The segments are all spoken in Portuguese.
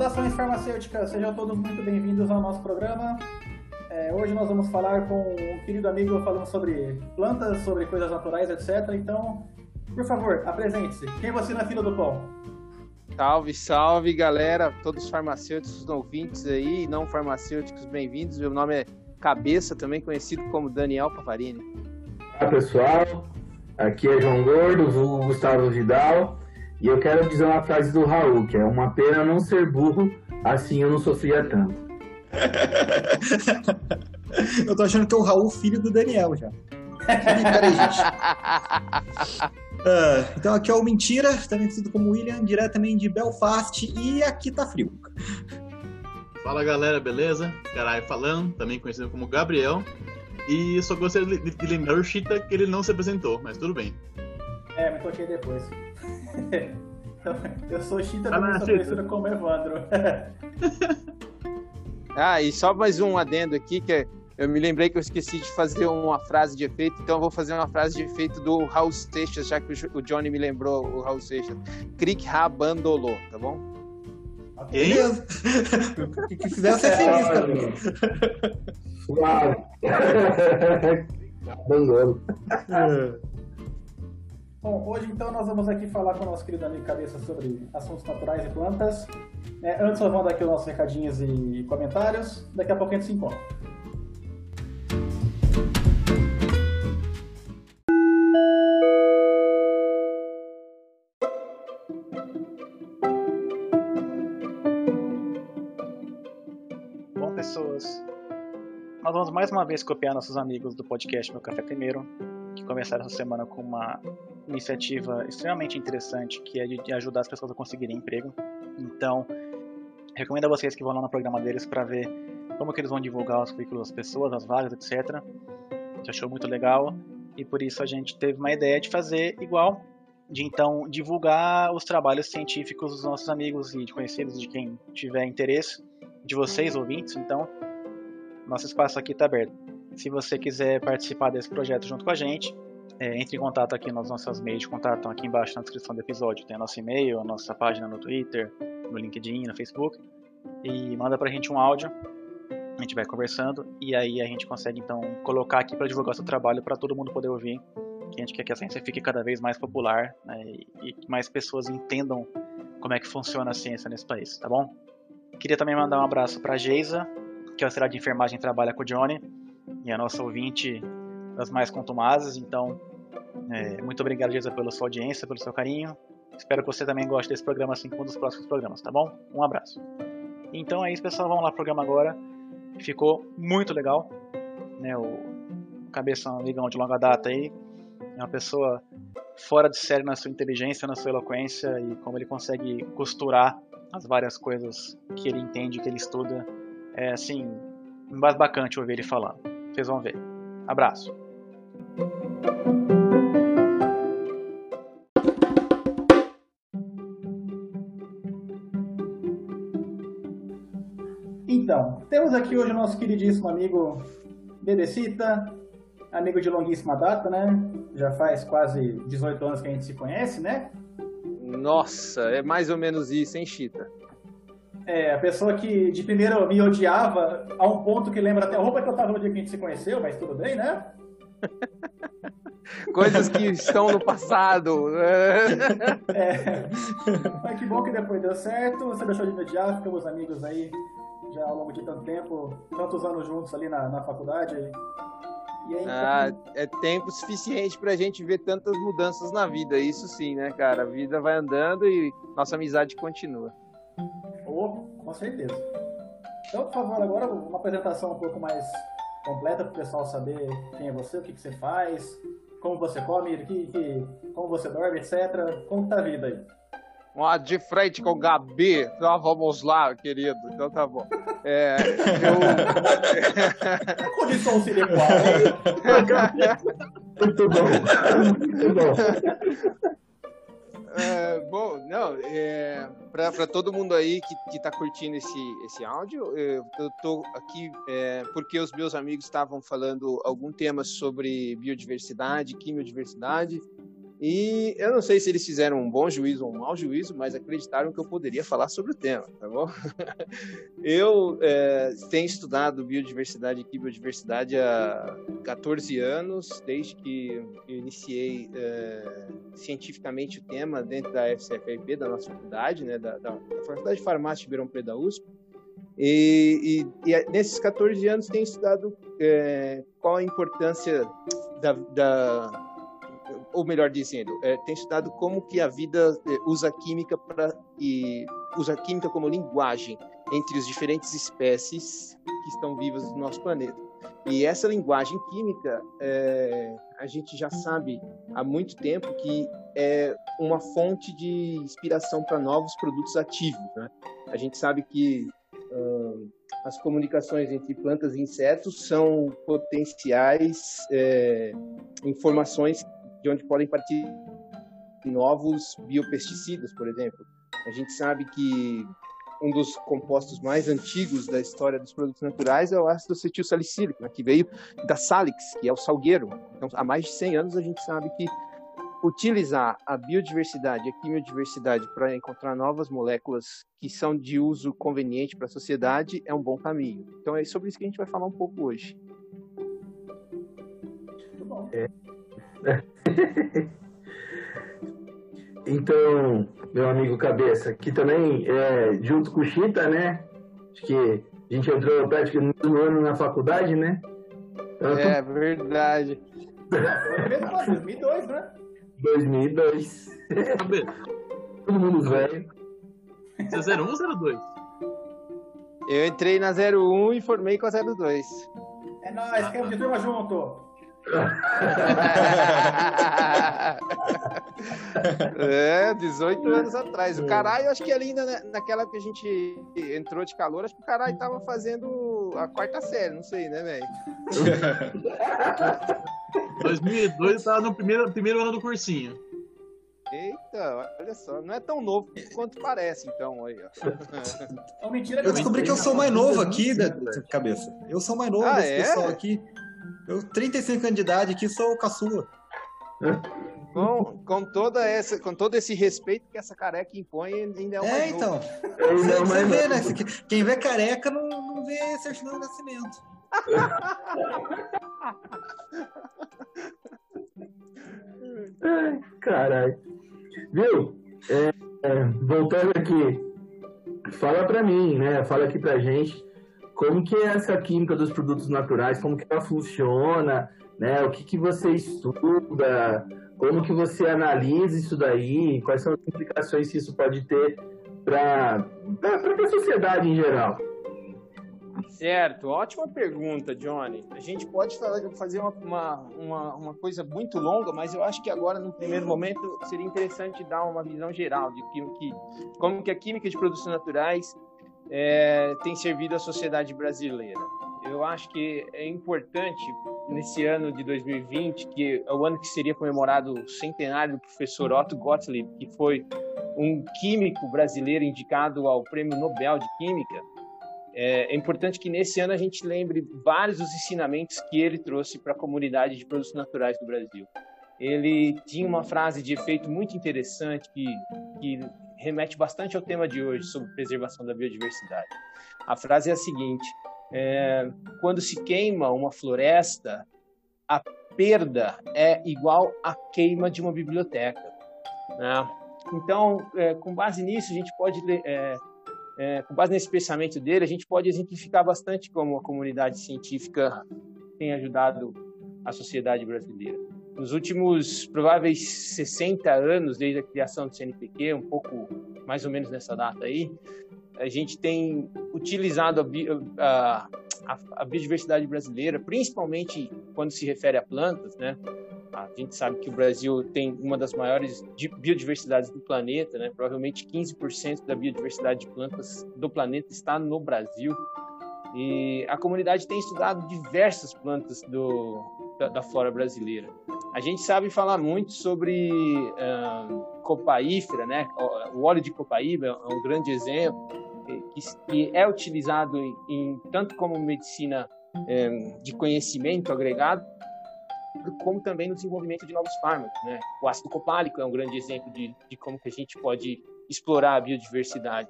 Saudações farmacêuticas, sejam todos muito bem-vindos ao nosso programa. É, hoje nós vamos falar com um querido amigo falando sobre plantas, sobre coisas naturais, etc. Então, por favor, apresente-se. Quem é você na fila do pão? Salve, salve, galera, todos farmacêuticos ouvintes aí, não farmacêuticos, bem-vindos. Meu nome é Cabeça, também conhecido como Daniel Pavarini. Olá, pessoal. Aqui é João Gordo, o Gustavo Vidal. E eu quero dizer uma frase do Raul, que é uma pena não ser burro, assim eu não sofria tanto. eu tô achando que é o Raul filho do Daniel já. Peraí, gente. Uh, então aqui é o Mentira, também conhecido como William, diretamente de Belfast, e aqui tá frio. Fala galera, beleza? Caralho falando, também conhecido como Gabriel. E só gostaria de, de lembrar o Chita que ele não se apresentou, mas tudo bem. É, me toquei depois. eu sou Chita, também ah, sou conhecido como Evandro. ah, e só mais um adendo aqui, que eu me lembrei que eu esqueci de fazer uma frase de efeito, então eu vou fazer uma frase de efeito do Raul Seixas, já que o Johnny me lembrou o Raul Seixas. Crick Rabandolô, tá bom? Beleza. O que fizer ser feliz também. Abandolo. Bom, hoje então nós vamos aqui falar com o nosso querido amigo Cabeça sobre assuntos naturais e plantas. É, antes nós vamos dar aqui os nossos recadinhos e comentários. Daqui a pouco a gente se encontra. Bom, pessoas, nós vamos mais uma vez copiar nossos amigos do podcast Meu Café Primeiro, que começaram essa semana com uma iniciativa extremamente interessante, que é de ajudar as pessoas a conseguirem emprego. Então, recomendo a vocês que vão lá no programa deles para ver como que eles vão divulgar os currículos das pessoas, as vagas, etc. A gente achou muito legal e por isso a gente teve uma ideia de fazer igual, de então divulgar os trabalhos científicos dos nossos amigos e de conhecidos, de quem tiver interesse, de vocês ouvintes. Então, nosso espaço aqui está aberto. Se você quiser participar desse projeto junto com a gente, é, entre em contato aqui nas nossas meios de contato, estão aqui embaixo na descrição do episódio. Tem nosso e-mail, a nossa página no Twitter, no LinkedIn, no Facebook. E manda pra gente um áudio. A gente vai conversando e aí a gente consegue então colocar aqui para divulgar seu trabalho para todo mundo poder ouvir. Que a gente quer que a ciência fique cada vez mais popular né, e que mais pessoas entendam como é que funciona a ciência nesse país, tá bom? Queria também mandar um abraço para Geisa, que é auxiliar de enfermagem trabalha com o Johnny e a nossa ouvinte das mais contumazes, então é, muito obrigado, Geisa, pela sua audiência, pelo seu carinho. Espero que você também goste desse programa, assim como dos próximos programas, tá bom? Um abraço. Então é isso, pessoal. Vamos lá pro programa agora. Ficou muito legal. Né, o Cabeção Amigão de longa data aí. É uma pessoa fora de série na sua inteligência, na sua eloquência e como ele consegue costurar as várias coisas que ele entende, que ele estuda. É assim, mais bacante ouvir ele falando. Vocês vão ver. Abraço. Então, temos aqui hoje o nosso queridíssimo amigo Bedecita, amigo de longuíssima data, né? Já faz quase 18 anos que a gente se conhece, né? Nossa, é mais ou menos isso, hein, Chita? É, a pessoa que de primeiro me odiava a um ponto que lembra até a roupa que eu tava no dia que a gente se conheceu, mas tudo bem, né? Coisas que estão no passado. é. Mas que bom que depois deu certo, você deixou de me odiar, ficamos amigos aí já ao longo de tanto tempo, tantos anos juntos ali na, na faculdade. E aí, ah, é tempo suficiente pra gente ver tantas mudanças na vida, isso sim, né, cara? A vida vai andando e nossa amizade continua. Oh, com certeza. Então, por favor, agora uma apresentação um pouco mais completa para o pessoal saber quem é você, o que, que você faz, como você come, que, que, como você dorme, etc. Como tá a vida aí? De frente com o Gabi. Então vamos lá, querido. Então tá bom. É, eu. Condição sine qua Muito bom. Muito bom. É, bom, não, é, para todo mundo aí que, que tá curtindo esse, esse áudio, eu, eu tô aqui é, porque os meus amigos estavam falando algum tema sobre biodiversidade, quimiodiversidade, E eu não sei se eles fizeram um bom juízo ou um mau juízo, mas acreditaram que eu poderia falar sobre o tema, tá bom? eu é, tenho estudado biodiversidade aqui, biodiversidade há 14 anos, desde que eu iniciei é, cientificamente o tema dentro da FCFRP, da nossa faculdade, né, da, da, da Faculdade de Farmácia de Ribeirão Preto da USP. E, e, e, nesses 14 anos tenho estudado é, qual a importância da, da ou melhor dizendo, é, tem estudado como que a vida é, usa química para e usa química como linguagem entre as diferentes espécies que estão vivas no nosso planeta. E essa linguagem química, é, a gente já sabe há muito tempo que é uma fonte de inspiração para novos produtos ativos. Né? A gente sabe que uh, as comunicações entre plantas e insetos são potenciais é, informações de onde podem partir novos biopesticidas, por exemplo. A gente sabe que um dos compostos mais antigos da história dos produtos naturais é o ácido acetil salicílico, né, que veio da Salix, que é o salgueiro. Então, há mais de 100 anos a gente sabe que utilizar a biodiversidade, a quimiodiversidade para encontrar novas moléculas que são de uso conveniente para a sociedade é um bom caminho. Então é sobre isso que a gente vai falar um pouco hoje. É. então, meu amigo Cabeça, que também é junto com o Chita, né? Acho que a gente entrou praticamente no mesmo ano na faculdade, né? Então, é tô... verdade. Foi mesmo, 2002, né? 2002. Todo mundo velho. Você é 01 ou 02? Eu entrei na 01 e formei com a 02. É nóis, quero de turma junto é, 18 anos atrás. O caralho, acho que ali ainda naquela que a gente entrou de calor, acho que o caralho tava fazendo a quarta série, não sei, né, velho? 2002 tava no primeiro, primeiro ano do cursinho. Eita, olha só, não é tão novo quanto parece, então, aí, ó. eu descobri que eu sou mais novo aqui da cabeça. Eu sou mais novo ah, desse é? pessoal aqui. Eu, 35 anos de idade aqui, sou caçula. Com, com, toda essa, com todo esse respeito que essa careca impõe, ainda é uma É, então. Você, você vê, né? Quem vê careca não, não vê certidão de nascimento. Caralho. Viu? É, é, voltando aqui, fala pra mim, né? Fala aqui pra gente como que é essa química dos produtos naturais, como que ela funciona, né? O que, que você estuda, como que você analisa isso daí, quais são as implicações que isso pode ter para a sociedade em geral. Certo, ótima pergunta, Johnny. A gente pode fazer uma, uma, uma, uma, coisa muito longa, mas eu acho que agora, no primeiro momento, seria interessante dar uma visão geral de que, como que a química de produtos naturais é, tem servido à sociedade brasileira. Eu acho que é importante, nesse ano de 2020, que é o ano que seria comemorado o centenário do professor Otto Gottlieb, que foi um químico brasileiro indicado ao Prêmio Nobel de Química, é, é importante que nesse ano a gente lembre vários dos ensinamentos que ele trouxe para a comunidade de produtos naturais do Brasil. Ele tinha uma frase de efeito muito interessante que, que remete bastante ao tema de hoje sobre preservação da biodiversidade. A frase é a seguinte: é, quando se queima uma floresta, a perda é igual à queima de uma biblioteca. Né? Então, é, com base nisso, a gente pode, é, é, com base nesse pensamento dele, a gente pode exemplificar bastante como a comunidade científica tem ajudado a sociedade brasileira nos últimos prováveis 60 anos, desde a criação do CNPq, um pouco mais ou menos nessa data aí, a gente tem utilizado a, a, a, biodiversidade brasileira, principalmente quando se refere a plantas, né? A gente sabe que o Brasil tem uma das maiores biodiversidades do planeta, né? Provavelmente 15% da biodiversidade de plantas do planeta está no Brasil. E a comunidade tem estudado diversas plantas do, da, da flora brasileira. A gente sabe falar muito sobre uh, copaífera, né? O óleo de copaíba é um grande exemplo que, que é utilizado em, em, tanto como medicina um, de conhecimento agregado, como também no desenvolvimento de novos fármacos. Né? O ácido copálico é um grande exemplo de, de como que a gente pode explorar a biodiversidade.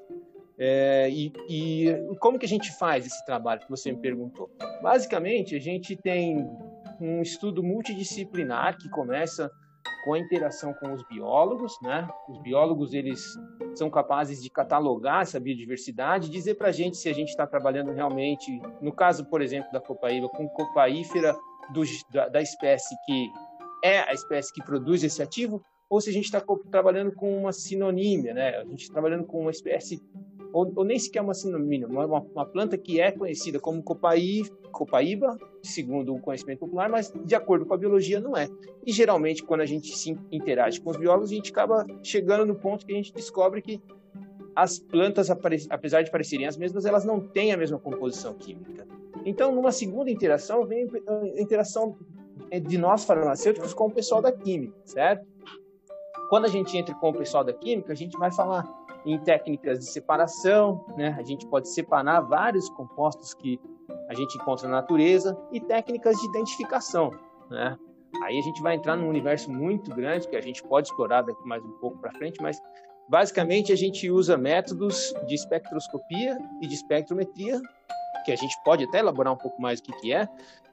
É, e, e, como que a gente faz esse trabalho que você me perguntou? Basicamente, a gente tem um estudo multidisciplinar que começa com a interação com os biólogos, né? Os biólogos eles são capazes de catalogar essa biodiversidade, dizer para a gente se a gente está trabalhando realmente, no caso, por exemplo, da copaíba, com copaífera do, da, da espécie que é a espécie que produz esse ativo, ou se a gente está trabalhando com uma sinonímia, né? A gente está trabalhando com uma espécie ou, ou nem sequer uma sinônimo, uma, uma, planta que é conhecida como copaí, copaíba, segundo o conhecimento popular, mas de acordo com a biologia não é. E geralmente, quando a gente se interage com os biólogos, a gente acaba chegando no ponto que a gente descobre que as plantas, apesar de parecerem as mesmas, elas não têm a mesma composição química. Então, numa segunda interação, vem a interação de nós farmacêuticos com o pessoal da química, certo? Quando a gente entra com o pessoal da química, a gente vai falar em técnicas de separação, né? A gente pode separar vários compostos que a gente encontra na natureza e técnicas de identificação, né? Aí a gente vai entrar num universo muito grande que a gente pode explorar daqui mais um pouco para frente, mas basicamente a gente usa métodos de espectroscopia e de espectrometria, que a gente pode até elaborar um pouco mais o que, que é,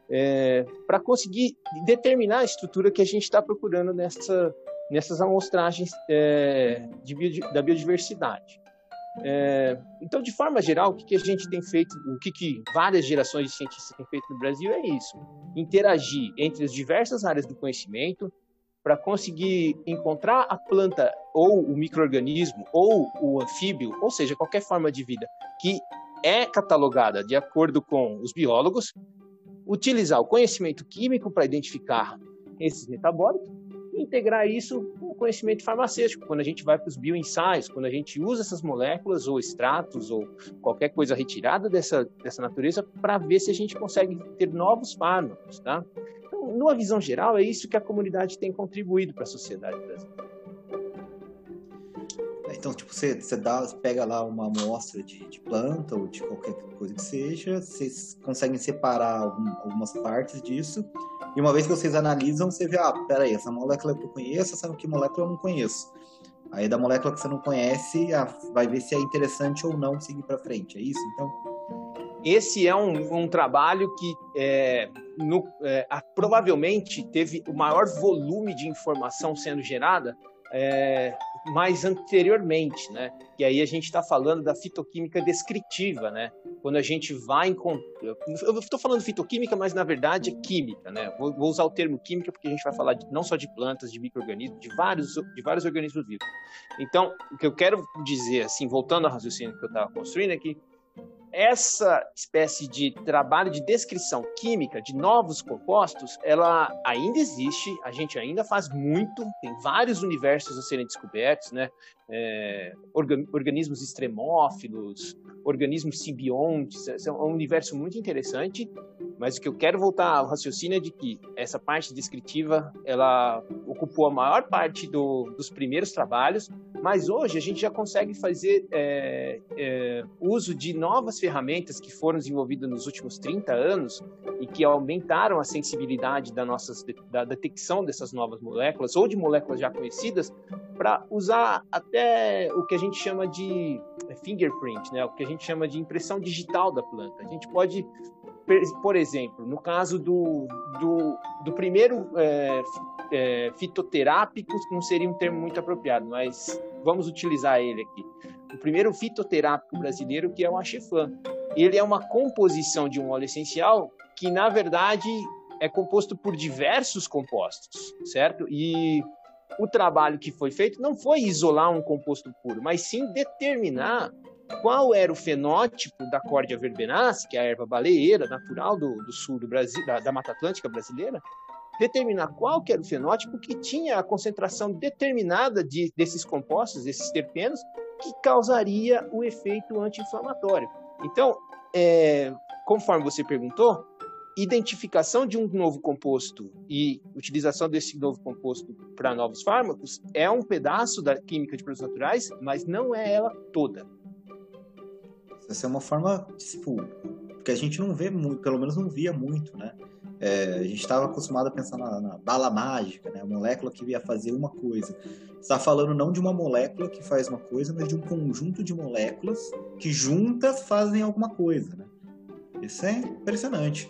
é para conseguir determinar a estrutura que a gente está procurando nessa nessas amostragens é, de, da biodiversidade. É, então, de forma geral, o que, que, a gente tem feito, o que, que várias gerações de cientistas têm feito no Brasil é isso: interagir entre as diversas áreas do conhecimento para conseguir encontrar a planta ou o microorganismo ou o anfíbio, ou seja, qualquer forma de vida que é catalogada de acordo com os biólogos, utilizar o conhecimento químico para identificar esses metabólitos integrar isso com o conhecimento farmacêutico, quando a gente vai para os bioensaios, quando a gente usa essas moléculas ou extratos ou qualquer coisa retirada dessa, dessa natureza para ver se a gente consegue ter novos fármacos, tá? Então, numa visão geral, é isso que a comunidade tem contribuído para a sociedade brasileira. Então, tipo, você, você dá, pega lá uma amostra de, de, planta ou de qualquer coisa que seja, vocês conseguem separar algum, algumas partes disso, e uma vez que vocês analisam, você vê, ah, peraí, essa molécula que eu conheço, essa que molécula eu não conheço. Aí da molécula que você não conhece, ah, vai ver se é interessante ou não seguir para frente, é isso? Então, esse é um, um trabalho que é, no, é, provavelmente teve o maior volume de informação sendo gerada é, mais anteriormente, né? E aí a gente está falando da fitoquímica descritiva, né? Quando a gente vai encontrar. Eu estou falando fitoquímica, mas na verdade é química, né? Vou, vou, usar o termo química porque a gente vai falar de, não só de plantas, de micro-organismos, de vários, de vários organismos vivos. Então, o que eu quero dizer, assim, voltando ao raciocínio que eu estava construindo, é que essa espécie de trabalho de descrição química de novos compostos, ela ainda existe, a gente ainda faz muito, tem vários universos a serem descobertos, né? É, organismos extremófilos, organismos simbiontes, é um universo muito interessante, mas o que eu quero voltar ao raciocínio é de que essa parte descritiva, ela ocupou a maior parte do, dos primeiros trabalhos, mas hoje a gente já consegue fazer é, é, uso de novas ferramentas que foram desenvolvidas nos últimos 30 anos e que aumentaram a sensibilidade da, nossas, da detecção dessas novas moléculas ou de moléculas já conhecidas para usar até o que a gente chama de fingerprint, né? o que a gente chama de impressão digital da planta. A gente pode por exemplo, no caso do, do, do primeiro é, é, fitoterápico, não seria um termo muito apropriado, mas vamos utilizar ele aqui. O primeiro fitoterápico brasileiro, que é o Acheflan. Ele é uma composição de um óleo essencial que, na verdade, é composto por diversos compostos, certo? E o trabalho que foi feito não foi isolar um composto puro, mas sim determinar qual era o fenótipo da Cordia verbenaceae, que é a erva baleeira natural do, do sul do Brasil, da, da Mata Atlântica brasileira, determinar qual que era o fenótipo que tinha a concentração determinada de, desses compostos, desses terpenos, que causaria o efeito anti-inflamatório. Então, é, conforme você perguntou, identificação de um novo composto e utilização desse novo composto para novos fármacos é um pedaço da química de produtos naturais, mas não é ela toda. Essa é uma forma, tipo, que a gente não vê muito, pelo menos não via muito, né? É, a gente estava acostumado a pensar na, na, bala mágica, né? A molécula que ia fazer uma coisa. Está falando não de uma molécula que faz uma coisa, mas de um conjunto de moléculas que juntas fazem alguma coisa, né? Isso é impressionante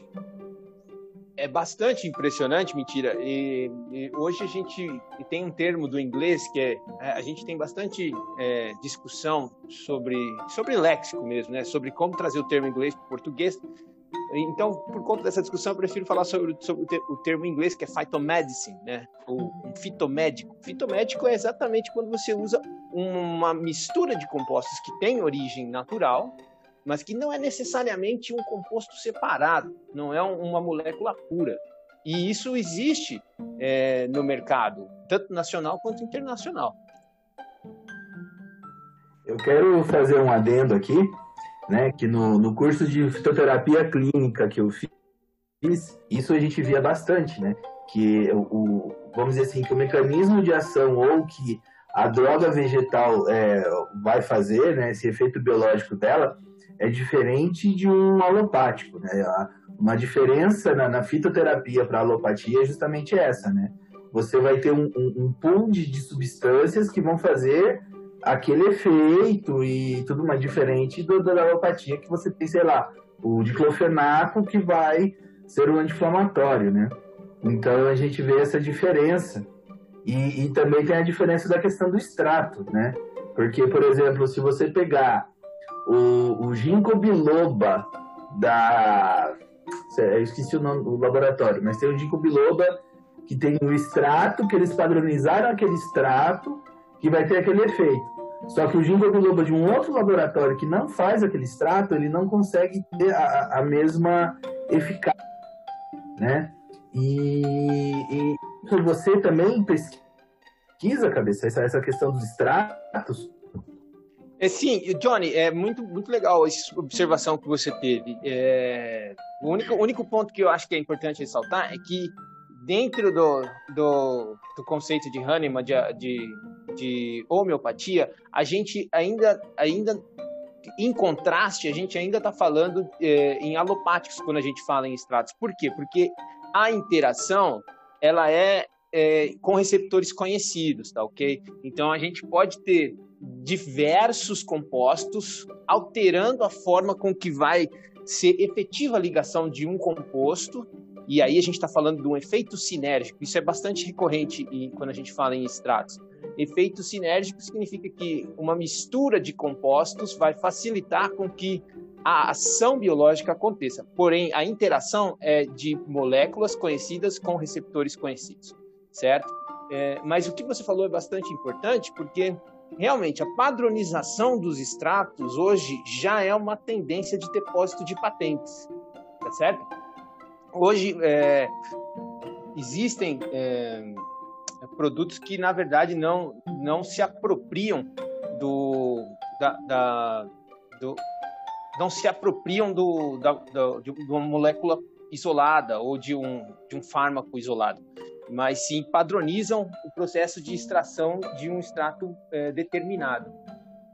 é bastante impressionante, mentira. E, e, hoje a gente tem um termo do inglês que é, é a gente tem bastante é, discussão sobre sobre léxico mesmo, né? Sobre como trazer o termo inglês para o português. Então, por conta dessa discussão, eu prefiro falar sobre, sobre o termo em inglês que é phytomedicine, né? Ou um fitomédico. Fitomédico é exatamente quando você usa uma mistura de compostos que tem origem natural mas que não é necessariamente um composto separado, não é uma molécula pura. E isso existe é, no mercado, tanto nacional quanto internacional. Eu quero fazer um adendo aqui, né, que no, no curso de fitoterapia clínica que eu fiz, isso a gente via bastante, né, que o, vamos dizer assim, que o mecanismo de ação ou que a droga vegetal é, vai fazer, né, esse efeito biológico dela, é diferente de um alopático, né? Uma diferença na, na fitoterapia para alopatia é justamente essa, né? Você vai ter um, um, um pool de, de, substâncias que vão fazer aquele efeito e tudo mais diferente do, da alopatia que você tem, sei lá, o diclofenaco que vai ser um anti-inflamatório, né? Então a gente vê essa diferença. E, e também tem a diferença da questão do extrato, né? Porque, por exemplo, se você pegar o, o ginkgo biloba da eu esqueci o nome do laboratório, mas tem o ginkgo biloba que tem o extrato que eles padronizaram aquele extrato que vai ter aquele efeito. Só que o ginkgo biloba de um outro laboratório que não faz aquele extrato, ele não consegue ter a, a mesma eficácia, né? E, e você também pesquisa, cabeça, essa, essa questão dos extratos, é, sim, Johnny, é muito, muito legal essa observação que você teve. É, o único, único ponto que eu acho que é importante ressaltar é que dentro do, do, do conceito de Hahnemann, de, de, de, homeopatia, a gente ainda, ainda, em contraste, a gente ainda está falando é, em alopáticos quando a gente fala em extratos. Por quê? Porque a interação, ela é, é com receptores conhecidos, tá ok? Então a gente pode ter diversos compostos, alterando a forma com que vai ser efetiva a ligação de um composto. E aí a gente está falando de um efeito sinérgico. Isso é bastante recorrente quando a gente fala em extratos. Efeito sinérgico significa que uma mistura de compostos vai facilitar com que a ação biológica aconteça. Porém, a interação é de moléculas conhecidas com receptores conhecidos, certo? É, mas o que você falou é bastante importante porque realmente a padronização dos extratos hoje já é uma tendência de depósito de patentes, tá certo? Hoje é, existem é, produtos que na verdade não não se apropriam do da, da do, não se apropriam do, da, da, de uma molécula isolada ou de um, de um fármaco isolado mas sim padronizam o processo de extração de um extrato é, determinado.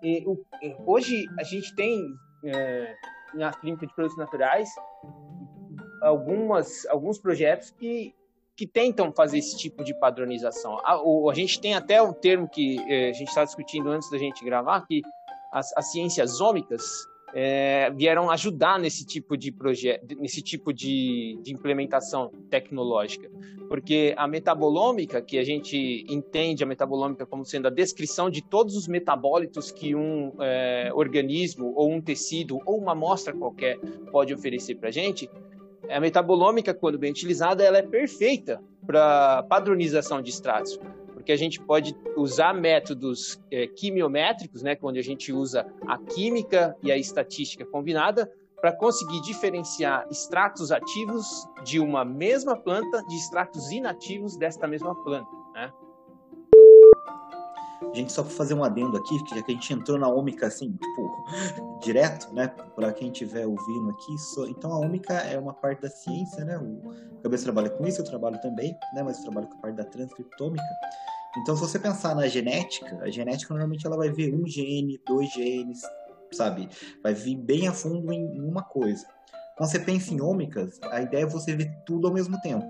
E, o, hoje a gente tem é, na clínica de produtos naturais algumas, alguns projetos que, que tentam fazer esse tipo de padronização. A, o, a gente tem até um termo que é, a gente está discutindo antes da gente gravar, que as, as ciências ômicas é, vieram ajudar nesse tipo de projeto, nesse tipo de, de, implementação tecnológica, porque a metabolômica, que a gente entende a metabolômica como sendo a descrição de todos os metabólitos que um é, organismo ou um tecido ou uma amostra qualquer pode oferecer para a gente, a metabolômica, quando bem utilizada, ela é perfeita para padronização de extratos porque a gente pode usar métodos é, quimiométricos, né, onde a gente usa a química e a estatística combinada para conseguir diferenciar extratos ativos de uma mesma planta de extratos inativos desta mesma planta. Né? A gente só para fazer um adendo aqui, já que a gente entrou na ômica assim, tipo, direto, né? Para quem estiver ouvindo aqui, só... então a ômica é uma parte da ciência, né? O Cabeça trabalha com isso, eu trabalho também, né? Mas eu trabalho com a parte da transcriptômica. Então, se você pensar na genética, a genética normalmente ela vai ver um gene, dois genes, sabe? Vai vir bem a fundo em uma coisa. Quando você pensa em ômicas, a ideia é você ver tudo ao mesmo tempo.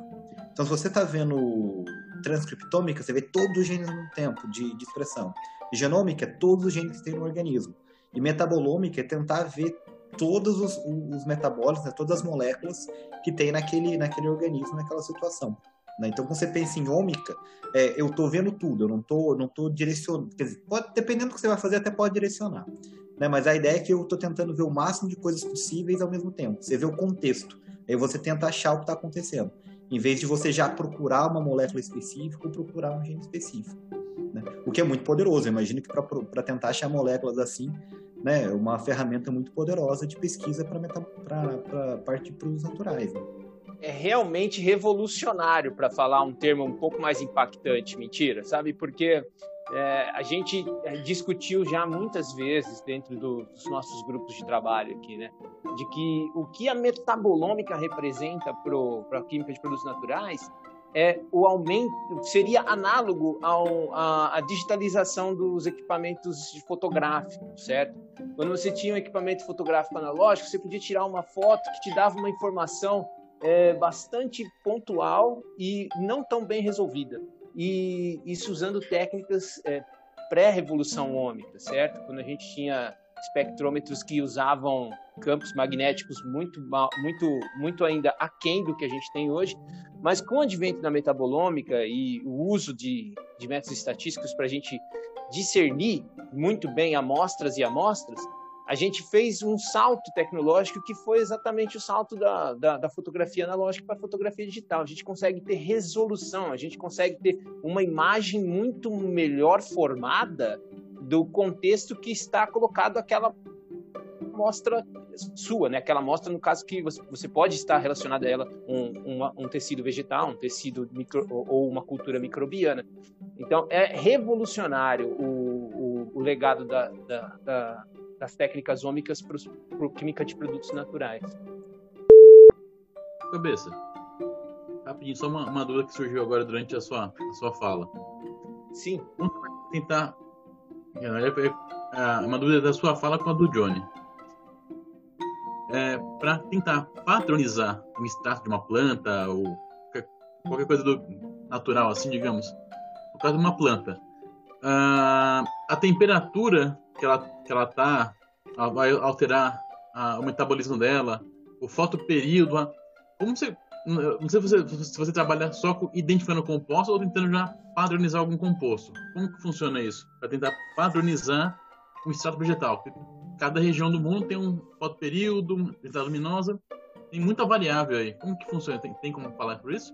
Então, se você está vendo transcriptômica, você vê todos os genes mesmo tempo de, de expressão. Genômica é todos os genes que tem no organismo. E metabolômica é tentar ver todos os, os metabólicos, né, todas as moléculas que tem naquele, naquele organismo, naquela situação. Né? Então, quando você pensa em ômica, é, eu estou vendo tudo, eu não estou não tô direcionando. Quer dizer, pode, dependendo do que você vai fazer, até pode direcionar. Né? Mas a ideia é que eu estou tentando ver o máximo de coisas possíveis ao mesmo tempo. Você vê o contexto, aí você tenta achar o que está acontecendo, em vez de você já procurar uma molécula específica ou procurar um gene específico. Né? O que é muito poderoso. Imagino que para tentar achar moléculas assim, né, é uma ferramenta muito poderosa de pesquisa para parte de produtos naturais. Né? É realmente revolucionário, para falar um termo um pouco mais impactante, mentira, sabe? Porque é, a gente é, discutiu já muitas vezes dentro do, dos nossos grupos de trabalho aqui, né? De que o que a metabolômica representa para a química de produtos naturais é o aumento seria análogo ao, a, a, digitalização dos equipamentos fotográficos, certo? Quando você tinha um equipamento fotográfico analógico, você podia tirar uma foto que te dava uma informação é, bastante pontual e não tão bem resolvida. E isso usando técnicas é, pré-revolução ômica, certo? Quando a gente tinha espectrômetros que usavam campos magnéticos muito, muito, muito ainda aquém do que a gente tem hoje, mas com o advento da metabolômica e o uso de, de métodos estatísticos para a gente discernir muito bem amostras e amostras, a gente fez um salto tecnológico que foi exatamente o salto da, da, da fotografia analógica para a fotografia digital. A gente consegue ter resolução, a gente consegue ter uma imagem muito melhor formada do contexto que está colocado aquela mostra sua, né? Aquela mostra, no caso, que você pode estar relacionada a ela um, uma, um tecido vegetal, um tecido micro, ou uma cultura microbiana. Então, é revolucionário o, o, o legado da, da, da, das técnicas ômicas para a química de produtos naturais. Cabeça, rapidinho, só uma, uma, dúvida que surgiu agora durante a sua, a sua fala. Sim. Vamos tentar é, é, uma dúvida da sua fala com a do Johnny. É, para tentar padronizar o extrato de uma planta ou qualquer coisa do natural, assim, digamos, no caso de uma planta, uh, a temperatura que ela que ela tá vai alterar o metabolismo dela, o fotoperíodo, como você não sei se você, se você trabalha só identificando composto ou tentando já padronizar algum composto. Como que funciona isso? Para tentar padronizar um extrato vegetal. Cada região do mundo tem um fotoperíodo, densidade luminosa, tem muita variável aí. Como que funciona? Tem, tem como falar por isso?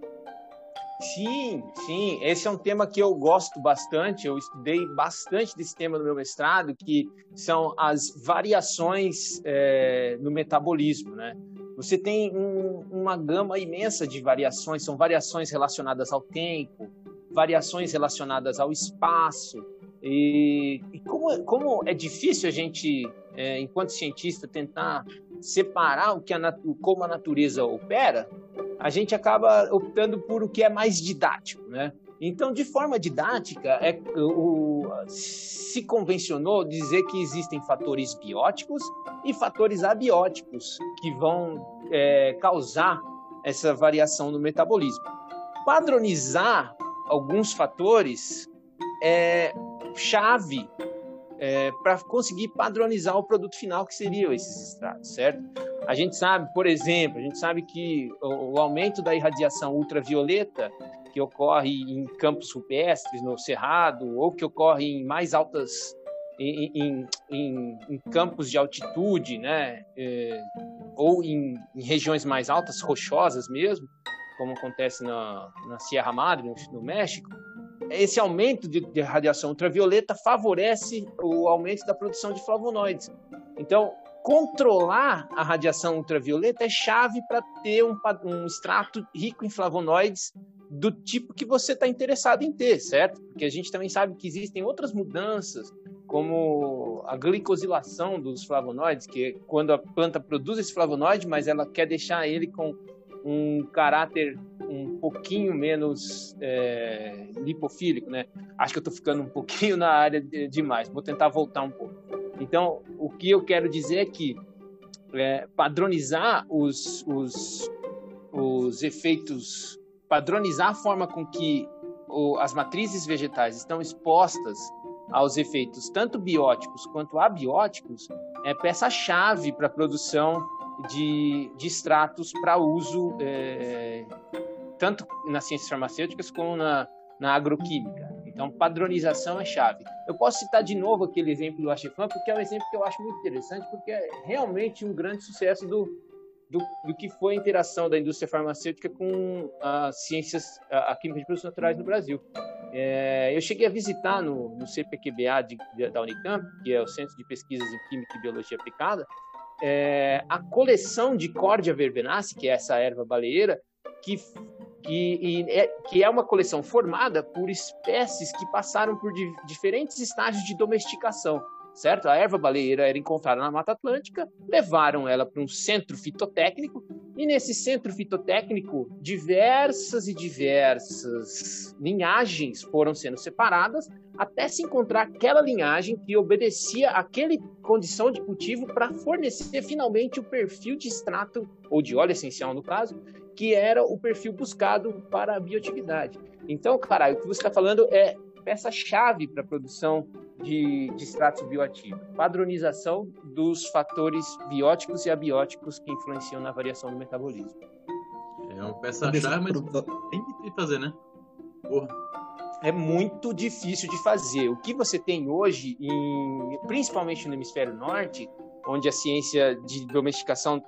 Sim, sim. Esse é um tema que eu gosto bastante. Eu estudei bastante desse tema no meu mestrado, que são as variações é, no metabolismo, né? Você tem um, uma gama imensa de variações, são variações relacionadas ao tempo, variações relacionadas ao espaço. E, e como, como, é difícil a gente, é, enquanto cientista, tentar separar o que a, como a natureza opera, a gente acaba optando por o que é mais didático, né? Então, de forma didática, é, o, se convencionou dizer que existem fatores bióticos e fatores abióticos que vão é, causar essa variação no metabolismo. Padronizar alguns fatores é chave é, para conseguir padronizar o produto final que seriam esses extratos, certo? A gente sabe, por exemplo, a gente sabe que o, o aumento da irradiação ultravioleta que ocorre em campos rupestres, no cerrado, ou que ocorre em mais altas em, em, em, em campos de altitude, né, é, ou em, regiões mais altas, rochosas mesmo, como acontece na, na Sierra Madre, no, no México, esse aumento de, de, radiação ultravioleta favorece o aumento da produção de flavonoides. Então, controlar a radiação ultravioleta é chave para ter um, um extrato rico em flavonoides do tipo que você está interessado em ter, certo? Porque a gente também sabe que existem outras mudanças, como a glicosilação dos flavonoides, que é quando a planta produz esse flavonoide, mas ela quer deixar ele com um caráter um pouquinho menos é, lipofílico, né? Acho que eu estou ficando um pouquinho na área de, demais. Vou tentar voltar um pouco. Então, o que eu quero dizer é que é, padronizar os, os, os efeitos, padronizar a forma com que o, as matrizes vegetais estão expostas aos efeitos tanto bióticos quanto abióticos é peça-chave para a produção de, de extratos para uso é, tanto nas ciências farmacêuticas como na, na agroquímica. Então, padronização é chave. Eu posso citar de novo aquele exemplo do Achefan, porque é um exemplo que eu acho muito interessante, porque é realmente um grande sucesso do, do, do que foi a interação da indústria farmacêutica com as ciências, a, a química de produtos naturais no Brasil. É, eu cheguei a visitar no, no CPQBA de, de, da Unicamp, que é o Centro de Pesquisas em Química e Biologia Aplicada, é, a coleção de Cordia verbenaceae, que é essa erva baleeira, que que, é, que é uma coleção formada por espécies que passaram por di, diferentes estágios de domesticação, certo? A erva baleeira era encontrada na Mata Atlântica, levaram ela para um centro fitotécnico, e nesse centro fitotécnico, diversas e diversas linhagens foram sendo separadas, até se encontrar aquela linhagem que obedecia àquela condição de cultivo para fornecer finalmente o perfil de extrato, ou de óleo essencial no caso, que era o perfil buscado para a bioatividade. Então, caralho, o que você está falando é peça-chave para a produção de, de extratos bioativos. Padronização dos fatores bióticos e abióticos que influenciam na variação do metabolismo. É uma peça-chave, mas tem que fazer, né? Porra. É muito difícil de fazer. O que você tem hoje, em, principalmente no hemisfério norte, onde a ciência de domesticação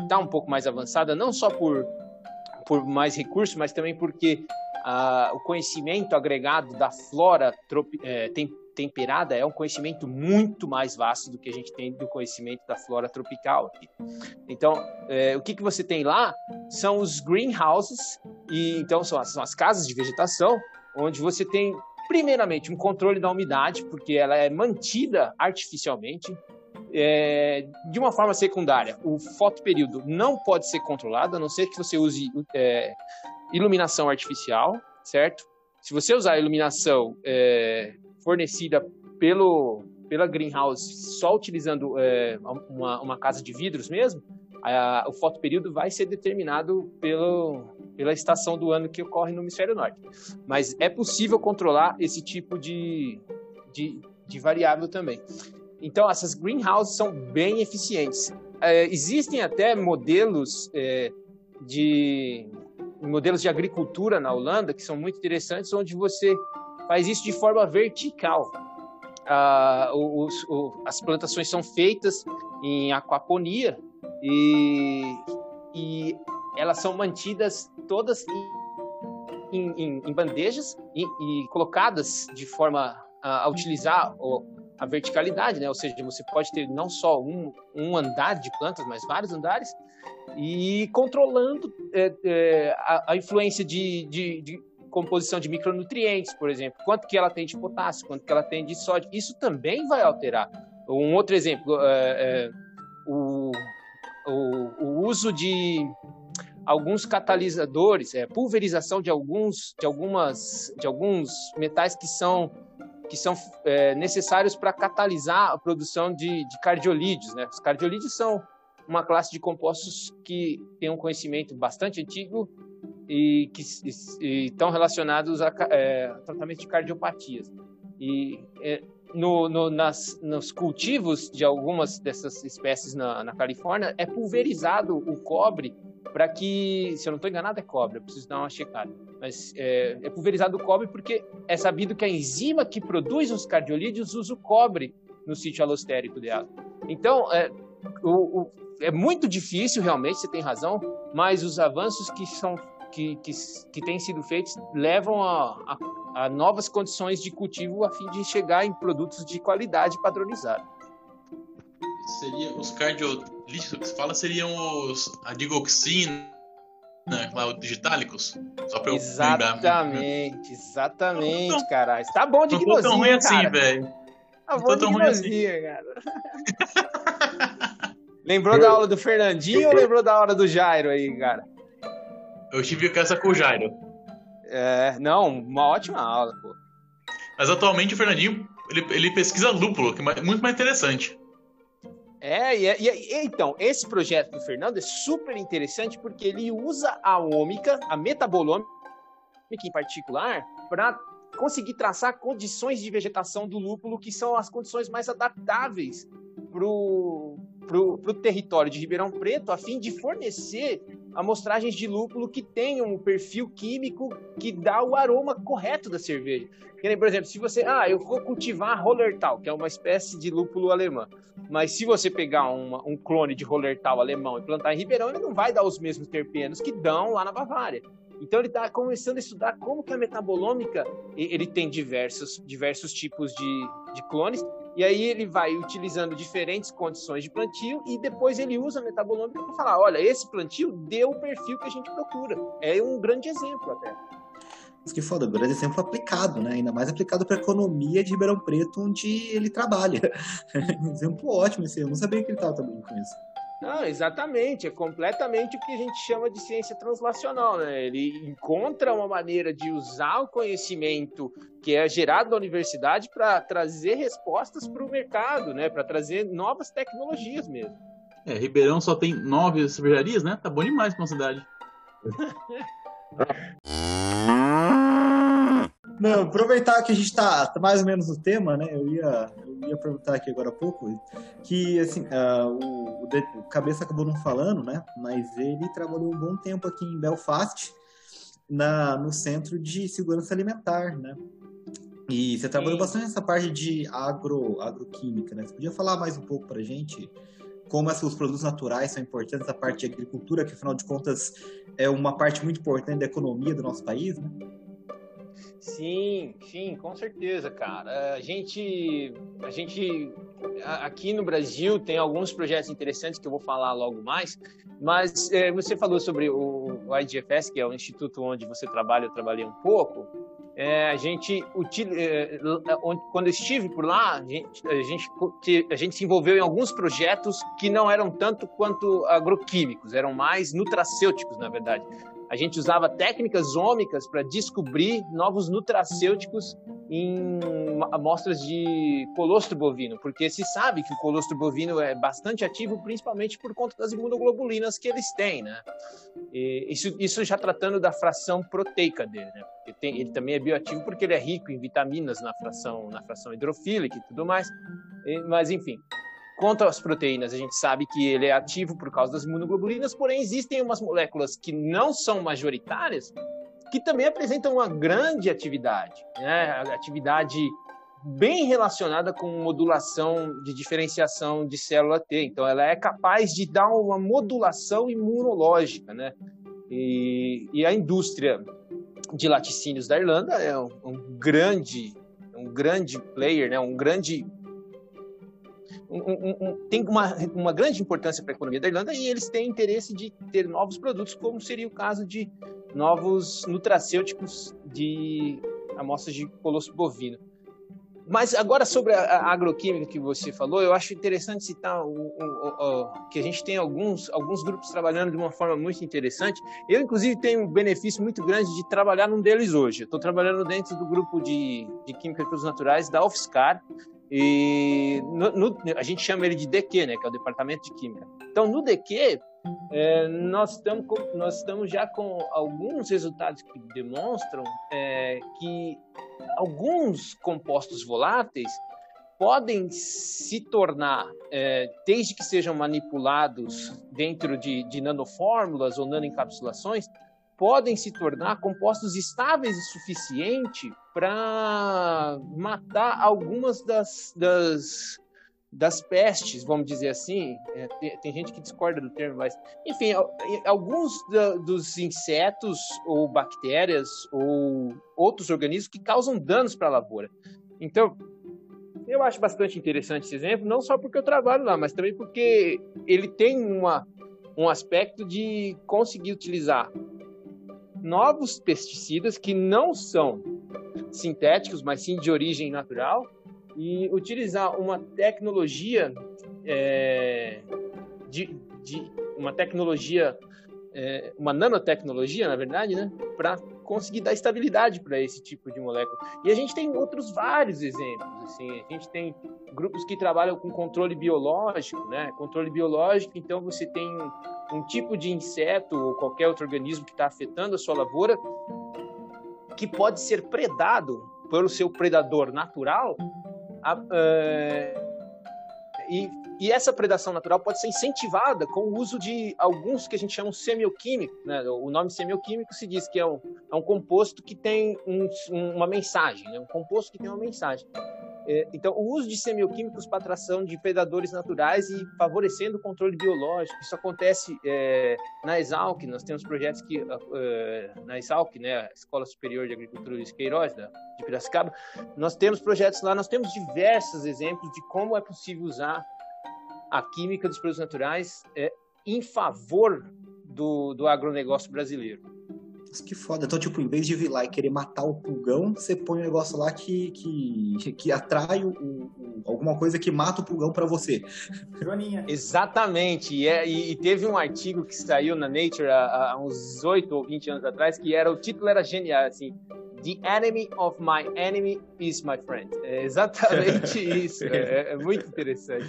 está um pouco mais avançada, não só por por mais recursos, mas também porque o conhecimento agregado da flora é, tem, temperada é um conhecimento muito mais vasto do que a gente tem do conhecimento da flora tropical. Então, é, o que, que você tem lá são os greenhouses, e então são as, são as casas de vegetação, onde você tem primeiramente um controle da umidade, porque ela é mantida artificialmente, é, de uma forma secundária, o fotoperíodo não pode ser controlado, a não ser que você use é, iluminação artificial, certo? Se você usar a iluminação é, fornecida pelo, pela greenhouse só utilizando é, uma, uma, casa de vidros mesmo, a, o fotoperíodo vai ser determinado pelo, pela estação do ano que ocorre no hemisfério norte. Mas é possível controlar esse tipo de, de, de variável também. Então, essas greenhouses são bem eficientes. É, existem até modelos é, de modelos de agricultura na Holanda que são muito interessantes, onde você faz isso de forma vertical. Ah, os, o, as plantações são feitas em aquaponia e, e elas são mantidas todas em, em, em bandejas e, e, colocadas de forma a, a utilizar o, a verticalidade, né? Ou seja, você pode ter não só um, um andar de plantas, mas vários andares, e controlando é, é, a, a, influência de, de, de, composição de micronutrientes, por exemplo, quanto que ela tem de potássio, quanto que ela tem de sódio, isso também vai alterar. Um outro exemplo, é, é o, o, o uso de alguns catalisadores, é, pulverização de alguns, de algumas, de alguns metais que são que são é, necessários para catalisar a produção de, de cardiolídeos. Né? Os cardiolídeos são uma classe de compostos que tem um conhecimento bastante antigo e que estão relacionados a é, tratamento de cardiopatias. E é, no, no, nas, nos cultivos de algumas dessas espécies na, na Califórnia é pulverizado o cobre para que, se eu não estou enganado, é cobre, eu preciso dar uma checada. Mas é, é, pulverizado o cobre porque é sabido que a enzima que produz os cardiolídeos usa o cobre no sítio alostérico dela. Então, é, o, o, é muito difícil, realmente, você tem razão, mas os avanços que são que, que, que têm sido feitos levam a, a, a novas condições de cultivo a fim de chegar em produtos de qualidade padronizada seria os cardiolíticos que você fala seriam os a digoxina, lá, os digitálicos? Só pra eu Exatamente, lembrar. exatamente, então, caralho. Tá bom de gnosia, tão ruim assim, velho. Tá bom de gnosia, assim. cara. lembrou da aula do Fernandinho ou lembrou da hora do Jairo aí, cara? Eu tive essa com o Jairo. É, não, uma ótima aula, pô. Mas atualmente o Fernandinho, ele, ele pesquisa lúpulo, que é muito mais interessante. É, e, e, então, esse projeto do Fernando é super interessante porque ele usa a ômica, a metabolômica em particular, para conseguir traçar condições de vegetação do lúpulo que são as condições mais adaptáveis para o território de Ribeirão Preto, a fim de fornecer amostragens de lúpulo que tenham o perfil químico que dá o aroma correto da cerveja. Por exemplo, se você, ah, eu vou cultivar Rollertal, que é uma espécie de lúpulo alemã, mas se você pegar uma, um clone de Rollertal alemão e plantar em Ribeirão, ele não vai dar os mesmos terpenos que dão lá na Bavária. Então ele está começando a estudar como que a metabolômica ele tem diversos, diversos tipos de, de clones e aí ele vai utilizando diferentes condições de plantio e depois ele usa a metabolômica para falar, olha, esse plantio deu o perfil que a gente procura. É um grande exemplo até. Mas que foda, um grande exemplo aplicado, né? Ainda mais aplicado para a economia de Ribeirão Preto, onde ele trabalha. exemplo ótimo esse, eu não sabia que ele estava trabalhando com isso. Não, exatamente. É completamente o que a gente chama de ciência translacional. Né? Ele encontra uma maneira de usar o conhecimento que é gerado na universidade para trazer respostas para o mercado, né? para trazer novas tecnologias mesmo. É, Ribeirão só tem nove cervejarias, né? Tá bom demais para uma cidade. Não, aproveitar que a gente está tá mais ou menos no tema, né? Eu ia, eu ia perguntar aqui agora há pouco que assim uh, o, o, cabeça acabou não falando, né? Mas ele trabalhou um bom tempo aqui em Belfast, na no centro de segurança alimentar, né? E você trabalhou Sim. bastante nessa parte de agro, agroquímica, né? Você podia falar mais um pouco para gente como os produtos naturais são importantes, a parte de agricultura, que afinal de contas é uma parte muito importante da economia do nosso país, né? Sim, sim, com certeza, cara. A gente, a gente aqui no Brasil tem alguns projetos interessantes que eu vou falar logo mais, mas é, você falou sobre o, o IGFS, que é o instituto onde você trabalha, eu trabalhei um pouco. É, a gente, é, quando eu estive por lá, a gente, a gente, a gente se envolveu em alguns projetos que não eram tanto quanto agroquímicos, eram mais nutracêuticos, na verdade. A gente usava técnicas ômicas para descobrir novos nutracêuticos em amostras de colostro bovino, porque se sabe que o colostro bovino é bastante ativo, principalmente por conta das imunoglobulinas que eles têm, né? E isso, isso já tratando da fração proteica dele, né? Ele, tem, ele, também é bioativo porque ele é rico em vitaminas na fração, na fração hidrofílica e tudo mais. Mas enfim, Quanto às proteínas, a gente sabe que ele é ativo por causa das imunoglobulinas, porém existem umas moléculas que não são majoritárias que também apresentam uma grande atividade, né? atividade bem relacionada com modulação de diferenciação de célula T. Então, ela é capaz de dar uma modulação imunológica, né? E, e a indústria de laticínios da Irlanda é um, um grande, um grande player, né? Um grande um, um, tem uma, uma grande importância para a economia da Irlanda e eles têm interesse de ter novos produtos, como seria o caso de novos nutracêuticos de amostras de colostro bovino. Mas agora sobre a, agroquímica que você falou, eu acho interessante citar o, o, o, que a gente tem alguns, alguns grupos trabalhando de uma forma muito interessante. Eu, inclusive, tenho um benefício muito grande de trabalhar num deles hoje. Estou trabalhando dentro do grupo de, de Química e Produtos Naturais da UFSCar, e no, no, a gente chama ele de DQ, né, que é o Departamento de Química. Então, no DQ, é, nós, estamos nós estamos já com alguns resultados que demonstram é, que alguns compostos voláteis podem se tornar, é, desde que sejam manipulados dentro de, de nanofórmulas ou nanoencapsulações, podem se tornar compostos estáveis o suficiente para matar algumas das, das, das pestes, vamos dizer assim. É, tem, tem, gente que discorda do termo, mas, enfim, alguns da, dos insetos ou bactérias ou outros organismos que causam danos para a lavoura. Então, eu acho bastante interessante esse exemplo, não só porque eu trabalho lá, mas também porque ele tem uma, um aspecto de conseguir utilizar novos pesticidas que não são sintéticos, mas sim de origem natural, e utilizar uma tecnologia é, de, de, uma tecnologia, é, uma nanotecnologia, na verdade, né, para conseguir dar estabilidade para esse tipo de molécula. E a gente tem outros vários exemplos. Assim, a gente tem grupos que trabalham com controle biológico, né? Controle biológico, então você tem um, tipo de inseto ou qualquer outro organismo que está afetando a sua lavoura que pode ser predado pelo seu predador natural a, uh, e, e, essa predação natural pode ser incentivada com o uso de alguns que a gente chama de semioquímicos. Né? O nome semioquímico se diz que é um, é um composto que tem um, uma mensagem, né? um composto que tem uma mensagem. É, então, o uso de semioquímicos para atração de predadores naturais e favorecendo o controle biológico. Isso acontece é, na Exalc, nós temos projetos que, é, na Exalc, né, Escola Superior de Agricultura de Queiroz, da, de Piracicaba, nós temos projetos lá, nós temos diversos exemplos de como é possível usar a química dos produtos naturais é, em favor do, do agronegócio brasileiro que foda. Então, tipo, em vez de vir lá e querer matar o pulgão, você põe um negócio lá que, que, que atrai o, o, alguma coisa que mata o pulgão para você. Joaninha. Exatamente. E, é, e, teve um artigo que saiu na Nature há, há uns 8 ou 20 anos atrás, que era o título era genial, assim. The enemy of my enemy is my friend. É exatamente isso. É, é muito interessante.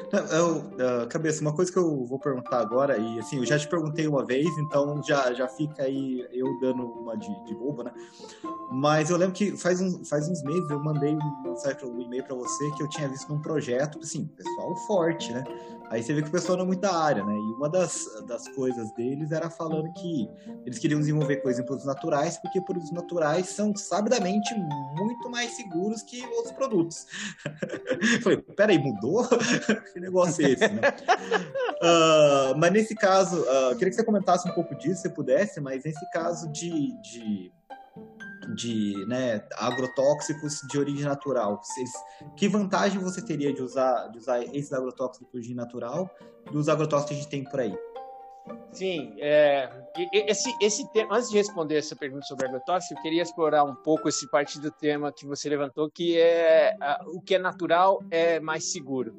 Eu, uh, cabeça, uma coisa que eu vou perguntar agora, e assim, eu já te perguntei uma vez, então já, já fica aí eu dando uma de, de bobo, né? Mas eu lembro que faz, um, faz uns meses eu mandei um, certo, um e-mail para você que eu tinha visto num projeto, assim, pessoal forte, né? Aí você vê que o pessoal não é muito da área, né? E uma das, das coisas deles era falando que eles queriam desenvolver coisas em produtos naturais, porque produtos naturais são sabidamente muito mais seguros que outros produtos. Falei, peraí, mudou? negócio é esse, né? uh, mas nesse caso, uh, queria que você comentasse um pouco disso, se pudesse, mas nesse caso de, de de né, agrotóxicos de origem natural. Vocês, que vantagem você teria de usar, de usar esses agrotóxicos de origem natural dos agrotóxicos que a gente tem por aí? Sim, é, esse, esse tema, antes de responder essa pergunta sobre agrotóxico, eu queria explorar um pouco esse parte do tema que você levantou, que é o que é natural é mais seguro.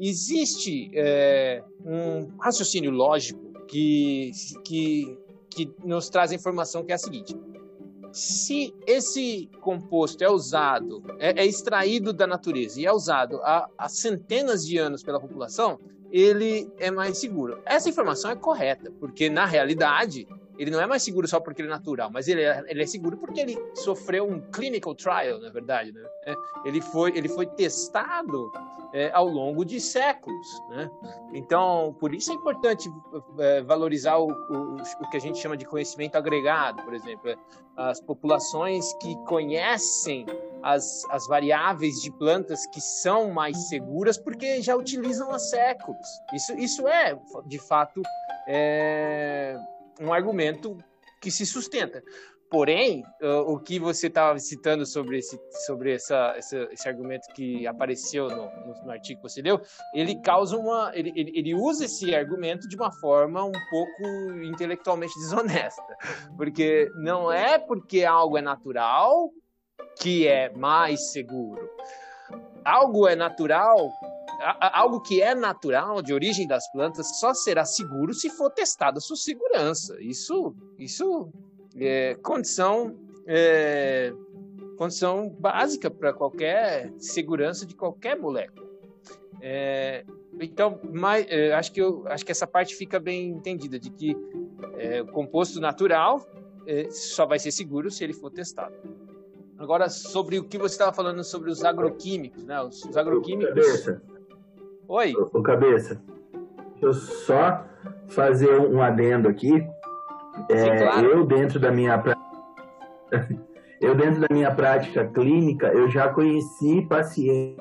Existe é, um raciocínio lógico que, que, que nos traz a informação que é a seguinte: se esse composto é usado, é, é extraído da natureza e é usado há, há, centenas de anos pela população, ele é mais seguro. Essa informação é correta, porque na realidade ele não é mais seguro só porque ele é natural, mas ele é, ele é seguro porque ele sofreu um clinical trial, na verdade. Né? É, ele, foi, ele foi testado é, ao longo de séculos. Né? Então, por isso é importante é, valorizar o, o, o, que a gente chama de conhecimento agregado, por exemplo. É, as populações que conhecem as, as variáveis de plantas que são mais seguras porque já utilizam há séculos. Isso, isso é, de fato, é, um argumento que se sustenta. Porém, o que você estava citando sobre, esse, sobre essa, essa, esse argumento que apareceu no, no, no, artigo que você leu, ele causa uma. Ele, ele, usa esse argumento de uma forma um pouco intelectualmente desonesta. Porque não é porque algo é natural que é mais seguro. Algo é natural algo que é natural, de origem das plantas, só será seguro se for testada a sua segurança. Isso, isso é condição, é, condição básica para qualquer segurança de qualquer molécula. É, então, mas, é, acho, que eu, acho que essa parte fica bem entendida, de que é, o composto natural é, só vai ser seguro se ele for testado. Agora, sobre o que você estava falando sobre os agroquímicos, né? Os agroquímicos. Oi. Ô, cabeça. Deixa eu só fazer um adendo aqui. É, claro. Eu dentro da minha eu dentro da minha prática clínica, eu já conheci pacientes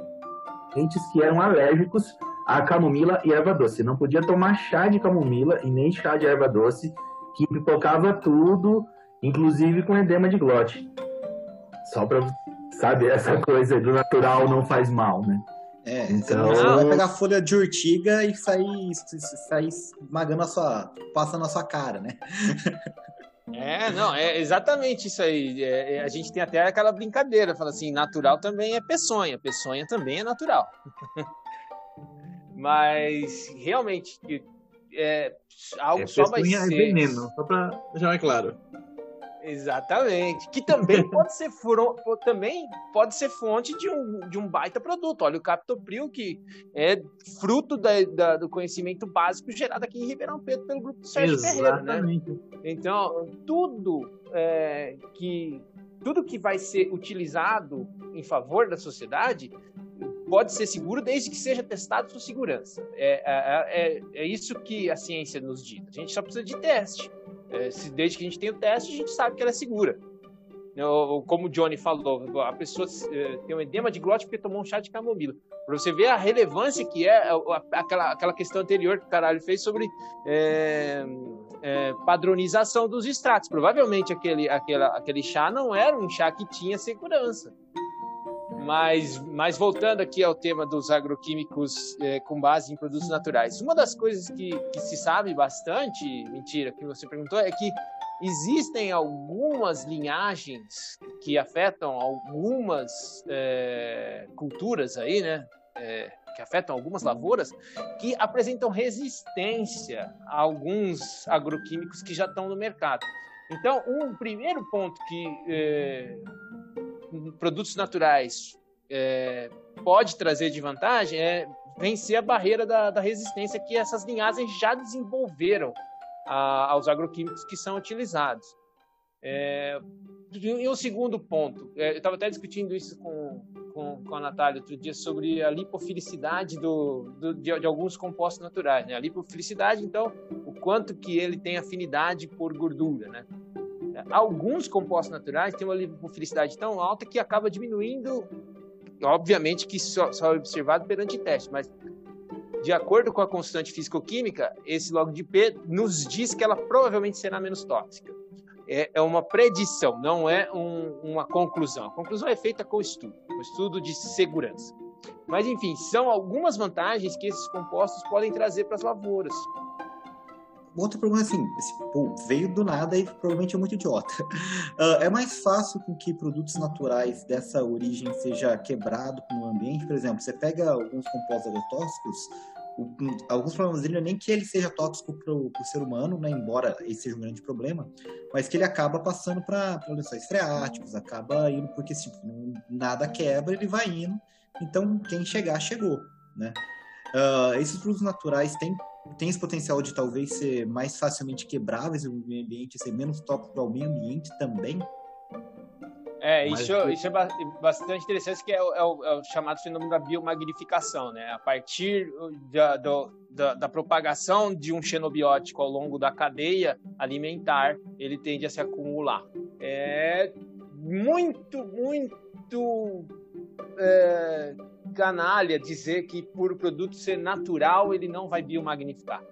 que eram alérgicos a camomila e erva doce. Não podia tomar chá de camomila e nem chá de erva doce, que pipocava tudo, inclusive com edema de glote. Só para saber essa coisa do natural não faz mal, né? É, então... você vai pegar folha de urtiga e sair, sair esmagando a sua. passando a sua cara, né? É, não, é exatamente isso aí. É, é, a gente tem até aquela brincadeira, fala assim, natural também é peçonha, peçonha também é natural. Mas realmente é, algo é, só vai ser. é veneno, só para deixar mais claro. Exatamente. Que também pode ser também pode ser fonte de um, de um baita produto. Olha o Captopril, que é fruto da, da, do conhecimento básico gerado aqui em Ribeirão Preto pelo grupo do Sérgio Exatamente. Ferreira. Né? Então, tudo é, que tudo que vai ser utilizado em favor da sociedade pode ser seguro desde que seja testado por segurança. É, é, é, é, isso que a ciência nos diz. A gente só precisa de teste. É, se, desde que a gente tem o teste, a gente sabe que ela é segura. Como o Johnny falou, a pessoa é, tem um edema de glote porque tomou um chá de camomila. Para você ver a relevância que é aquela, aquela questão anterior que o caralho fez sobre é, é, padronização dos extratos. Provavelmente aquele, aquele, aquele chá não era um chá que tinha segurança. Mas, mas voltando aqui ao tema dos agroquímicos é, com base em produtos naturais, uma das coisas que, que se sabe bastante, mentira, que você perguntou, é que existem algumas linhagens que afetam algumas é, culturas aí, né? É, que afetam algumas lavouras, que apresentam resistência a alguns agroquímicos que já estão no mercado. Então, um primeiro ponto que é, produtos naturais é, pode trazer de vantagem é vencer a barreira da, da resistência que essas linhagens já desenvolveram a, aos agroquímicos que são utilizados. É, e o segundo ponto, é, eu estava até discutindo isso com, com, com, a Natália outro dia sobre a lipofilicidade do, do de, de, alguns compostos naturais. Né? A lipofilicidade, então, o quanto que ele tem afinidade por gordura. Né? Alguns compostos naturais têm uma lipofilicidade tão alta que acaba diminuindo obviamente que só, só é observado perante teste, mas de acordo com a constante físico-química, esse log de P nos diz que ela provavelmente será menos tóxica. É, é uma predição, não é um, uma conclusão. A conclusão é feita com estudo, com estudo de segurança. Mas, enfim, são algumas vantagens que esses compostos podem trazer para as lavouras outro problema assim, esse, pô, veio do nada e provavelmente é muito idiota. Uh, é mais fácil com que produtos naturais dessa origem seja quebrado no ambiente, por exemplo, você pega alguns compostos agrotóxicos, o, alguns problemas dele não é nem que ele seja tóxico para o ser humano, né, embora esse seja um grande problema, mas que ele acaba passando para lençóis freáticos, acaba indo, porque tipo, nada quebra, ele vai indo, então quem chegar, chegou, né? Uh, esses produtos naturais têm tem esse potencial de talvez ser mais facilmente quebráveis no meio ambiente, ser menos tóxico ao meio ambiente também? É, isso, Mas... isso é bastante interessante, que é o, é, o, é o, chamado fenômeno da biomagnificação, né? A partir da, do, da, da, propagação de um xenobiótico ao longo da cadeia alimentar, ele tende a se acumular. É muito, muito é, canalha dizer que por o produto ser natural ele não vai biomagnificar.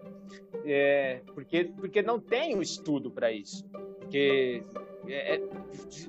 É, porque, porque não tem um estudo para isso. Porque é, é,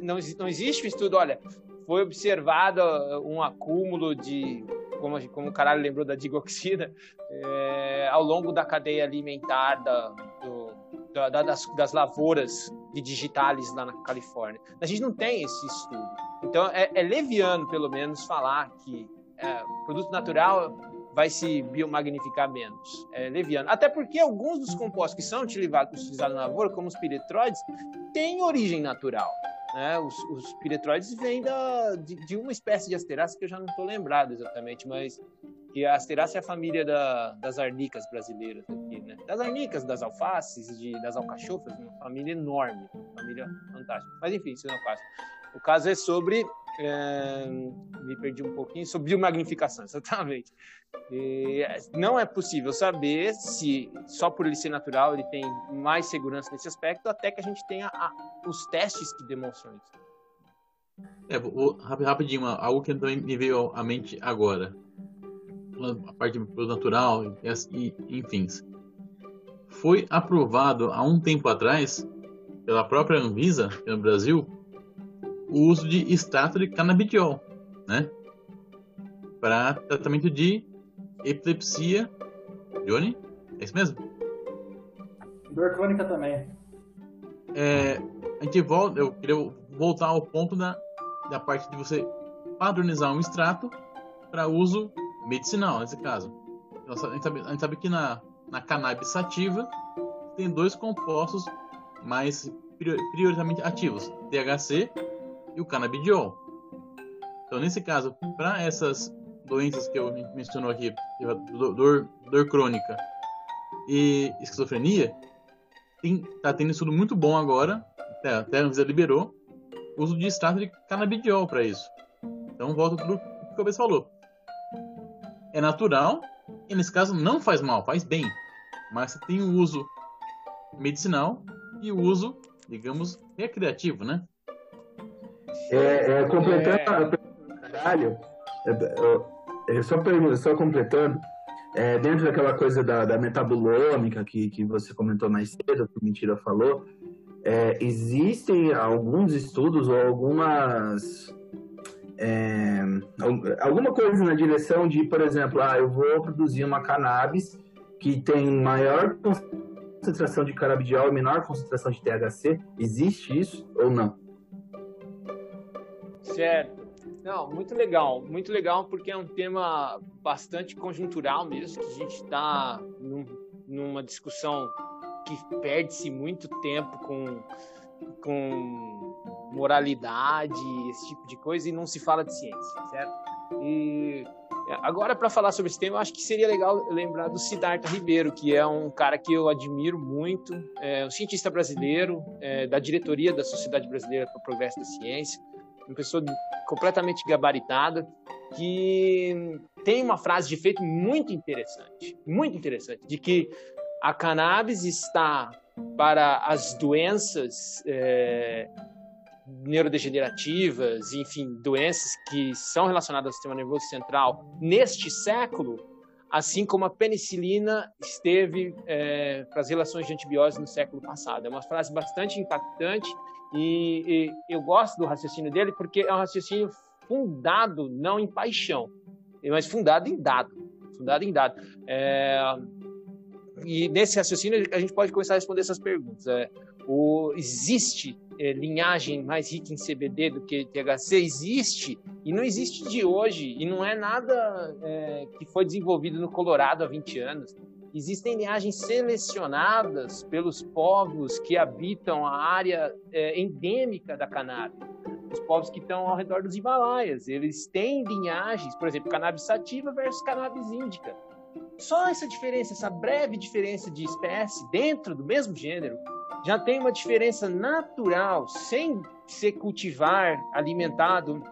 não, não existe um estudo, olha, foi observado um acúmulo de, como, como o caralho lembrou da digoxina, é, ao longo da cadeia alimentar da, do, da, das, das lavouras de digitalis lá na Califórnia. A gente não tem esse estudo. Então é, é leviano, pelo menos, falar que é, produto natural vai se biomagnificar menos. É leviano. Até porque alguns dos compostos que são utilizados, na lavoura, como os piretroides, têm origem natural. Né? Os, os piretroides vêm da, de, de, uma espécie de asterácea que eu já não estou lembrado exatamente, mas que a asterácea é a família da, das arnicas brasileiras aqui, né? Das arnicas, das alfaces, de, das alcachofras, uma família enorme, uma família fantástica. Mas enfim, isso não é o caso. O caso é sobre é, me perdi um pouquinho sobre biomagnificação, exatamente. E não é possível saber se só por ele ser natural ele tem mais segurança nesse aspecto, até que a gente tenha a, os testes que demonstram isso. É, vou, rapidinho, algo que também me veio à mente agora. A parte do natural e, e enfim. Foi aprovado há um tempo atrás pela própria Anvisa, no Brasil, o uso de extrato de canabidiol, né? Para tratamento de epilepsia. Johnny? É isso mesmo? Dor crônica também. É, a gente volta, eu queria voltar ao ponto da, da parte de você padronizar um extrato para uso medicinal, nesse caso. A gente sabe, a gente sabe que na, na cannabis sativa tem dois compostos mais prioritariamente ativos, THC e o canabidiol. Então, nesse caso, para essas doenças que eu mencionou aqui, dor, dor crônica e esquizofrenia, tem, tá tendo estudo muito bom agora, até, até a Anvisa liberou, uso de extrato de canabidiol para isso. Então, volto para o que o Cabeça falou. É natural, e nesse caso não faz mal, faz bem. Mas você tem o uso medicinal e o uso, digamos, recreativo, né? É, é completando é... caralho, é, é, só, só completando, é, dentro daquela coisa da, da metabolômica que, que você comentou mais cedo, que o Mentira falou, é, existem alguns estudos ou algumas. É, alguma coisa na direção de, por exemplo, ah, eu vou produzir uma cannabis que tem maior concentração de canabidiol e menor concentração de THC. Existe isso ou não? Certo. Não, muito legal, muito legal porque é um tema bastante conjuntural mesmo, que a gente está num, numa discussão que perde-se muito tempo com, com moralidade, esse tipo de coisa, e não se fala de ciência, certo? E agora, para falar sobre esse tema, eu acho que seria legal lembrar do Siddhartha Ribeiro, que é um cara que eu admiro muito, é um cientista brasileiro, é, da diretoria da Sociedade Brasileira para o Progresso da Ciência, uma pessoa completamente gabaritada, que tem uma frase de efeito muito interessante, muito interessante, de que a cannabis está para as doenças é, neurodegenerativas, enfim, doenças que são relacionadas ao sistema nervoso central neste século, assim como a penicilina esteve é, para as relações de antibiose no século passado. É uma frase bastante impactante e, e, eu gosto do raciocínio dele porque é um raciocínio fundado não em paixão, mas fundado em dado, fundado em dado. É, e nesse raciocínio a gente pode começar a responder essas perguntas. É, o, existe é, linhagem mais rica em CBD do que THC? Existe, e não existe de hoje, e não é nada é, que foi desenvolvido no Colorado há 20 anos. Existem linhagens selecionadas pelos povos que habitam a área é, endêmica da cannabis. Os povos que estão ao redor dos Himalaias. Eles têm linhagens, por exemplo, cannabis sativa versus cannabis índica. Só essa diferença, essa breve diferença de espécie dentro do mesmo gênero, já tem uma diferença natural, sem ser cultivar, alimentado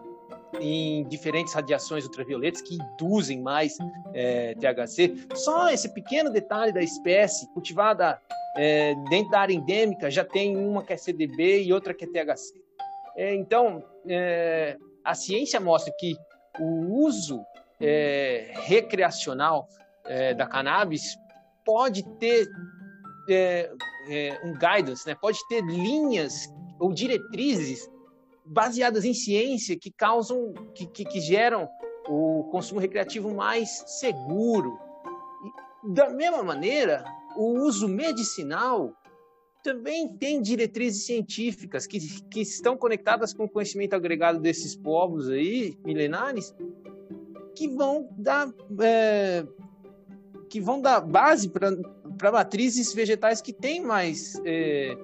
em diferentes radiações ultravioletas que induzem mais é, THC. Só esse pequeno detalhe da espécie cultivada é, dentro da área endêmica já tem uma que é CDB e outra que é THC. É, então, é, a ciência mostra que o uso é, recreacional é, da cannabis pode ter um guidance, né? pode ter linhas ou diretrizes baseadas em ciência que causam, que, que, que geram o consumo recreativo mais seguro. E, da mesma maneira, o uso medicinal também tem diretrizes científicas que, que estão conectadas com o conhecimento agregado desses povos aí, milenares, que vão dar, é, que vão dar base para matrizes vegetais que têm mais é,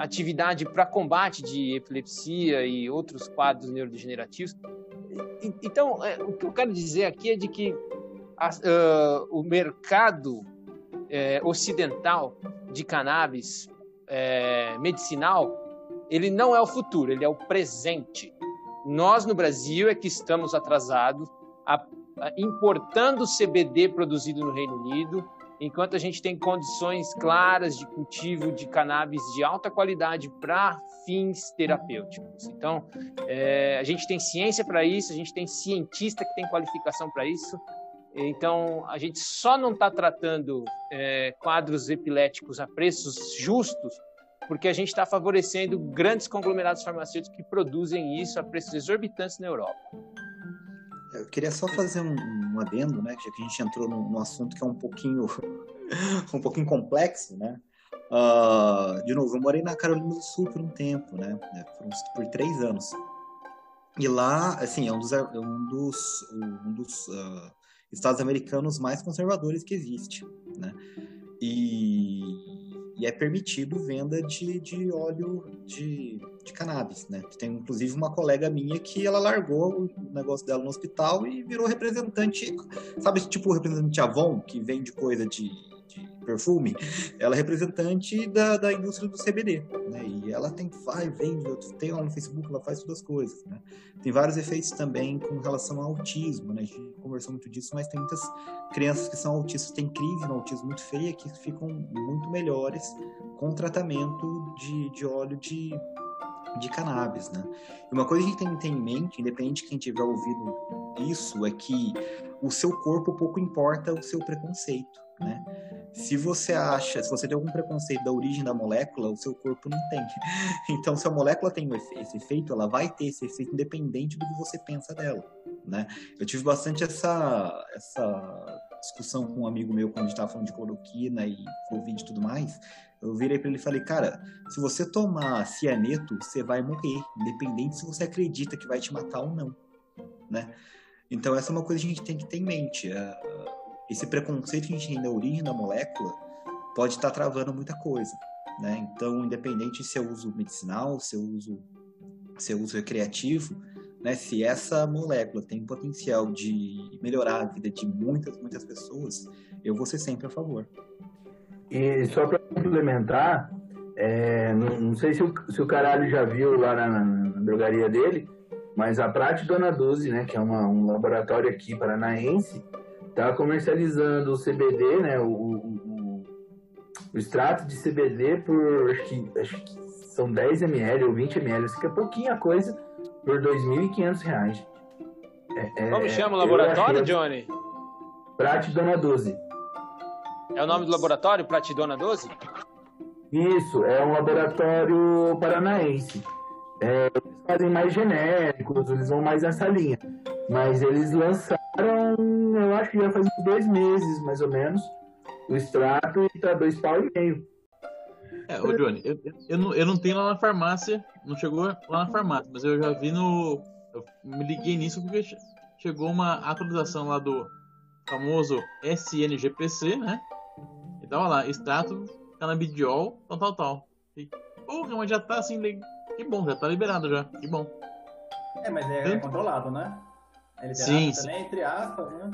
atividade para combate de epilepsia e outros quadros neurodegenerativos. Então, é, o que eu quero dizer aqui é de que a, uh, o mercado é, ocidental de cannabis é, medicinal, ele não é o futuro, ele é o presente. Nós no Brasil é que estamos atrasados, a, a, importando CBD produzido no Reino Unido, enquanto a gente tem condições claras de cultivo de cannabis de alta qualidade para fins terapêuticos. Então, é, a gente tem ciência para isso, a gente tem cientista que tem qualificação para isso. Então, a gente só não está tratando é, quadros epiléticos a preços justos porque a gente está favorecendo grandes conglomerados farmacêuticos que produzem isso a preços exorbitantes na Europa. Eu queria só fazer um, um adendo, né? Já que a gente entrou num, assunto que é um pouquinho, um pouquinho complexo, né? Uh, de novo, eu morei na Carolina do Sul por um tempo, né? É, por, por três anos. E lá, assim, é um dos, é um dos, um dos uh, estados americanos mais conservadores que existe, né? E, e é permitido venda de, de óleo de, de cannabis, né? Tem inclusive uma colega minha que ela largou o negócio dela no hospital e virou representante, sabe, tipo representante Avon, que vende coisa de perfume? Ela é representante da, da indústria do CBD, né? E ela tem, vai, vende, tem lá no Facebook, ela faz todas as coisas, né? Tem vários efeitos também com relação ao autismo, né? A gente conversou muito disso, mas tem muitas crianças que são autistas, têm crise no autismo muito feia, que ficam muito melhores com tratamento de, de óleo de, de cannabis, né? E uma coisa que a gente tem que ter em mente, independente de quem tiver ouvido isso, é que o seu corpo pouco importa o seu preconceito, né? Se você acha, se você tem algum preconceito da origem da molécula, o seu corpo não tem. Então, se a molécula tem esse efeito, ela vai ter esse efeito independente do que você pensa dela, né? Eu tive bastante essa, essa discussão com um amigo meu quando a gente estava falando de cloroquina e Covid e tudo mais. Eu virei para ele e falei, cara, se você tomar cianeto, você vai morrer, independente se você acredita que vai te matar ou não, né? Então, essa é uma coisa que a gente tem que ter em mente. Uh, esse preconceito que a gente tem na origem da molécula pode estar travando muita coisa, né? Então, independente se eu uso medicinal, se eu uso, se eu uso recreativo, né? Se essa molécula tem potencial de melhorar a vida de muitas, muitas pessoas, eu vou ser sempre a favor. E só para complementar, é, não, não, sei se o, se o caralho já viu lá na, na, na drogaria dele, mas a Prate Dona Duzi, né, que é uma, um laboratório aqui paranaense, tá comercializando o CBD, né, o, o, o, extrato de CBD por, acho que, acho que são 10 ml ou 20 ml, isso que é pouquinha coisa, por R$ 2.500. É, é, Como chama o laboratório, Johnny? Prate Dona 12. É o nome do laboratório, Prate Dona 12? Isso, é um laboratório paranaense. É, eles fazem mais genéricos, eles vão mais nessa linha. Mas eles lançaram, eu acho que já faz uns dois meses, mais ou menos, o extrato e tá dois pau e meio. É, ô Johnny, eu, eu, não, eu não tenho lá na farmácia, não chegou lá na farmácia, mas eu já vi no. Eu me liguei nisso porque chegou uma atualização lá do famoso SNGPC, né? E tava lá, extrato, canabidiol, tal, tal, tal. E, porra, mas já tá assim, que bom, já tá liberado já, que bom. É, mas é, é controlado, né? Sim, sim. Entre aspas, né?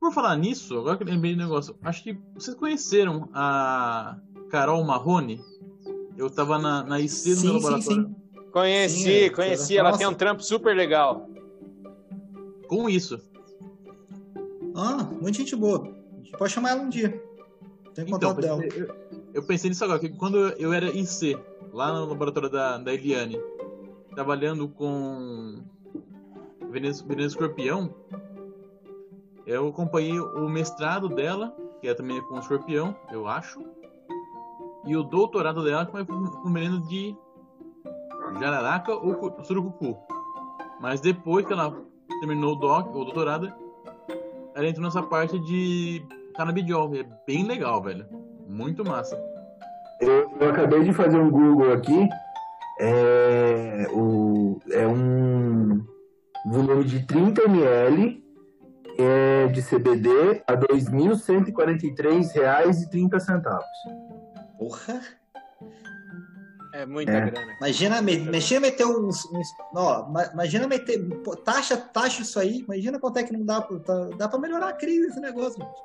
Por falar nisso, agora que eu lembrei do negócio, acho que vocês conheceram a Carol Marrone? Eu tava na, na IC do sim, laboratório. Sim, sim. Conheci, sim, é, conheci. Ela tem um trampo super legal. Com isso. Ah, muita gente boa. Pode chamar ela um dia. Tem contato então, dela. Eu, eu, pensei nisso agora, que quando eu era IC, lá no laboratório da, da Eliane, trabalhando com veneno, veneno escorpião, eu acompanhei o mestrado dela, que é também com escorpião, eu acho, e o doutorado dela, que é com veneno de jararaca ou surucucu. Mas depois que ela terminou o doc, o doutorado, ela entrou nessa parte de canabidiol. É bem legal, velho. Muito massa. Eu, eu acabei de fazer um Google aqui. É, o, é um volume de 30 ml é, de CBD a R$ 2.143,30. Porra! É muita é. grana. Imagina, imagina meter uns. uns ó, imagina meter. taxa, taxa isso aí. Imagina quanto é que não dá pra. Tá, dá pra melhorar a crise esse negócio, gente.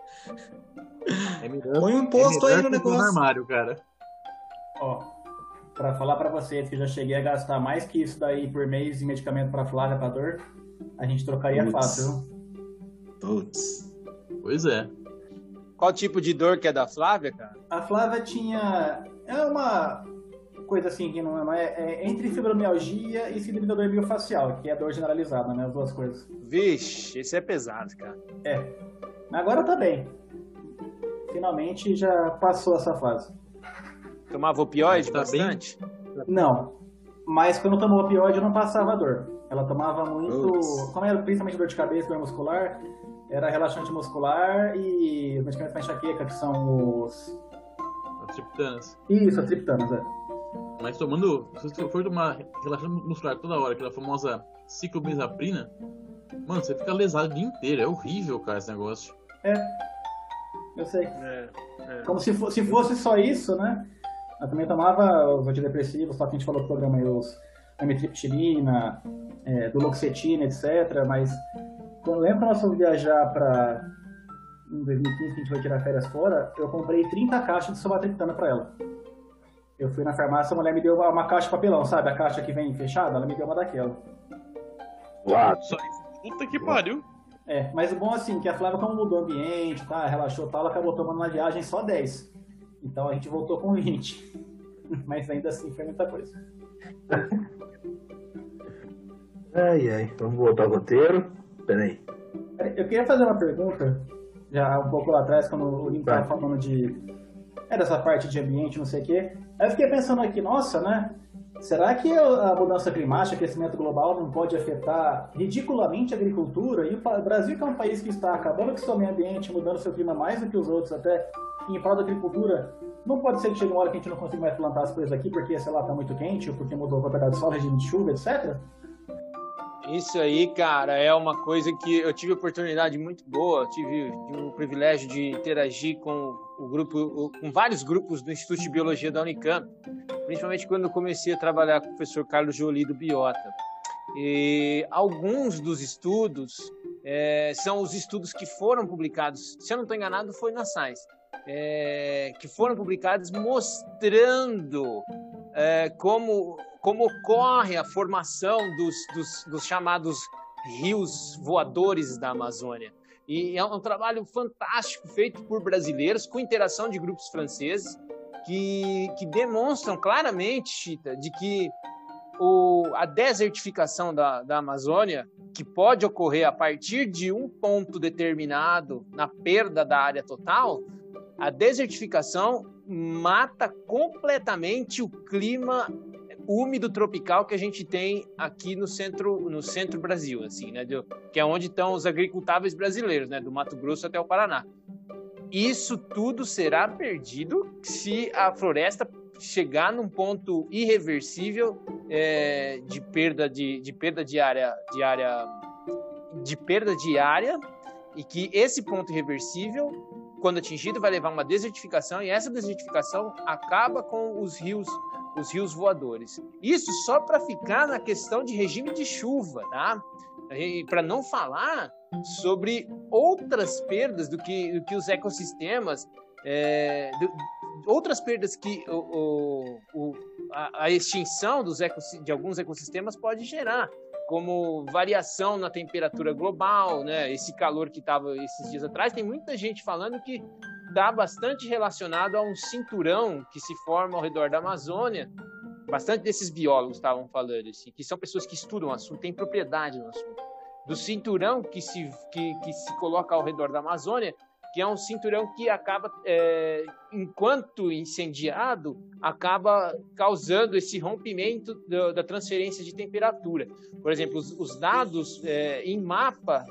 É melhor, Põe um imposto é aí no negócio. No armário, cara. Ó, pra falar pra vocês que já cheguei a gastar mais que isso daí por mês em medicamento pra Flávia pra dor, a gente trocaria Puts. fácil. Putz. Pois é. Qual tipo de dor que é da Flávia, cara? A Flávia tinha. É uma coisa assim que não é, é, entre fibromialgia e síndrome da dor biofacial, que é dor generalizada, né? As duas coisas. Vixe, esse é pesado, cara. É. Agora tá bem. Finalmente já passou essa fase. Tomava opioide tá bastante? Bem? Não. Mas quando tomou opioide não passava dor. Ela tomava muito. Ups. Como era principalmente dor de cabeça, dor muscular, era relaxante muscular e os medicamentos para enxaqueca, que são os. As triptanas. Isso, as triptanas, é. Mas tomando. Se você for tomar relaxante muscular toda hora, aquela famosa ciclobenzaprina, mano, você fica lesado o dia inteiro. É horrível, cara, esse negócio. É. Eu sei. É, é. Como se, fo- se fosse só isso, né? Eu também tomava os antidepressivos, só que a gente falou no programa aí, os amitriptilina, é, duloxetina, etc. Mas quando lembro quando nós fomos viajar para em 2015, que a gente foi tirar férias fora, eu comprei 30 caixas de somatriptana para ela. Eu fui na farmácia, a mulher me deu uma, uma caixa de papelão, sabe? A caixa que vem fechada, ela me deu uma daquela. Isso. Puta que pariu. É, mas o bom assim, que a Flávia como mudou o ambiente, tá, relaxou e tal, ela acabou tomando na viagem só 10. Então a gente voltou com 20. Mas ainda assim foi muita coisa. Ai, ai. Vamos voltar ao roteiro. Peraí. Eu queria fazer uma pergunta, já um pouco lá atrás, quando o Link estava Vai. falando de. É dessa parte de ambiente, não sei o quê. Aí eu fiquei pensando aqui, nossa, né? Será que a mudança climática, o aquecimento global não pode afetar ridiculamente a agricultura? E o Brasil, que é um país que está acabando com seu meio ambiente, mudando seu clima mais do que os outros, até em prol da agricultura, não pode ser que chegue uma hora que a gente não consiga mais plantar as coisas aqui porque, sei lá, tá muito quente, ou porque mudou a propriedade do solo, regime de chuva, etc? Isso aí, cara, é uma coisa que eu tive oportunidade muito boa, eu tive o privilégio de interagir com o grupo, com vários grupos do Instituto de Biologia da Unicamp, principalmente quando eu comecei a trabalhar com o professor Carlos Jolie do Biota. E alguns dos estudos é, são os estudos que foram publicados, se eu não estou enganado, foi na Science, é, que foram publicados mostrando é, como, como ocorre a formação dos, dos, dos chamados rios voadores da Amazônia. E é um trabalho fantástico feito por brasileiros, com interação de grupos franceses, que, que demonstram claramente, Chita, de que o, a desertificação da, da Amazônia, que pode ocorrer a partir de um ponto determinado na perda da área total, a desertificação mata completamente o clima úmido tropical que a gente tem aqui no centro no centro Brasil, assim, né, que é onde estão os agricultáveis brasileiros, né, do Mato Grosso até o Paraná. Isso tudo será perdido se a floresta chegar num ponto irreversível é, de perda de, de perda de área de área de perda de área e que esse ponto irreversível quando atingido vai levar uma desertificação e essa desertificação acaba com os rios os rios voadores. Isso só para ficar na questão de regime de chuva, tá? Para não falar sobre outras perdas do que, do que os ecossistemas, é, do- outras perdas que o, o- o- a, a extinção dos de alguns ecossistemas pode gerar, como variação na temperatura global, né? Esse calor que estava esses dias atrás, tem muita gente falando que está bastante relacionado a um cinturão que se forma ao redor da Amazônia. Bastante desses biólogos estavam falando, assim, que são pessoas que estudam o assunto, têm propriedade no assunto. Do cinturão que se, que, que se coloca ao redor da Amazônia, que é um cinturão que acaba, é, enquanto incendiado, acaba causando esse rompimento do- da transferência de temperatura. Por exemplo, os, os dados é, em mapa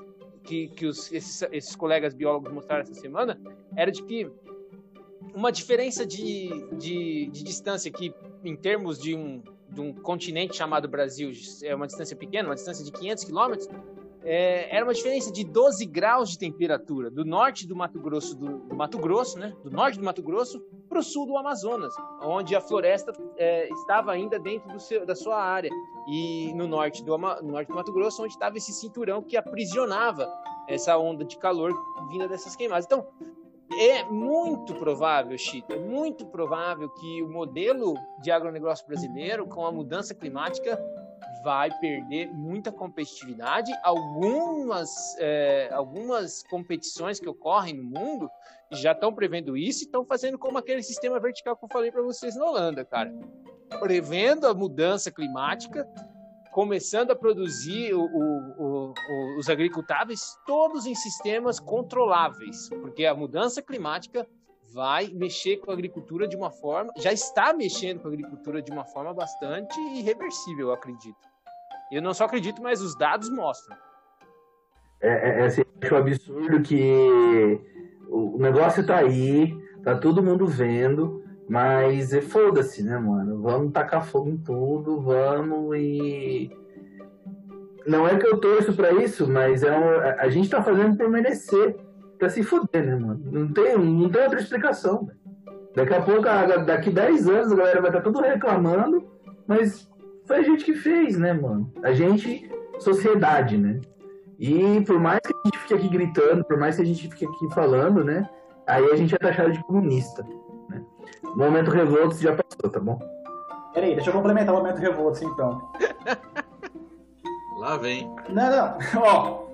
que, que os- esses, esses colegas biólogos mostraram essa semana era de que uma diferença de, de, de distância que, em termos de um, de um continente chamado Brasil, é uma distância pequena, uma distância de 500 quilômetros, é, era uma diferença de 12 graus de temperatura do norte do Mato Grosso, do, do Mato Grosso, né, do norte do Mato Grosso, para o sul do Amazonas, onde a floresta é, estava ainda dentro seu, da sua área, e no norte, do, no norte do Mato Grosso, onde estava esse cinturão que aprisionava essa onda de calor vinda dessas queimadas. Então, é muito provável, Chita, é muito provável que o modelo de agronegócio brasileiro, com a mudança climática, vai perder muita competitividade. Algumas, é, algumas competições que ocorrem no mundo já estão prevendo isso e estão fazendo como aquele sistema vertical que eu falei para vocês na Holanda, cara. Prevendo a mudança climática, começando a produzir o- o- o- os agricultáveis todos em sistemas controláveis, porque a mudança climática vai mexer com a agricultura de uma forma, já está mexendo com a agricultura de uma forma bastante irreversível, acredito. Eu não só acredito, mas os dados mostram. É, é, é, assim, acho um absurdo que o negócio tá aí, tá todo mundo vendo, mas é, foda-se, né, mano? Vamos tacar fogo em tudo, vamos e. Não é que eu torço pra isso, mas é um- a- gente tá fazendo por merecer. pra se fuder, né, mano? Não tem, não tem outra explicação. Daqui a pouco, daqui 10 anos, a galera vai estar tudo reclamando, mas foi a gente que fez, né, mano? A gente, sociedade, né? E por mais que a gente fique aqui gritando, por mais que a gente fique aqui falando, né? Aí a gente é taxado de comunista. Né? O momento revolto já passou, tá bom? Peraí, deixa eu complementar o momento revolto, então. Lá vem. Não, não, ó.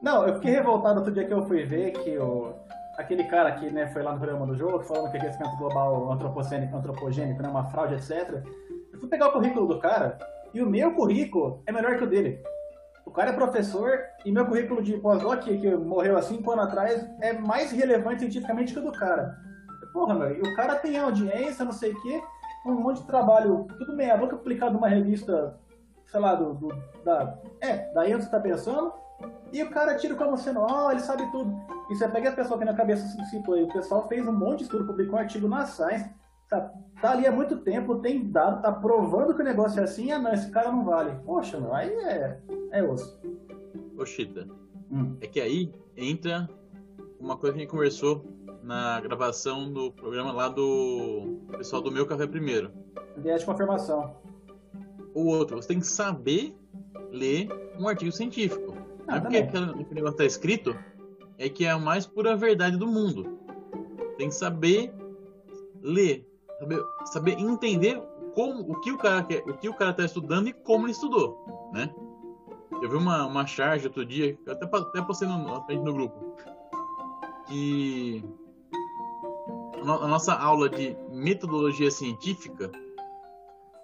não, eu fiquei revoltado outro dia que eu fui ver que o, aquele cara que né, foi lá no programa do jogo, falando que aquecimento global antropogênico, antropogênico é uma fraude, etc. Eu fui pegar o currículo do cara e o meu currículo é melhor que o dele. O cara é professor e meu currículo de pós-doc, que morreu há cinco anos atrás, é mais relevante cientificamente que o do cara. Porra, meu, o cara tem audiência, não sei o quê, um monte de trabalho, tudo meia boca publicado numa revista, sei lá, do, do da. É, daí onde você tá pensando, e o cara tira como sendo, ó, oh, ele sabe tudo. E você pega a pessoa que na cabeça se aí, o pessoal fez um monte de estudo, publicou um artigo na Science, tá, tá ali há muito tempo, tem dado, tá provando que o negócio é assim, ah não, esse cara não vale. Poxa, aí é, é osso. Oxita, hum. é que aí entra uma coisa que a gente conversou na gravação do programa lá do pessoal do Meu Café Primeiro. Viés de confirmação. O outro, você tem que saber ler um artigo científico. Não é porque aquele negócio está escrito, é que é a mais pura verdade do mundo. Tem que saber ler, saber, saber entender como, o que o cara quer, o que o cara está estudando e como ele estudou, né? Eu vi uma, uma charge outro dia, até, até postei no, no grupo, que a nossa aula de metodologia científica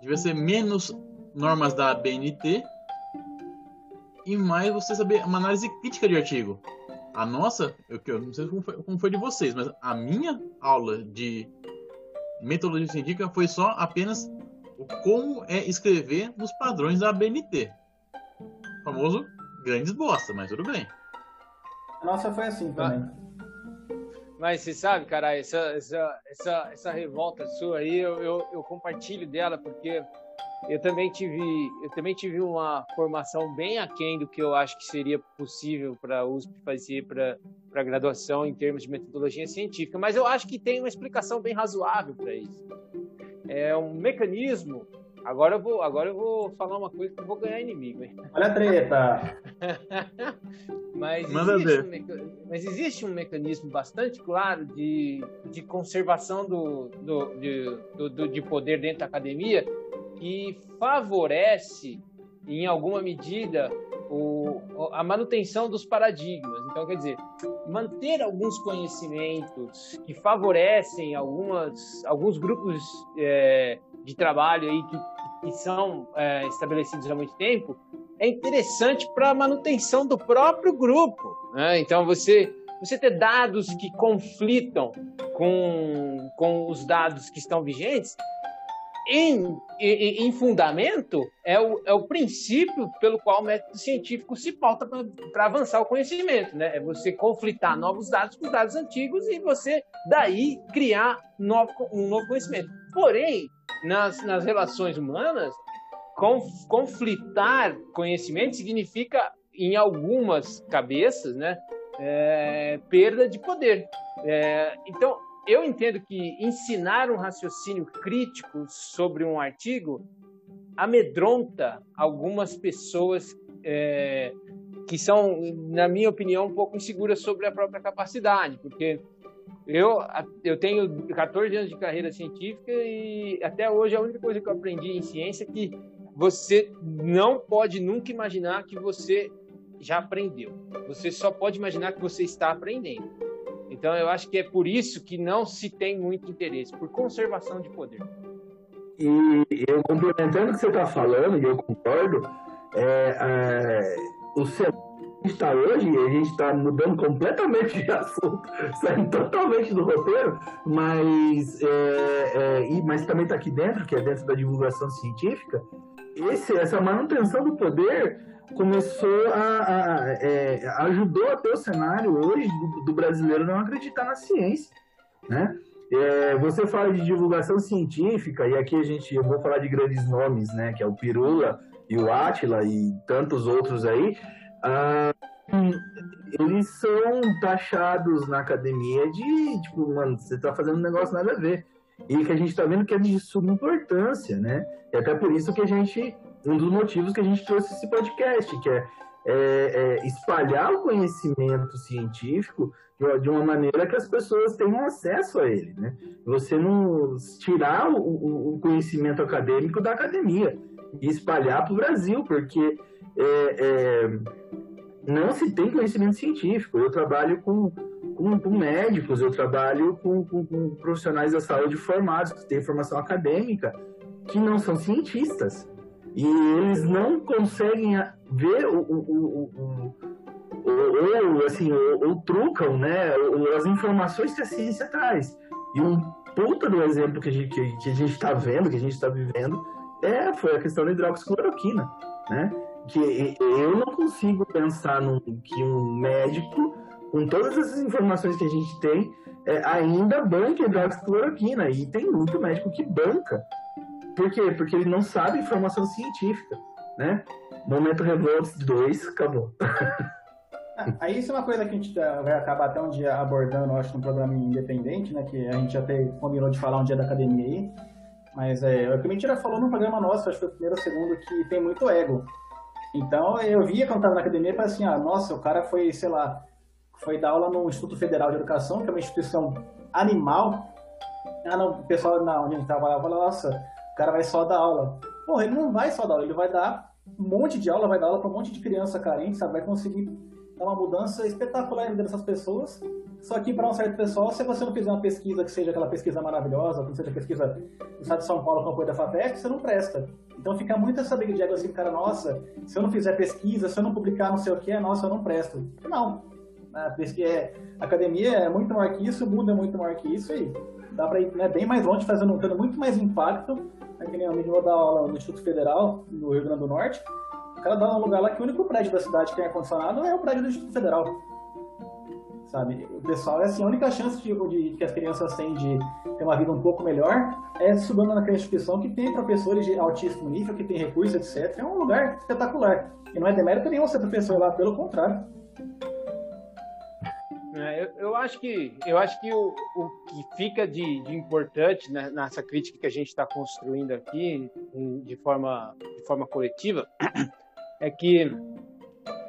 devia ser menos normas da ABNT e mais você saber uma análise crítica de artigo. A nossa, eu, eu não sei como foi, como foi de vocês, mas a minha aula de metodologia científica foi só apenas o como é escrever nos padrões da ABNT. O famoso grandes bosta, mas tudo bem. A nossa foi assim também. Mas você sabe, cara, essa, essa, essa, essa revolta sua aí, eu, eu, eu, compartilho dela, porque eu também tive, eu também tive uma formação bem aquém do que eu acho que seria possível para a USP fazer para a graduação em termos de metodologia científica. Mas eu acho que tem uma explicação bem razoável para isso. É um mecanismo Agora eu vou, agora eu vou falar uma coisa que eu vou ganhar inimigo, hein? Olha a treta! mas, existe um meca... mas existe um mecanismo bastante claro de, de conservação do, do, de, do, do, de poder dentro da academia que favorece, em alguma medida, o, a manutenção dos paradigmas. Então, quer dizer, manter alguns conhecimentos que favorecem algumas, alguns grupos é, de trabalho aí que, que são é, estabelecidos há muito tempo, é interessante para a manutenção do próprio grupo. Né? Então, você, você ter dados que conflitam com, com os dados que estão vigentes, em, em, em fundamento, é o, é o princípio pelo qual o método científico se pauta para avançar o conhecimento. Né? É você conflitar novos dados com dados antigos e você, daí, criar novo, um novo conhecimento. Porém, nas, nas relações humanas, conflitar conhecimento significa, em algumas cabeças, né, é, perda de poder. É, então, eu entendo que ensinar um raciocínio crítico sobre um artigo amedronta algumas pessoas é, que são, na minha opinião, um pouco inseguras sobre a própria capacidade, porque eu, eu tenho 14 anos de carreira científica e até hoje a única coisa que eu aprendi em ciência é que você não pode nunca imaginar que você já aprendeu. Você só pode imaginar que você está aprendendo. Então eu acho que é por isso que não se tem muito interesse, por conservação de poder. E eu complementando o que você está falando, e eu concordo, é, é, o cenário está hoje, a gente está mudando completamente de assunto, saindo totalmente do roteiro, mas, é, é, mas também está aqui dentro, que é dentro da divulgação científica, esse, essa manutenção do poder começou a, a é, ajudou a ter o cenário hoje do, do, brasileiro não acreditar na ciência, né? É, você fala de divulgação científica e aqui a gente eu vou falar de grandes nomes, né? Que é o Pirula e o Átila e tantos outros aí. Ah, eles são taxados na academia de, tipo, mano, você tá fazendo um negócio nada a ver. E que a gente tá vendo que é de suma importância, né? E até por isso que a gente, um dos motivos que a gente trouxe esse podcast, que é, é, é espalhar o conhecimento científico de uma maneira que as pessoas tenham acesso a ele, né? Você não tirar o, o conhecimento acadêmico da academia e espalhar para o Brasil, porque é, é, não se tem conhecimento científico. Eu trabalho com, com, com médicos, eu trabalho com, com, com, profissionais da saúde formados, que têm formação acadêmica, que não são cientistas. E eles não conseguem ver o, o, o, o assim, ou, trucam né, as informações que a ciência traz. E um puta do exemplo que a gente está que, a gente tá vendo, que a gente está vivendo, é, foi a questão da hidroxicloroquina, né? Que eu não consigo pensar num, que um médico, com todas essas informações que a gente tem, é, ainda banca hidroxicloroquina. E tem muito médico que banca. Por quê? Porque ele não sabe informação científica, né? Momento Revolts 2, acabou. Aí isso é uma coisa que a gente tá, vai acabar até um dia abordando, acho, no programa independente, né? Que a gente até combinou de falar um dia da academia aí. Mas é, o que Mentira falou no programa nosso, acho que foi o primeiro ou segundo, que tem muito ego. Então eu via quando estava na academia e falei assim, ah, nossa, o cara foi, sei lá, foi dar aula no Instituto Federal de Educação, que é uma instituição animal. Ah, não, o pessoal na onde a gente trabalhava falou, nossa, o cara vai só dar aula. Porra, ele não vai só dar aula, ele vai dar um monte de aula, vai dar aula para um monte de criança carente, sabe? Vai conseguir dar uma mudança espetacular na vida dessas pessoas só que para um certo pessoal, se você não fizer uma pesquisa que seja aquela pesquisa maravilhosa, que seja pesquisa do Estado de São Paulo com apoio da FAPESP, você não presta. Então fica muito essa briga de ego assim, cara, nossa, se eu não fizer pesquisa, se eu não publicar não sei o que, nossa, eu não presto. Não. A, pesquisa, é, academia é muito maior que isso, o mundo é muito maior que isso e dá para ir né, bem mais longe, fazendo, tendo muito mais impacto. Né, que nem o menino da aula no Instituto Federal, no Rio Grande do Norte. O cara dá um lugar lá que o único prédio da cidade que tem ar-condicionado é o prédio do Instituto Federal sabe? O pessoal, é assim, a única chance de, de, que as crianças têm de ter uma vida um pouco melhor é estudando naquela instituição que tem professores de altíssimo nível, que tem recursos, etc. É um lugar espetacular. E não é demérito nenhum ser professor lá, pelo contrário. É, eu, eu, acho que eu acho que o, o que fica de, de importante né, nessa crítica que a gente está construindo aqui de forma de forma coletiva é que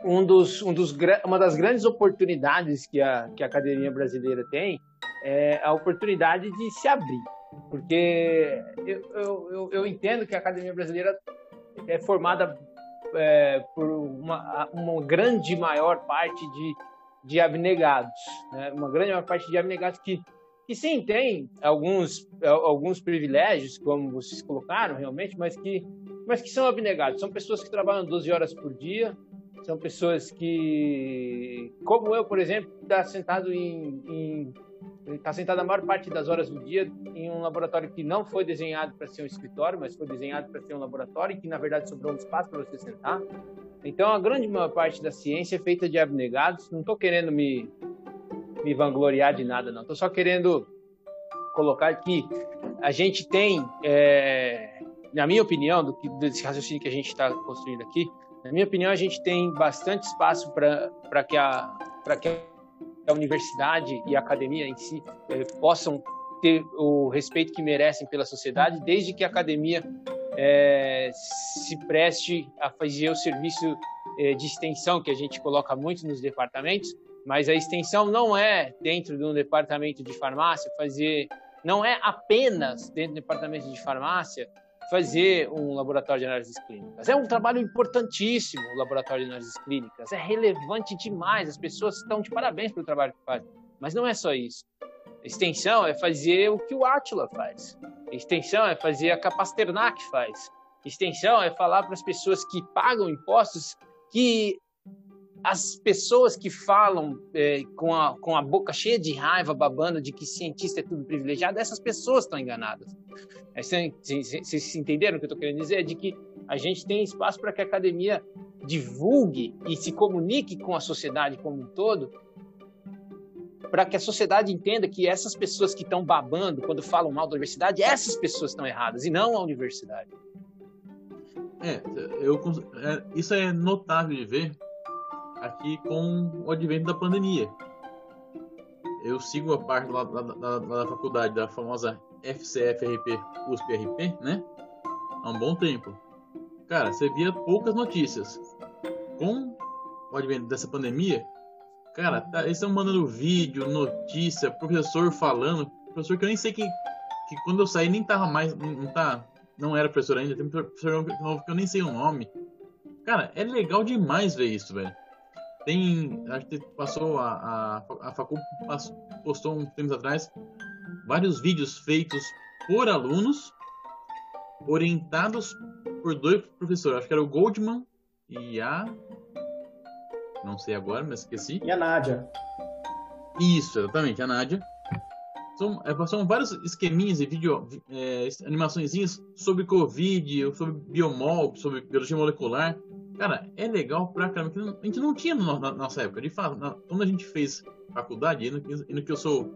um dos, um dos, uma das grandes oportunidades que a, que a academia brasileira tem é a oportunidade de se abrir. Porque eu, eu, eu entendo que a academia brasileira é formada é, por uma, uma grande maior parte de, de abnegados, né? uma grande parte de abnegados que, que sim, tem alguns, alguns privilégios, como vocês colocaram realmente, mas que, mas que são abnegados. São pessoas que trabalham 12 horas por dia, são pessoas que, como eu, por exemplo, está sentado em, está sentado a maior parte das horas do dia em um laboratório que não foi desenhado para ser um escritório, mas foi desenhado para ser um laboratório e que na verdade sobrou um espaço para você sentar. Então a grande maior parte da ciência é feita de abnegados. Não estou querendo me me vangloriar de nada, não. Estou só querendo colocar que a gente tem, é, na minha opinião, do que desse raciocínio que a gente está construindo aqui, na minha opinião, a gente tem bastante espaço para que, a, que a universidade e a academia em si eh, possam ter o respeito que merecem pela sociedade, desde que a academia eh, se preste a fazer o serviço eh, de extensão que a gente coloca muito nos departamentos, mas a extensão não é dentro de um departamento de farmácia fazer, não é apenas dentro do departamento de farmácia fazer um laboratório de análises clínicas. É um trabalho importantíssimo o laboratório de análises clínicas, é relevante demais, as pessoas estão de parabéns pelo trabalho que fazem. Mas não é só isso. Extensão é fazer o que o Átila faz. Extensão é fazer a que a Pasternak faz. Extensão é falar para as pessoas que pagam impostos que as pessoas que falam é, com, a, com a boca cheia de raiva, babando de que cientista é tudo privilegiado, essas pessoas estão enganadas. É, vocês entenderam o que eu estou querendo dizer? É de que a gente tem espaço para que a academia divulgue e se comunique com a sociedade como um todo, para que a sociedade entenda que essas pessoas que estão babando quando falam mal da universidade, essas pessoas estão erradas e não a universidade. É, eu, é, isso é notável de ver aqui com o advento da pandemia. Eu sigo a parte lá, lá- lá- lá da faculdade, da famosa FCFRP USP-RP, né? Há um bom tempo. Cara, você via poucas notícias. Com o advento dessa pandemia, cara, tá- eles estão mandando vídeo, notícia, professor falando, professor que eu nem sei quem. Que quando eu saí nem tava mais. Não, não tá, não era professor ainda, tem professor novo que eu nem sei o nome. Cara, é legal demais ver isso, velho. Tem. Acho que passou a. A, a postou uns tempos atrás vários vídeos feitos por alunos, orientados por dois professores. Acho que era o Goldman e a. Não sei agora, mas esqueci. E a Nádia? Isso, exatamente, a Nádia. São, é, são vários esqueminhas e vídeo, é, animaçõezinhas sobre Covid, sobre biomol, sobre biologia molecular. Cara, é legal pra caramba. que A gente não tinha no- na nossa época. De fato, na- quando a gente fez faculdade, e no, que- e no que eu sou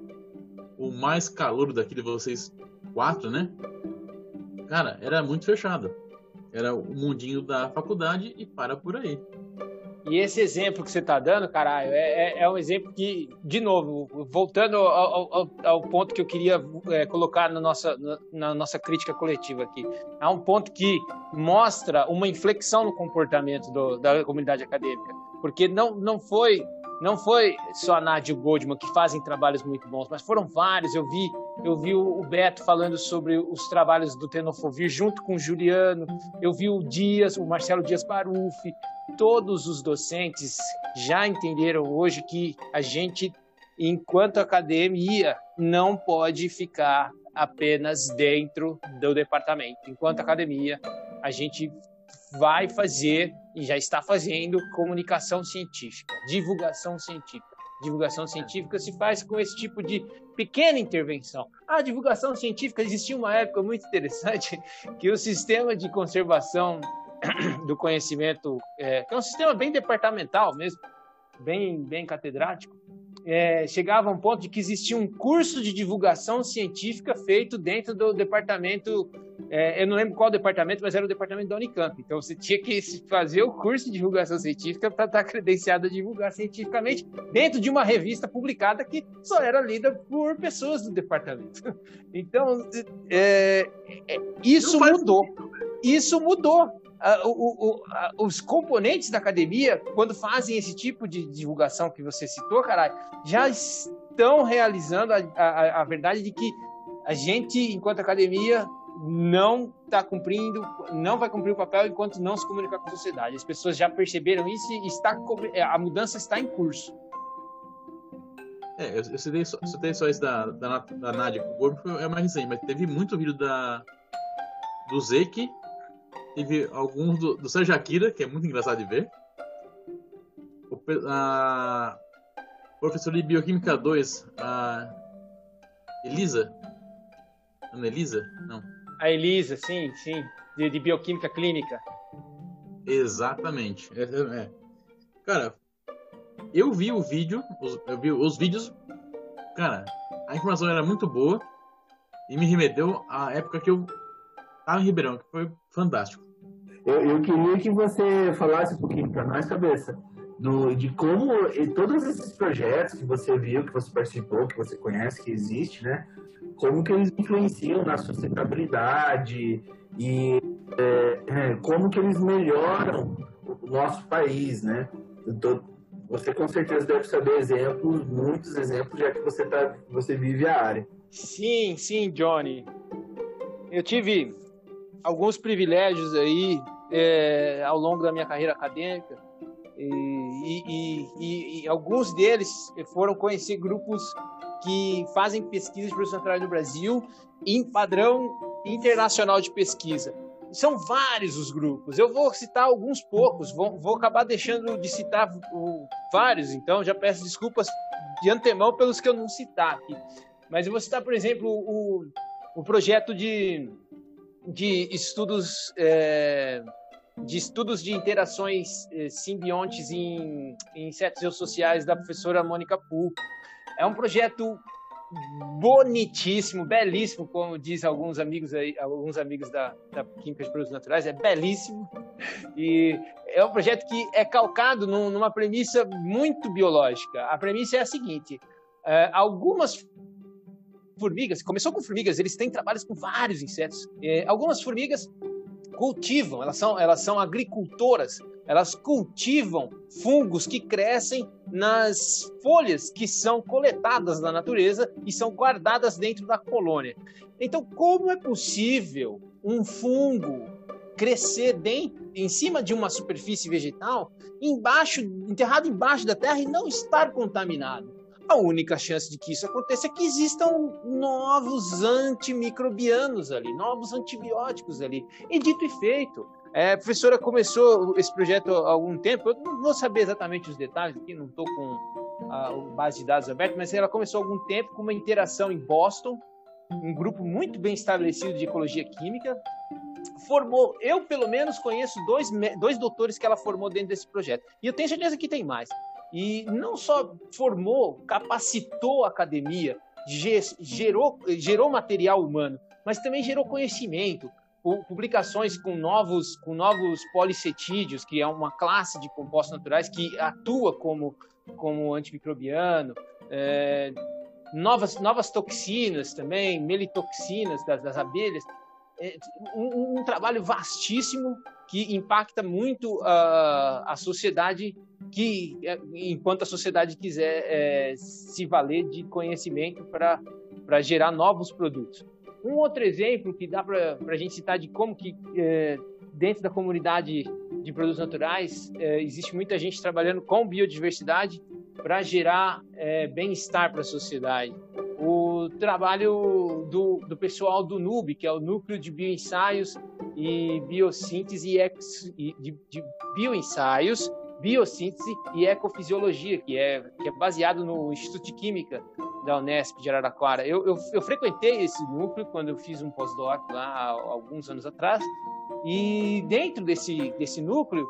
o mais calouro daqui de vocês quatro, né? Cara, era muito fechado. Era o mundinho da faculdade e para por aí. E esse exemplo que você está dando, caralho, é, é, é um exemplo que, de novo, voltando ao, ao- ao ponto que eu queria é, colocar na nossa, na, na nossa crítica coletiva aqui, há um ponto que mostra uma inflexão no comportamento do- da comunidade acadêmica, porque não, não foi não foi só a Nádia e o Goldman que fazem trabalhos muito bons, mas foram vários. Eu vi eu vi o Beto falando sobre os trabalhos do Tenofovir junto com o Juliano, eu vi o Dias, o Marcelo Dias Baruf, todos os docentes já entenderam hoje que a gente, enquanto academia, não pode ficar apenas dentro do departamento. Enquanto academia, a gente vai fazer e já está fazendo comunicação científica, divulgação científica. Divulgação científica se faz com esse tipo de pequena intervenção. A divulgação científica existia uma época muito interessante que o sistema de conservação do conhecimento, é, que é um sistema bem departamental mesmo, bem, bem catedrático, é, chegava a um ponto de que existia um curso de divulgação científica feito dentro do departamento, é, eu não lembro qual departamento, mas era o departamento da Unicamp. Então você tinha que fazer o curso de divulgação científica para estar credenciado a divulgar cientificamente dentro de uma revista publicada que só era lida por pessoas do departamento. Então, é, é, isso Não faz mudou. Isso mudou. Ah, o- o- ah, os componentes da academia, quando fazem esse tipo de divulgação que você citou, caralho, já estão realizando a, a- a verdade de que a gente, enquanto academia, não está cumprindo, não vai cumprir o papel enquanto não se comunicar com a sociedade. As pessoas já perceberam isso e está, co- a mudança está em curso. É, eu, eu citei, só, citei só isso da, da, da Nádia o Gordo, foi- é mais recente, mas teve muito vídeo da, do Zeke, teve alguns do, do Sérgio Akira, que é muito engraçado de ver. O, a professora de Bioquímica 2, a Elisa. Ana Elisa? Não. A Elisa, sim, sim, de, de bioquímica clínica. Exatamente. É, é, é. Cara, eu vi o vídeo, os, eu vi os vídeos, cara, a informação era muito boa e me remeteu à época que eu tava em Ribeirão, que foi fantástico. Eu, eu queria que você falasse um pouquinho para nós, cabeça, do, de como e todos esses projetos que você viu, que você participou, que você conhece, que existe, né? Como que eles influenciam na sustentabilidade e é, é, como que eles melhoram o nosso país, né? Tô- você com certeza deve saber exemplos, muitos exemplos, já que você tá, você vive a área. Sim, sim, Johnny. Eu tive alguns privilégios aí é, ao longo da minha carreira acadêmica e, e- e- e- alguns deles foram conhecer grupos que fazem pesquisa de produção natural no Brasil em padrão internacional de pesquisa. São vários os grupos. Eu vou citar alguns poucos. Vou, vou acabar deixando de citar o- vários. Então já peço desculpas de antemão pelos que eu não citar aqui. Mas eu vou citar, por exemplo, o, o projeto de, de estudos é, de estudos de interações eh, simbiontes em, em insetos sociais da professora Mônica Pu. É um projeto bonitíssimo, belíssimo, como diz alguns amigos aí, alguns amigos da, da Química de Produtos Naturais, é belíssimo. E é um projeto que é calcado num, numa premissa muito biológica. A premissa é a seguinte: é, algumas formigas, começou com formigas, eles têm trabalhos com vários insetos. É, algumas formigas cultivam, elas são, elas são agricultoras, elas cultivam fungos que crescem nas folhas que são coletadas da natureza e são guardadas dentro da colônia. Então, como é possível um fungo crescer dentro, em cima de uma superfície vegetal, embaixo, enterrado embaixo da terra e não estar contaminado? A única chance de que isso aconteça é que existam novos antimicrobianos ali, novos antibióticos ali. E dito e feito, é, a professora começou esse projeto há algum tempo, eu não vou saber exatamente os detalhes aqui, não estou com a base de dados aberta, mas ela começou há algum tempo com uma interação em Boston, um grupo muito bem estabelecido de ecologia química, formou, eu pelo menos conheço dois, dois doutores que ela formou dentro desse projeto, e eu tenho certeza que tem mais. E não só formou, capacitou a academia, gerou, gerou material humano, mas também gerou conhecimento, publicações com novos, com novos polissetídeos, que é uma classe de compostos naturais que atua como, como antimicrobiano, é, novas, novas toxinas também, melitoxinas das, das abelhas. É um, um, trabalho vastíssimo que impacta muito a, a sociedade que, é, enquanto a sociedade quiser é, se valer de conhecimento para gerar novos produtos. Um outro exemplo que dá para a gente citar de como que é, dentro da comunidade de produtos naturais é, existe muita gente trabalhando com biodiversidade para gerar é, bem-estar para a sociedade. O trabalho do, do pessoal do NUB, que é o Núcleo de Bioensaios e Biossíntese e, e de, de Bioensaios, Biossíntese e Ecofisiologia, que é, que é baseado no Instituto de Química da Unesp de Araraquara. Eu, eu, eu frequentei esse núcleo quando eu fiz um pós-doc lá alguns anos atrás, e dentro desse, desse núcleo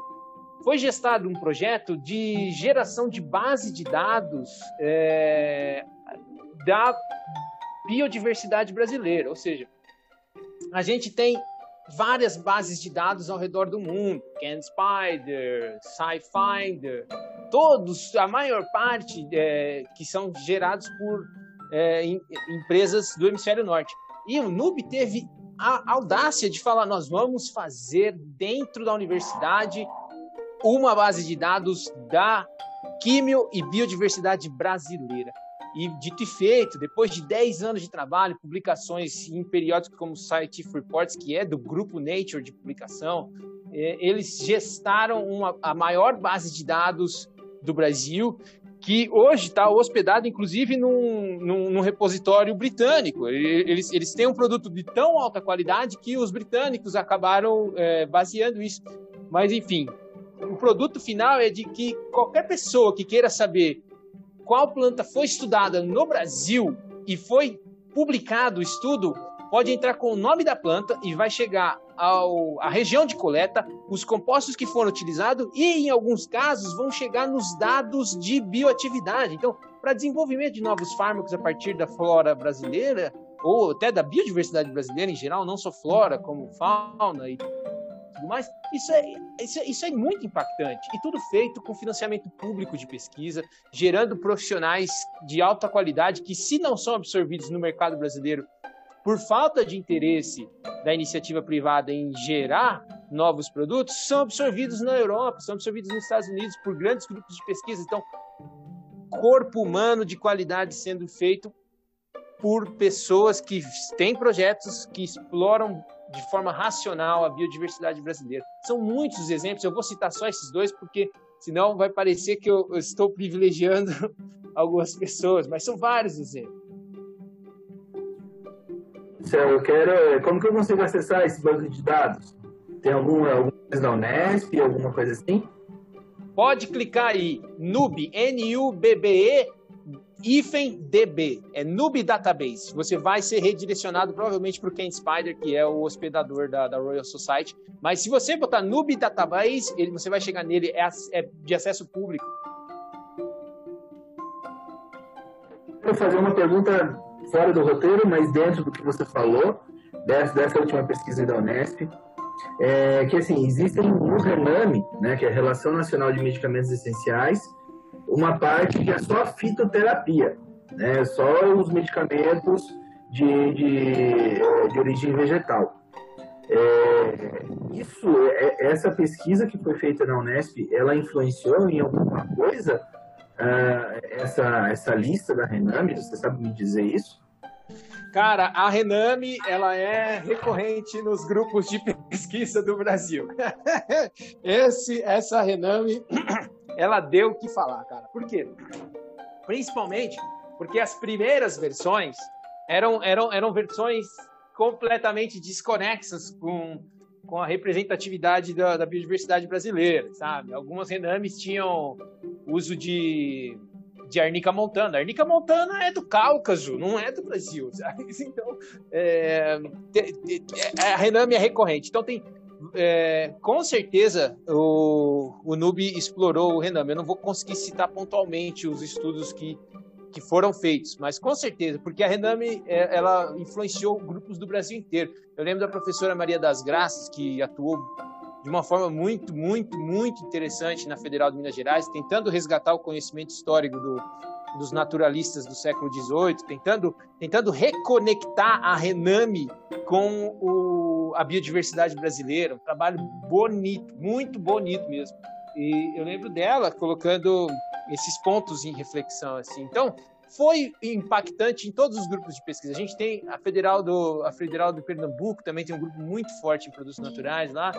foi gestado um projeto de geração de base de dados é, da biodiversidade brasileira, ou seja, a gente tem várias bases de dados ao redor do mundo, CanSpider, SciFinder, todos, a maior parte é, que são gerados por é, em, empresas do hemisfério norte. E o Nube teve a audácia de falar: nós vamos fazer dentro da universidade uma base de dados da químio e biodiversidade brasileira. E dito e feito, depois de 10 anos de trabalho, publicações em periódicos como Scientific Reports, que é do grupo Nature de publicação, é, eles gestaram uma, a maior base de dados do Brasil, que hoje está hospedado, inclusive, num, num, num, repositório britânico. Eles, eles têm um produto de tão alta qualidade que os britânicos acabaram é, baseando isso. Mas, enfim, o produto final é de que qualquer pessoa que queira saber qual planta foi estudada no Brasil e foi publicado o estudo, pode entrar com o nome da planta e vai chegar ao, à região de coleta, os compostos que foram utilizados e, em alguns casos, vão chegar nos dados de bioatividade. Então, para desenvolvimento de novos fármacos a partir da flora brasileira, ou até da biodiversidade brasileira em geral, não só flora, como fauna e tudo mais, isso é, isso, é, isso é muito impactante. E tudo feito com financiamento público de pesquisa, gerando profissionais de alta qualidade que, se não são absorvidos no mercado brasileiro por falta de interesse da iniciativa privada em gerar novos produtos, são absorvidos na Europa, são absorvidos nos Estados Unidos por grandes grupos de pesquisa. Então, corpo humano de qualidade sendo feito por pessoas que têm projetos que exploram de forma racional a biodiversidade brasileira. São muitos os exemplos, eu vou citar só esses dois porque senão vai parecer que eu, eu estou privilegiando algumas pessoas, mas são vários exemplos. Eu quero. Como que eu consigo acessar esse banco de dados? Tem alguma, alguma coisa da Unesp, alguma coisa assim? Pode clicar aí, NUB, N-U-B-B-E, hífen DB, é Nube Database. Você vai ser redirecionado provavelmente para o Ken Spider, que é o hospedador da, da, Royal Society. Mas se você botar Nube Database, ele, você vai chegar nele, é, é de acesso público. Quero fazer uma pergunta fora do roteiro, mas dentro do que você falou, dessa, dessa última pesquisa da Unesp, é que assim, existem no RENAME, né, que é a Relação Nacional de Medicamentos Essenciais, uma parte que é só fitoterapia, né, só os medicamentos de, de, de origem vegetal. É, isso, é, essa pesquisa que foi feita na Unesp, ela influenciou em alguma coisa uh, essa, essa lista da Rename? Você sabe me dizer isso? Cara, a Rename, ela é recorrente nos grupos de pesquisa do Brasil. Esse, essa Rename, ela deu o que falar, cara. Por quê? Principalmente porque as primeiras versões eram, eram, eram versões completamente desconexas com, com a representatividade da, da biodiversidade brasileira, sabe? Algumas renames tinham uso de, de arnica montana. Arnica montana é do Cáucaso, não é do Brasil, sabe? Então, é, a rename é recorrente. Então, tem é, com certeza o, o Nube explorou o Rename. Eu não vou conseguir citar pontualmente os estudos que que foram feitos, mas com certeza, porque a Rename é, ela influenciou grupos do Brasil inteiro. Eu lembro da professora Maria das Graças, que atuou de uma forma muito, muito, muito interessante na Federal de Minas Gerais, tentando resgatar o conhecimento histórico do, dos naturalistas do século XVIII, tentando, tentando reconectar a Rename com o, a biodiversidade brasileira. Um trabalho bonito, muito bonito mesmo. E eu lembro dela colocando esses pontos em reflexão assim. Então, foi impactante em todos os grupos de pesquisa. A gente tem a Federal do a Federal do Pernambuco também tem um grupo muito forte em produtos naturais lá.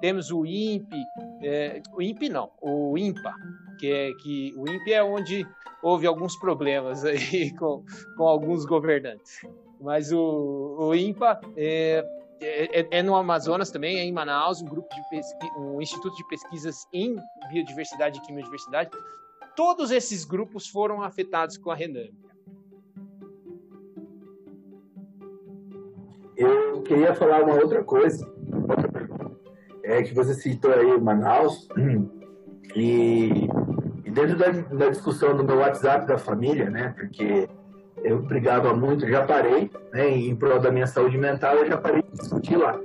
Temos o INPE, é, o INPE não, o INPA, que é que o INPE é onde houve alguns problemas aí com, com alguns governantes. Mas o, o INPA é, é, é, no Amazonas também, é em Manaus, um grupo de pesqui... um instituto de pesquisas em biodiversidade e quimiodiversidade. Todos esses grupos foram afetados com a Rename. Eu queria falar uma outra coisa, outra pergunta. É que você citou aí Manaus e, e dentro da, da discussão do meu WhatsApp da família, né? Porque eu brigava muito, já parei, né, em prol da minha saúde mental, eu já parei de discutir lá.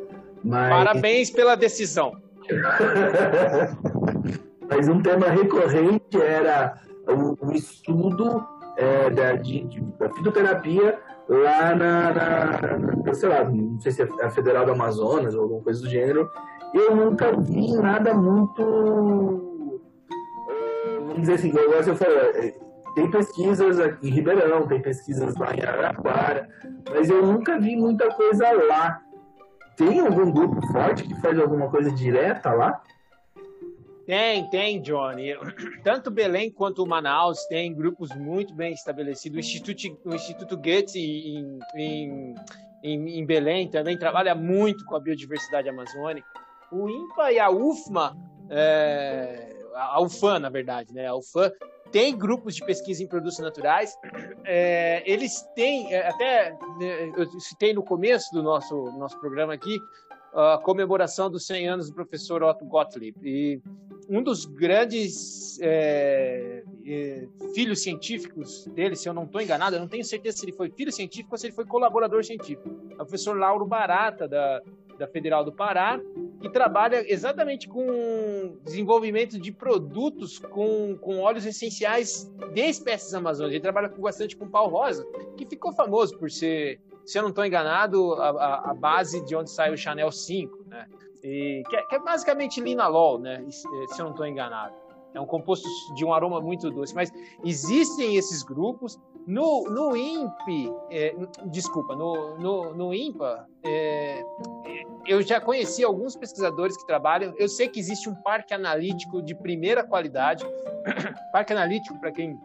Mas... Parabéns pela decisão. Mas um tema recorrente era o, o estudo é, da, de, de, da fitoterapia lá na, na, sei lá, não sei se é a Federal do Amazonas ou alguma coisa do gênero. Eu nunca vi nada muito, é, vamos dizer assim, igual você falou, é, tem pesquisas aqui em Ribeirão, tem pesquisas lá em Araraquara, mas eu nunca vi muita coisa lá. Tem algum grupo forte que faz alguma coisa direta lá? Tem, tem, Johnny. Tanto Belém quanto Manaus tem grupos muito bem estabelecidos. O Instituto, o Instituto Goethe em, em, em, em Belém também trabalha muito com a biodiversidade amazônica. O INPA e a UFMA, é, a UFAM, na verdade, né? A UFAM tem grupos de pesquisa em produtos naturais. É, eles têm, é, até né, eu citei no começo do nosso, nosso programa aqui, a comemoração dos 100 anos do professor Otto Gottlieb. E um dos grandes é, é, filhos científicos dele, se eu não estou enganado, eu não tenho certeza se ele foi filho científico ou se ele foi colaborador científico, é o professor Lauro Barata, da, da Federal do Pará, que trabalha exatamente com desenvolvimento de produtos com, com óleos essenciais de espécies amazônicas. Ele trabalha bastante com pau rosa, que ficou famoso por ser, se eu não estou enganado, a, a, a, base de onde sai o Chanel 5, né? E, que, é, que é basicamente linalol, né? Se eu não estou enganado. É um composto de um aroma muito doce. Mas existem esses grupos. No, no INPE, é, desculpa, no, no, no INPA, é, eu já conheci alguns pesquisadores que trabalham. Eu sei que existe um parque analítico de primeira qualidade. parque analítico, para quem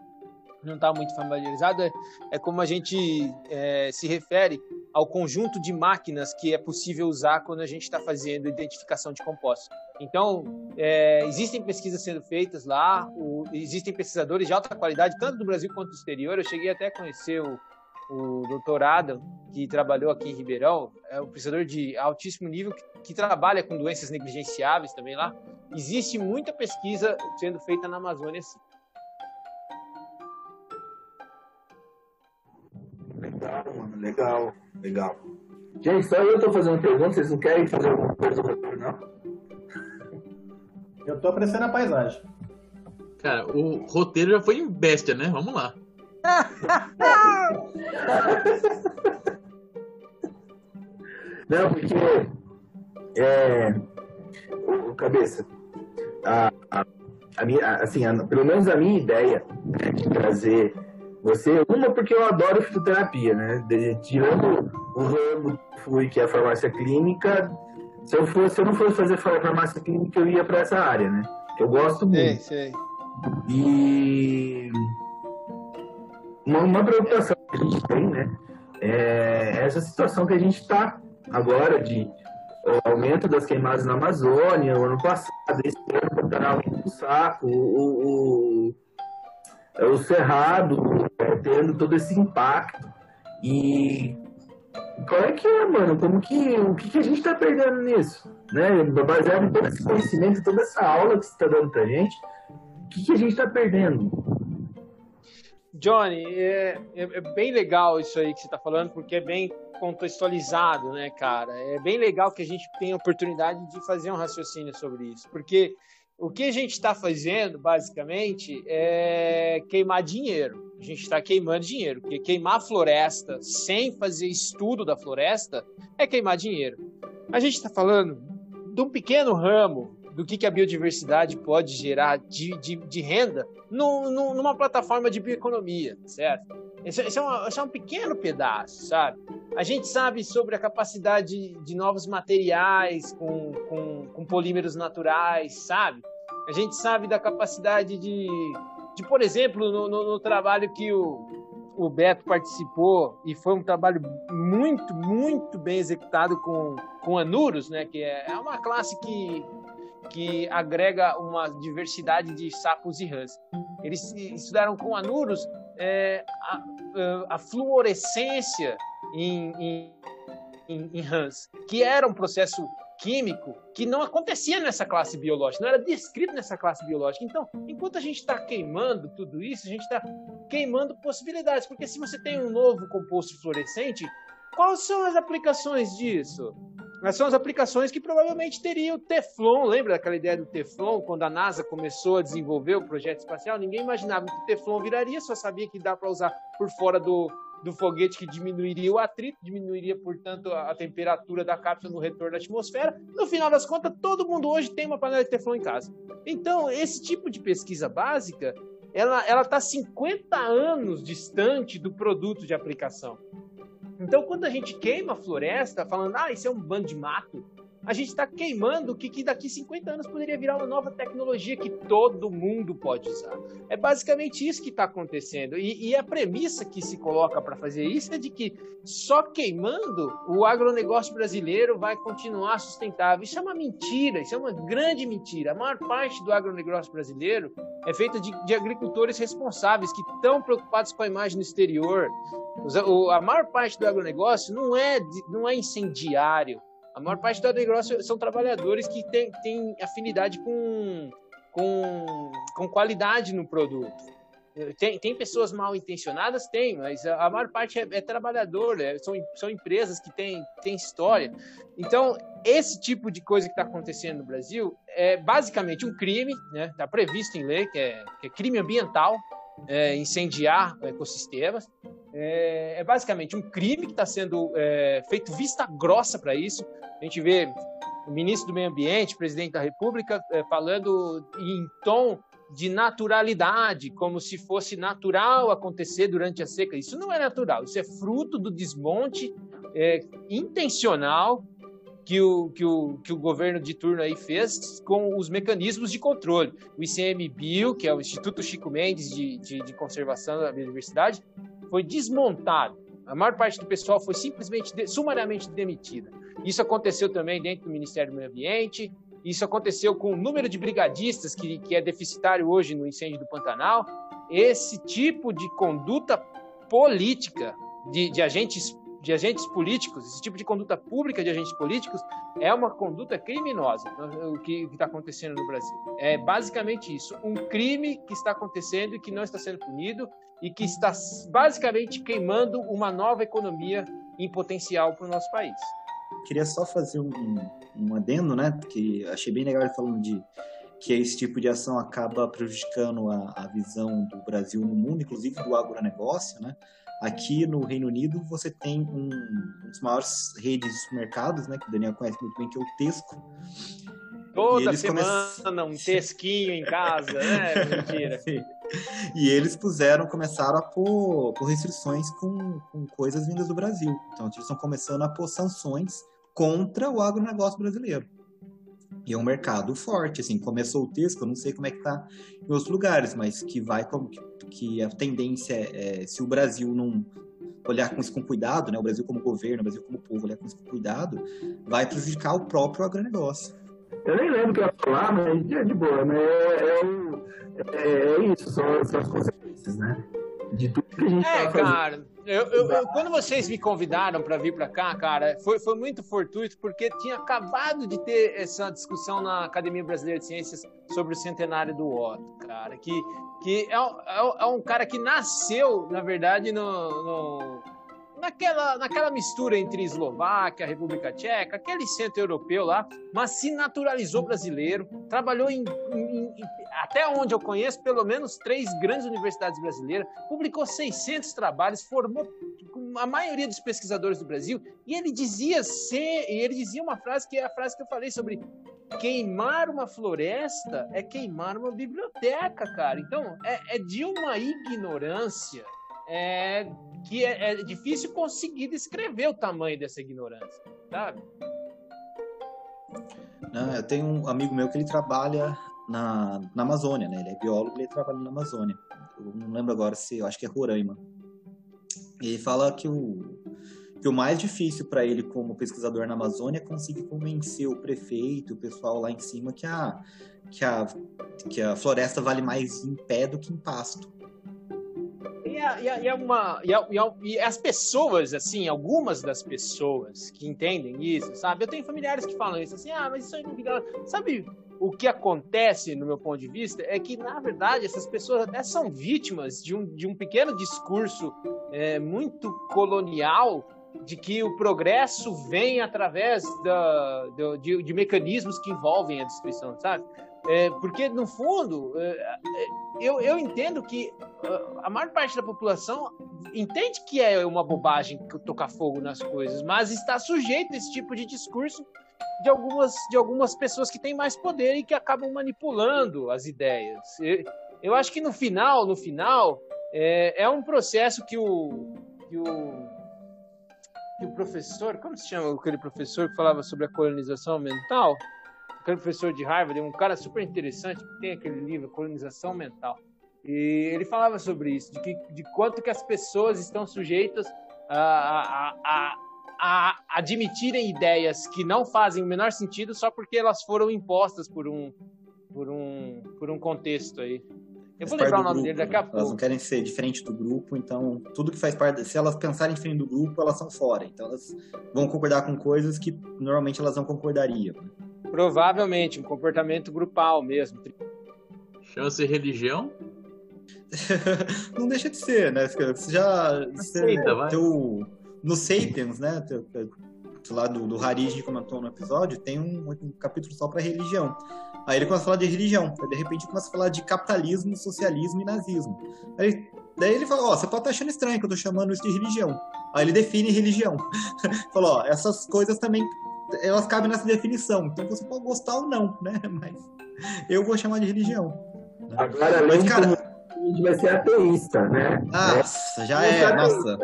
não está muito familiarizado, é, é, como a gente é, se refere ao conjunto de máquinas que é possível usar quando a gente está fazendo identificação de compostos. Então, é, existem pesquisas sendo feitas lá, o, existem pesquisadores de alta qualidade, tanto do Brasil quanto do exterior. Eu cheguei até a conhecer o, o doutorado que trabalhou aqui em Ribeirão, é um pesquisador de altíssimo nível que, que trabalha com doenças negligenciáveis também lá. Existe muita pesquisa sendo feita na Amazônia, sim. Legal, mano, legal, legal. Gente, só eu tô fazendo pergunta, vocês não querem fazer alguma coisa do roteiro, não? Eu tô apreciando a paisagem. Cara, o roteiro já foi em bestia, né? Vamos lá. Não, porque. É. Cabeça. A, a, a minha, assim, a- pelo menos a minha ideia né, de trazer você. Uma, porque eu adoro fitoterapia, né? De- tirando o ramo que fui, que é a farmácia clínica. Se eu, fosse, se eu não fosse fazer fa- farmácia clínica, eu ia para essa área, né? Que eu gosto muito. Sei, sei. E uma, uma preocupação que a gente tem, né? É essa situação que a gente está agora de o aumento das queimadas na Amazônia, o ano passado, esse ano o indo pro saco, o, o, o Cerrado é, tendo todo esse impacto. E qual é que é, mano? Como que, o que, que a gente está perdendo nisso? Né? Baseado em todo esse conhecimento, toda essa aula que você está dando pra gente, o que, que a gente está perdendo? Johnny, é, é- é bem legal isso aí que você está falando, porque é bem contextualizado, né, cara? É bem legal que a gente tenha a oportunidade de fazer um raciocínio sobre isso, porque o que a gente está fazendo, basicamente, é queimar dinheiro. A gente está queimando dinheiro, porque queimar floresta sem fazer estudo da floresta é queimar dinheiro. A gente está falando de um pequeno ramo do que, que a biodiversidade pode gerar de, de, de renda num- num- numa plataforma de bioeconomia, certo? Esse, é uma- é um pequeno pedaço, sabe? A gente sabe sobre a capacidade de novos materiais com, com, com polímeros naturais, sabe? A gente sabe da capacidade de, de por exemplo, no, no- no trabalho que o, o Beto participou, e foi um trabalho muito, muito bem executado com, com Anuros, né? Que é, é uma classe que, que agrega uma diversidade de sapos e rãs. Eles estudaram com Anuros é, a, a fluorescência em, em, em, em rãs, que era um processo químico que não acontecia nessa classe biológica, não era descrito nessa classe biológica. Então, enquanto a gente está queimando tudo isso, a gente está queimando possibilidades, porque se você tem um novo composto fluorescente, quais são as aplicações disso? Mas são as aplicações que provavelmente teriam o Teflon. Lembra daquela ideia do Teflon? Quando a NASA começou a desenvolver o projeto espacial, ninguém imaginava que o Teflon viraria, só sabia que dá para usar por fora do, do foguete, que diminuiria o atrito, diminuiria, portanto, a, temperatura da cápsula no retorno à atmosfera. No final das contas, todo mundo hoje tem uma panela de Teflon em casa. Então, esse tipo de pesquisa básica, ela ela está 50 anos distante do produto de aplicação. Então, quando a gente queima a floresta, falando, ah, isso é um bando de mato, a gente está queimando o que, que daqui 50 anos poderia virar uma nova tecnologia que todo mundo pode usar. É basicamente isso que está acontecendo. E, e a premissa que se coloca para fazer isso é de que só queimando o agronegócio brasileiro vai continuar sustentável. Isso é uma mentira, isso é uma grande mentira. A maior parte do agronegócio brasileiro é feita de, de agricultores responsáveis que estão preocupados com a imagem no exterior. A maior parte do agronegócio não é, não é incendiário. A maior parte do agronegócio são trabalhadores que têm, têm afinidade com, com, com qualidade no produto. Tem, tem pessoas mal intencionadas? Tem, mas a, maior parte é, é trabalhador, é- são, são empresas que têm, têm história. Então, esse tipo de coisa que está acontecendo no Brasil é basicamente um crime, né? Está previsto em lei, que é, que é crime ambiental, é, incendiar ecossistemas. É, é basicamente um crime que está sendo é, feito vista grossa para isso. A gente vê o ministro do Meio Ambiente, presidente da República, é, falando em tom de naturalidade, como se fosse natural acontecer durante a seca. Isso não é natural, isso é fruto do desmonte é, intencional que o, que, o, que o governo de turno aí fez com os mecanismos de controle. O ICMBio, que é o Instituto Chico Mendes de, de, de Conservação da Biodiversidade, foi desmontado. A maior parte do pessoal foi simplesmente, de, sumariamente demitida. Isso aconteceu também dentro do Ministério do Meio Ambiente, isso aconteceu com o número de brigadistas, que, que é deficitário hoje no incêndio do Pantanal. Esse tipo de conduta política de, de agentes de agentes políticos, esse tipo de conduta pública de agentes políticos é uma conduta criminosa, o que está acontecendo no Brasil. É basicamente isso, um crime que está acontecendo e que não está sendo punido e que está basicamente queimando uma nova economia em potencial para o nosso país. Queria só fazer um, um adendo, né? Porque achei bem legal ele falando de que esse tipo de ação acaba prejudicando a, a visão do Brasil no mundo, inclusive do agronegócio, né? Aqui no Reino Unido você tem um, um dos maiores redes de supermercados, né? Que o Daniel conhece muito bem, que é o Tesco. Toda semana come... um tesquinho em casa, né? Mentira. e eles puseram, começaram a pôr, pôr restrições com, com coisas vindas do Brasil. Então eles estão começando a pôr sanções contra o agronegócio brasileiro. E é um mercado forte, assim, começou o Tesco, eu não sei como é que tá em outros lugares, mas que vai como que a tendência é, se o Brasil não olhar com isso com cuidado, né, o Brasil como governo, o Brasil como povo olhar com isso com cuidado, vai prejudicar o próprio agronegócio. Eu nem lembro o que eu ia falar, mas é de boa, né? É, é, é isso, são, são, as consequências, né? De tudo que a gente É, cara, eu, eu, eu, quando vocês me convidaram para vir para cá, cara, foi, foi muito fortuito, porque tinha acabado de ter essa discussão na Academia Brasileira de Ciências sobre o centenário do Otto, cara, que, que é, é, é um cara que nasceu, na verdade, no, no naquela, naquela mistura entre Eslováquia, República Tcheca, aquele centro europeu lá, mas se naturalizou brasileiro, trabalhou em, em, em, até onde eu conheço, pelo menos três grandes universidades brasileiras, publicou 600 trabalhos, formou a maioria dos pesquisadores do Brasil, e ele dizia ser, e ele dizia uma frase que é a frase que eu falei sobre queimar uma floresta é queimar uma biblioteca, cara. Então, é, é de uma ignorância é, que é, é, difícil conseguir descrever o tamanho dessa ignorância, sabe? Não, eu tenho um amigo meu que ele trabalha na, na Amazônia, né? Ele é biólogo e ele trabalha na Amazônia. Eu não lembro agora se, eu acho que é Roraima. Ele fala que o, que o mais difícil para ele como pesquisador na Amazônia é conseguir convencer o prefeito, o pessoal lá em cima que a, que a, que a floresta vale mais em pé do que em pasto e, as pessoas, assim, algumas das pessoas que entendem isso, sabe? Eu tenho familiares que falam isso, assim, ah, mas isso aí não fica... Sabe o que acontece, no meu ponto de vista, é que, na verdade, essas pessoas até são vítimas de um, de um pequeno discurso é, muito colonial de que o progresso vem através da, de, de, mecanismos que envolvem a destruição, sabe? É, porque, no fundo, é, é, eu, eu entendo que a maior parte da população entende que é uma bobagem tocar fogo nas coisas, mas está sujeito a esse tipo de discurso de algumas, de algumas pessoas que têm mais poder e que acabam manipulando as ideias. Eu, acho que no final, no final, é, é um processo que o, que o que o professor, como se chama aquele professor que falava sobre a colonização mental? aquele professor de Harvard, um cara super interessante, que tem aquele livro, Colonização Mental. E ele falava sobre isso, de, que, de quanto que as pessoas estão sujeitas a, a, a, a admitirem ideias que não fazem o menor sentido só porque elas foram impostas por um, por um, por um contexto aí. Eu vou lembrar o nome grupo, dele daqui a pouco. Elas não querem ser diferente do grupo, então tudo que faz parte. Se elas pensarem diferente do grupo, elas são fora. Então elas vão concordar com coisas que normalmente elas não concordariam. Né? Provavelmente, um comportamento grupal mesmo. Chama-se religião? não deixa de ser, né? Você já. Aceita, vai. Teu, no Sapiens, né? Teu, lá do, do Harij, que comentou no episódio, tem um, um capítulo só para religião. Aí ele começa a falar de religião, aí de repente começa a falar de capitalismo, socialismo e nazismo. Aí, daí ele fala: Ó, oh, você pode estar achando estranho que eu tô chamando isso de religião. Aí ele define religião. Falou: Ó, essas coisas também elas cabem nessa definição. Então você pode gostar ou não, né? Mas eu vou chamar de religião. Agora, Mas, cara, gente vai ser ateísta, né? Nossa, já é, é nossa.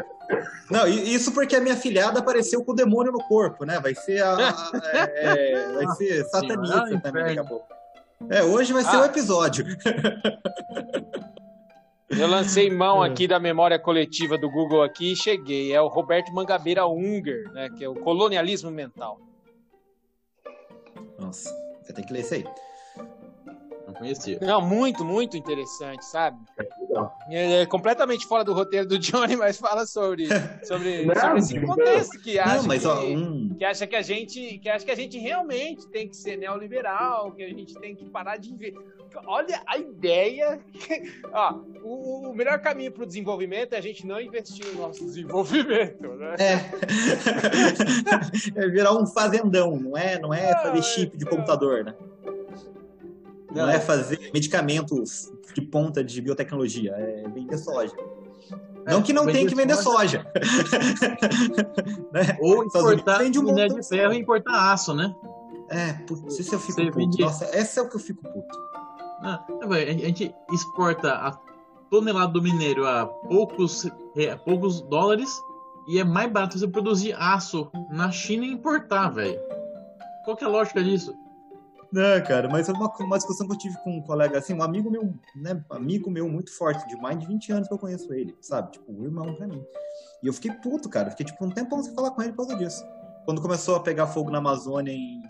Não, isso porque a minha filhada apareceu com o demônio no corpo, né? Vai ser a, a é, é, vai ser satanista Sim, também daqui a pouco. É, hoje vai ser o ah. um episódio. Eu lancei mão aqui da memória coletiva do Google aqui e cheguei. É o Roberto Mangabeira Unger, né? Que é o colonialismo mental. Nossa, você tem que ler isso aí. Não conhecia. Não, muito, muito interessante, sabe? É, é completamente fora do roteiro do Johnny, mas fala sobre, sobre, Não, sobre esse contexto que acha Não, mas que, ó, um. que acha que a gente que acha que a gente realmente tem que ser neoliberal, que a gente tem que parar de ver. Olha a ideia. que- ó, o, o melhor caminho para o desenvolvimento é a gente não investir no nosso desenvolvimento, né? É. é virar um fazendão, não é, não é fazer chip de computador, né? Não, Não. é fazer medicamentos de ponta de biotecnologia, é vender soja. Não que não vender tem que vender soja. Né? Ou importar vende um minério de ferro e importar aço, né? É, putz, isso eu fico Você puto. vende- Nossa, essa é o que eu fico puto. Ah, velho, a gente exporta a tonelada do minério a poucos, re- poucos dólares e é mais barato você produzir aço na China e importar, velho. Qual que é a lógica disso? Não, cara, mas uma, uma discussão que eu tive com um colega, assim, um amigo meu, né, amigo meu muito forte, de mais de 20 anos que eu conheço ele, sabe? Tipo, um irmão pra mim. E eu fiquei puto, cara, fiquei tipo um tempão sem falar com ele por causa disso. Quando começou a pegar fogo na Amazônia em,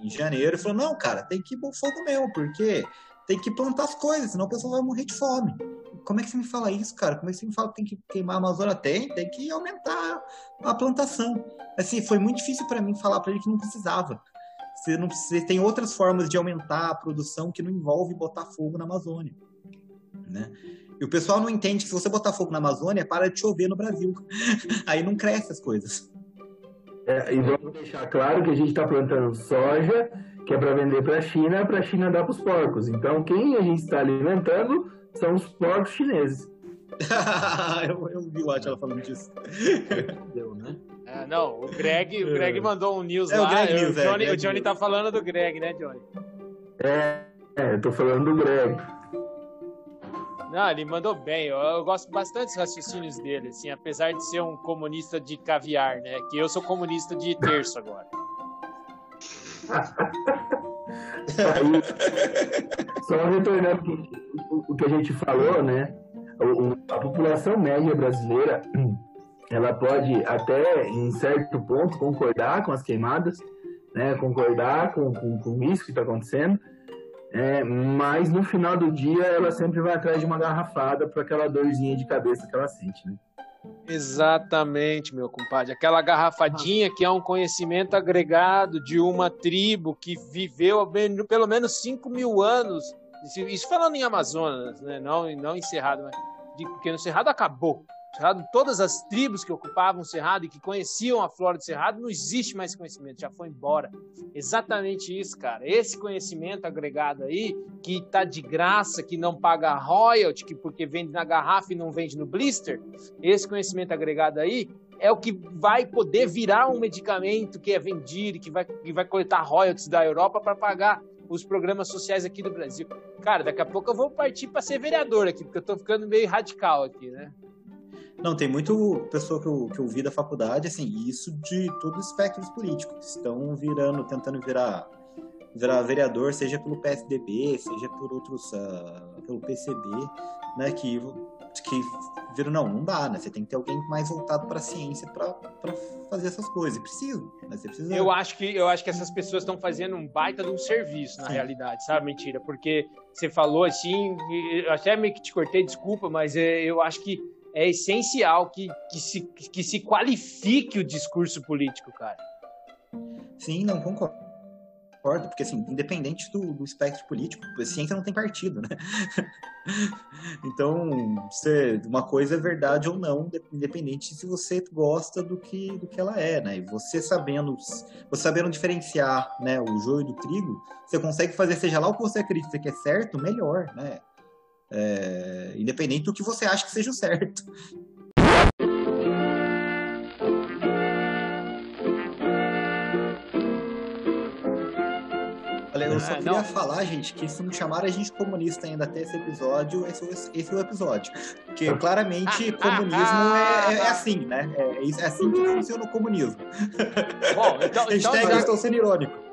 em janeiro, ele falou, não, cara, tem que ir pro fogo mesmo, porque tem que plantar as coisas, senão o pessoal vai morrer de fome. Como é que você me fala isso, cara? Como é que você me fala que tem que queimar a Amazônia? Tem, tem que aumentar a plantação. Assim, foi muito difícil pra mim falar pra ele que não precisava. Você, não, você tem outras formas de aumentar a produção que não envolve botar fogo na Amazônia. Né? E o pessoal não entende que se você botar fogo na Amazônia, para de chover no Brasil. Aí não cresce as coisas. É, e vamos deixar claro que a gente está plantando soja, que é para vender para a China, para a China dar para os porcos. Então, quem a gente está alimentando são os porcos chineses. eu, eu vi o Atila falando disso. Deu, né? É, não, o Greg, o Greg mandou um news É, o lá. Greg o, News, é, Johnny, Greg o Johnny tá falando do Greg, né, Johnny? É, é eu tô falando do Greg. Não, ele mandou bem. Eu, eu gosto bastante dos raciocínios dele, assim, apesar de ser um comunista de caviar, né? Que eu sou comunista de terço agora. Aí, só retornando o, o que a gente falou, né? O- o- a população média brasileira, ela pode até, em certo ponto, concordar com as queimadas, né? Concordar com, com, com isso que está acontecendo, é, mas no final do dia ela sempre vai atrás de uma garrafada para aquela dorzinha de cabeça que ela sente, né? Exatamente, meu compadre. Aquela garrafadinha que é um conhecimento agregado de uma tribo que viveu pelo menos 5 mil anos. Isso- Isso falando em Amazonas, né? não, não em Cerrado, mas de- porque no Cerrado acabou. Cerrado, todas as tribos que ocupavam o Cerrado e que conheciam a flora do Cerrado, não existe mais conhecimento, já foi embora. Exatamente isso, cara. Esse conhecimento agregado aí, que tá de graça, que não paga royalty, que porque vende na garrafa e não vende no blister, esse conhecimento agregado aí é o que vai poder virar um medicamento que é vendido que vai, que vai coletar royalties da Europa para pagar os programas sociais aqui do Brasil. Cara, daqui a pouco eu vou partir para ser vereador aqui, porque eu tô ficando meio radical aqui, né? Não, tem muito pessoa que eu, que eu vi da faculdade, assim, isso de todos os espectros políticos, que estão virando, tentando virar, virar vereador, seja pelo PSDB, seja por outros, ah, pelo PCB, né, que, que viram, não, não dá, né, você tem que ter alguém mais voltado para a ciência para fazer essas coisas, e precisa, né, você precisa... Eu acho que eu acho que essas pessoas estão fazendo um baita de um serviço na Sim. realidade, sabe? Mentira, porque você falou assim, eu até meio que te cortei, desculpa, mas é, eu acho que é essencial que, que, se, que se qualifique o discurso político, cara. Sim, não, concordo. Concordo, porque assim, independente do, do espectro político, a ciência não tem partido, né? então, você, uma coisa é verdade ou não, de- independente se você gosta do que, do que ela é, né? E você sabendo, você sabendo diferenciar né, o joio do trigo, você consegue fazer, seja lá o que você acredita que é certo, melhor, né? É, independente do que você acha que seja o certo. Olha, eu só Ah, queria não. falar, gente, que se não chamaram a gente comunista ainda até esse episódio, esse, esse é o episódio. Porque claramente comunismo é, é- é assim, né? É, isso- é assim que funciona o comunismo. Bom, então, então Hashtag eu já, estou sendo irônico.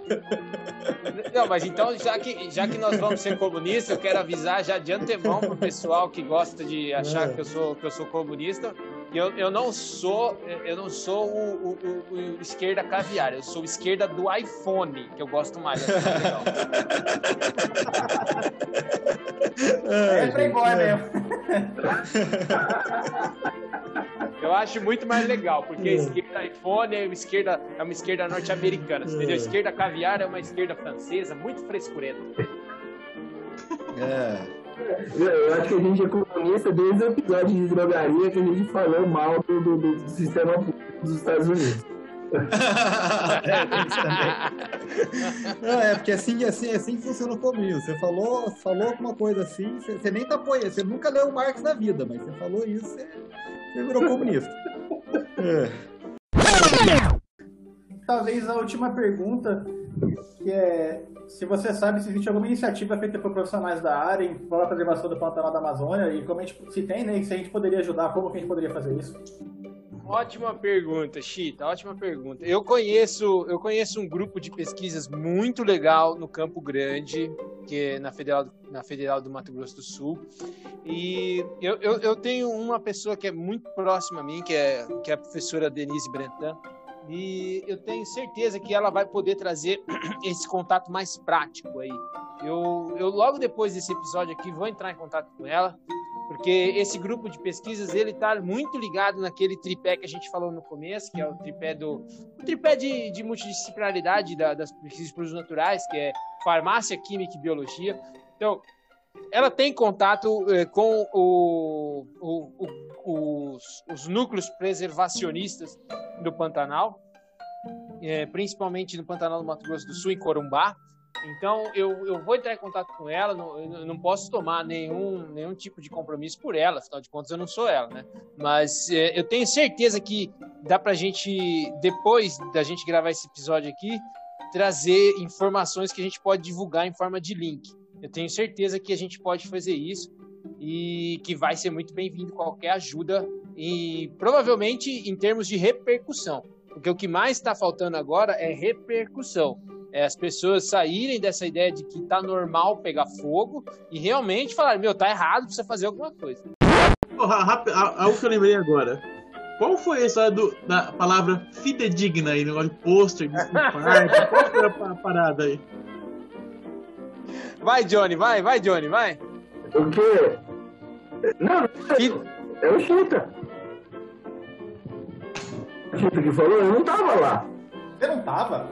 Não, mas então já que já que nós vamos ser comunistas, eu quero avisar já de antemão pro pessoal que gosta de achar É. que eu sou que eu sou comunista Eu, eu não sou eu não sou o, o, o, o esquerda caviar, eu sou esquerda do iPhone, que eu gosto mais. É, é playboy mesmo. Eu acho muito mais legal, porque a esquerda iPhone é uma esquerda, é uma esquerda norte-americana, entendeu? A esquerda caviar é uma esquerda francesa, muito frescurenta. É. Eu acho que a gente é comunista desde o episódio de drogaria que a gente falou mal do, do, do sistema público dos Estados Unidos. Não, é, porque assim, assim, assim funciona o comunismo. Você falou, falou alguma coisa assim, você, você nem tá apoiando, você nunca leu o Marx na vida, mas você falou isso, você, você virou comunista. É. Talvez a última pergunta, que é se você sabe se existe alguma iniciativa feita por profissionais da área em prol da preservação do Pantanal da Amazônia e como a gente, se tem, né, e se a gente poderia ajudar, como que a gente poderia fazer isso? Ótima pergunta, Chita, ótima pergunta. Eu conheço, eu conheço um grupo de pesquisas muito legal no Campo Grande, que é na Federal, na Federal do Mato Grosso do Sul. E eu, eu, eu tenho uma pessoa que é muito próxima a mim, que é, que é a professora Denise Brentan, e eu tenho certeza que ela vai poder trazer esse contato mais prático aí. Eu, eu logo depois desse episódio aqui vou entrar em contato com ela, porque esse grupo de pesquisas ele está muito ligado naquele tripé que a gente falou no começo, que é o tripé do o tripé de, de multidisciplinaridade da, das pesquisas de produtos naturais, que é farmácia, química e biologia. Então, ela tem contato eh, com o, o, o, os, os, núcleos preservacionistas do Pantanal, eh, principalmente no Pantanal do Mato Grosso do Sul, em Corumbá. Então, eu, eu vou entrar em contato com ela, não, não posso tomar nenhum, nenhum tipo de compromisso por ela, afinal de contas eu não sou ela, né? Mas eh, eu tenho certeza que dá pra gente, depois da gente gravar esse episódio aqui, trazer informações que a gente pode divulgar em forma de link. Eu tenho certeza que a gente pode fazer isso e que vai ser muito bem-vindo qualquer ajuda e provavelmente em termos de repercussão. Porque o que mais está faltando agora é repercussão. É as pessoas saírem dessa ideia de que tá normal pegar fogo e realmente falar, meu, tá errado, precisa fazer alguma coisa. Porra, algo que eu lembrei agora. Qual foi a história do, da palavra fidedigna aí, negócio de pôster, de Qual foi a parada aí? Vai, Johnny, vai, vai, Johnny, vai. O quê? Não, é o Chita. O Chita que falou, eu não tava lá. Você não tava?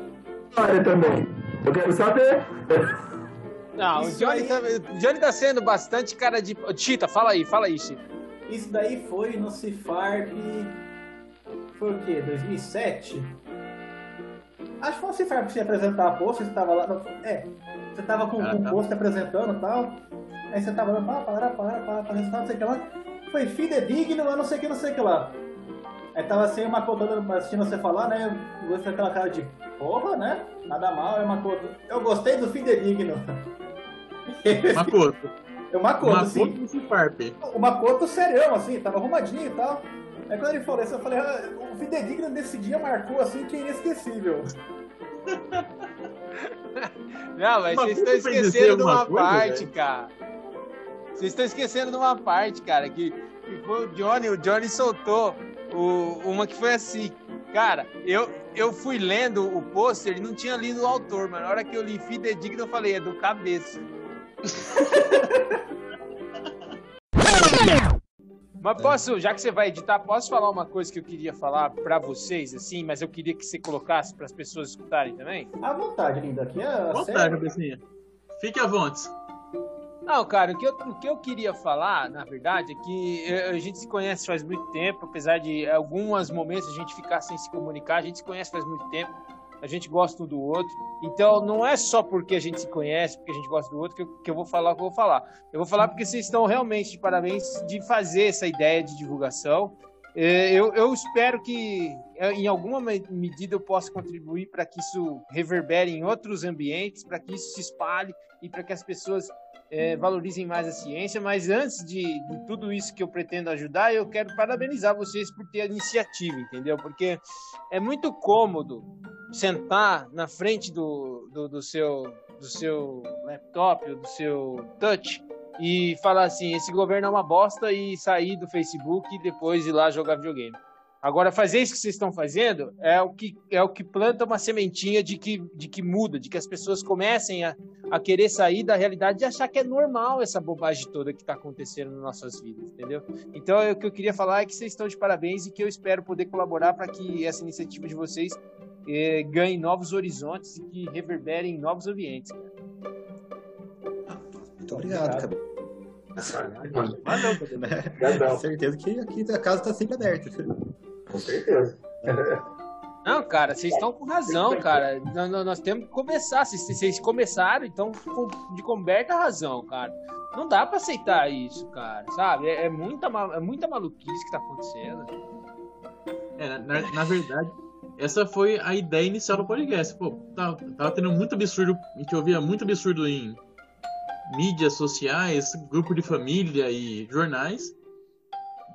Olha também. Eu quero saber. Não, o Johnny, aí... tá, Johnny tá sendo bastante cara de. Chita, fala aí, fala aí, Chita. Isso daí foi no Cifarp. Foi o quê? 2007? Acho que foi você ia apresentar a post, você estava lá. É, você tava com, ah, com tá. o post apresentando e tal. Aí você tava lá, para, para, para, para, não sei o que lá. Foi fidedigno, mas não sei o que, não sei o que lá. Aí tava assim, uma contando assistindo você falar, né? Eu gostei daquela cara de porra, né? Nada mal, é Makoto. Eu gostei do fidedigno. Makoto. É o Makoto, assim. Makoto O Makoto serião, assim, tava arrumadinho e tal. Aí quando ele falou isso, eu falei, ah, o fidedigno desse dia marcou assim que é inesquecível. Não, mas vocês estão esquecendo de uma coisa, parte, cara. Vocês estão esquecendo de uma parte, cara, que, que foi o Johnny, o Johnny soltou o, uma que foi assim. Cara, eu, eu fui lendo o pôster e não tinha lido o autor, mas na hora que eu li fidedigno, eu falei, é do cabeça. Mas posso, já que você vai editar, posso falar uma coisa que eu queria falar para vocês, assim, mas eu queria que você colocasse para as pessoas escutarem também? À vontade, linda. Aqui é à vontade, cabecinha. Fique à vontade. Não, cara, o que, eu, o que eu queria falar, na verdade, é que eh, a gente se conhece faz muito tempo, apesar de alguns momentos a gente ficar sem se comunicar, a gente se conhece faz muito tempo a gente gosta um do outro. Então, não é só porque a gente se conhece, porque a gente gosta do outro, que eu, que eu vou falar o que eu vou falar. Eu vou falar porque vocês estão realmente de parabéns de fazer essa ideia de divulgação. É, eu, eu espero que, é, em alguma medida, eu possa contribuir para que isso reverbere em outros ambientes, para que isso se espalhe e para que as pessoas é, valorizem mais a ciência, mas antes de, de, tudo isso que eu pretendo ajudar, eu quero parabenizar vocês por ter a iniciativa, entendeu? Porque é muito cômodo sentar na frente do, do, do seu, do seu laptop ou do seu touch e falar assim, esse governo é uma bosta e sair do Facebook e depois ir lá jogar videogame. Agora, fazer isso que vocês estão fazendo é o que, é o que planta uma sementinha de que, de que muda, de que as pessoas comecem a, a querer sair da realidade e achar que é normal essa bobagem toda que está acontecendo nas nossas vidas, entendeu? Então, o que eu queria falar é que vocês estão de parabéns e que eu espero poder colaborar para que essa iniciativa de vocês eh, ganhe novos horizontes e que reverberem em novos ambientes. Cara. Muito obrigado, cara. Tenho certeza que aqui a casa está sempre aberta. Com certeza. Não, cara, vocês estão com razão, cara. Nós, nós temos que começar. Se vocês começaram, então de coberta razão, cara. Não dá pra aceitar isso, cara, sabe? É, é muita, é muita maluquice que tá acontecendo. É, na, na, verdade, essa foi a ideia inicial do podcast. Pô, tava, tava tendo muito absurdo, a gente ouvia muito absurdo em mídias sociais, grupo de família e jornais.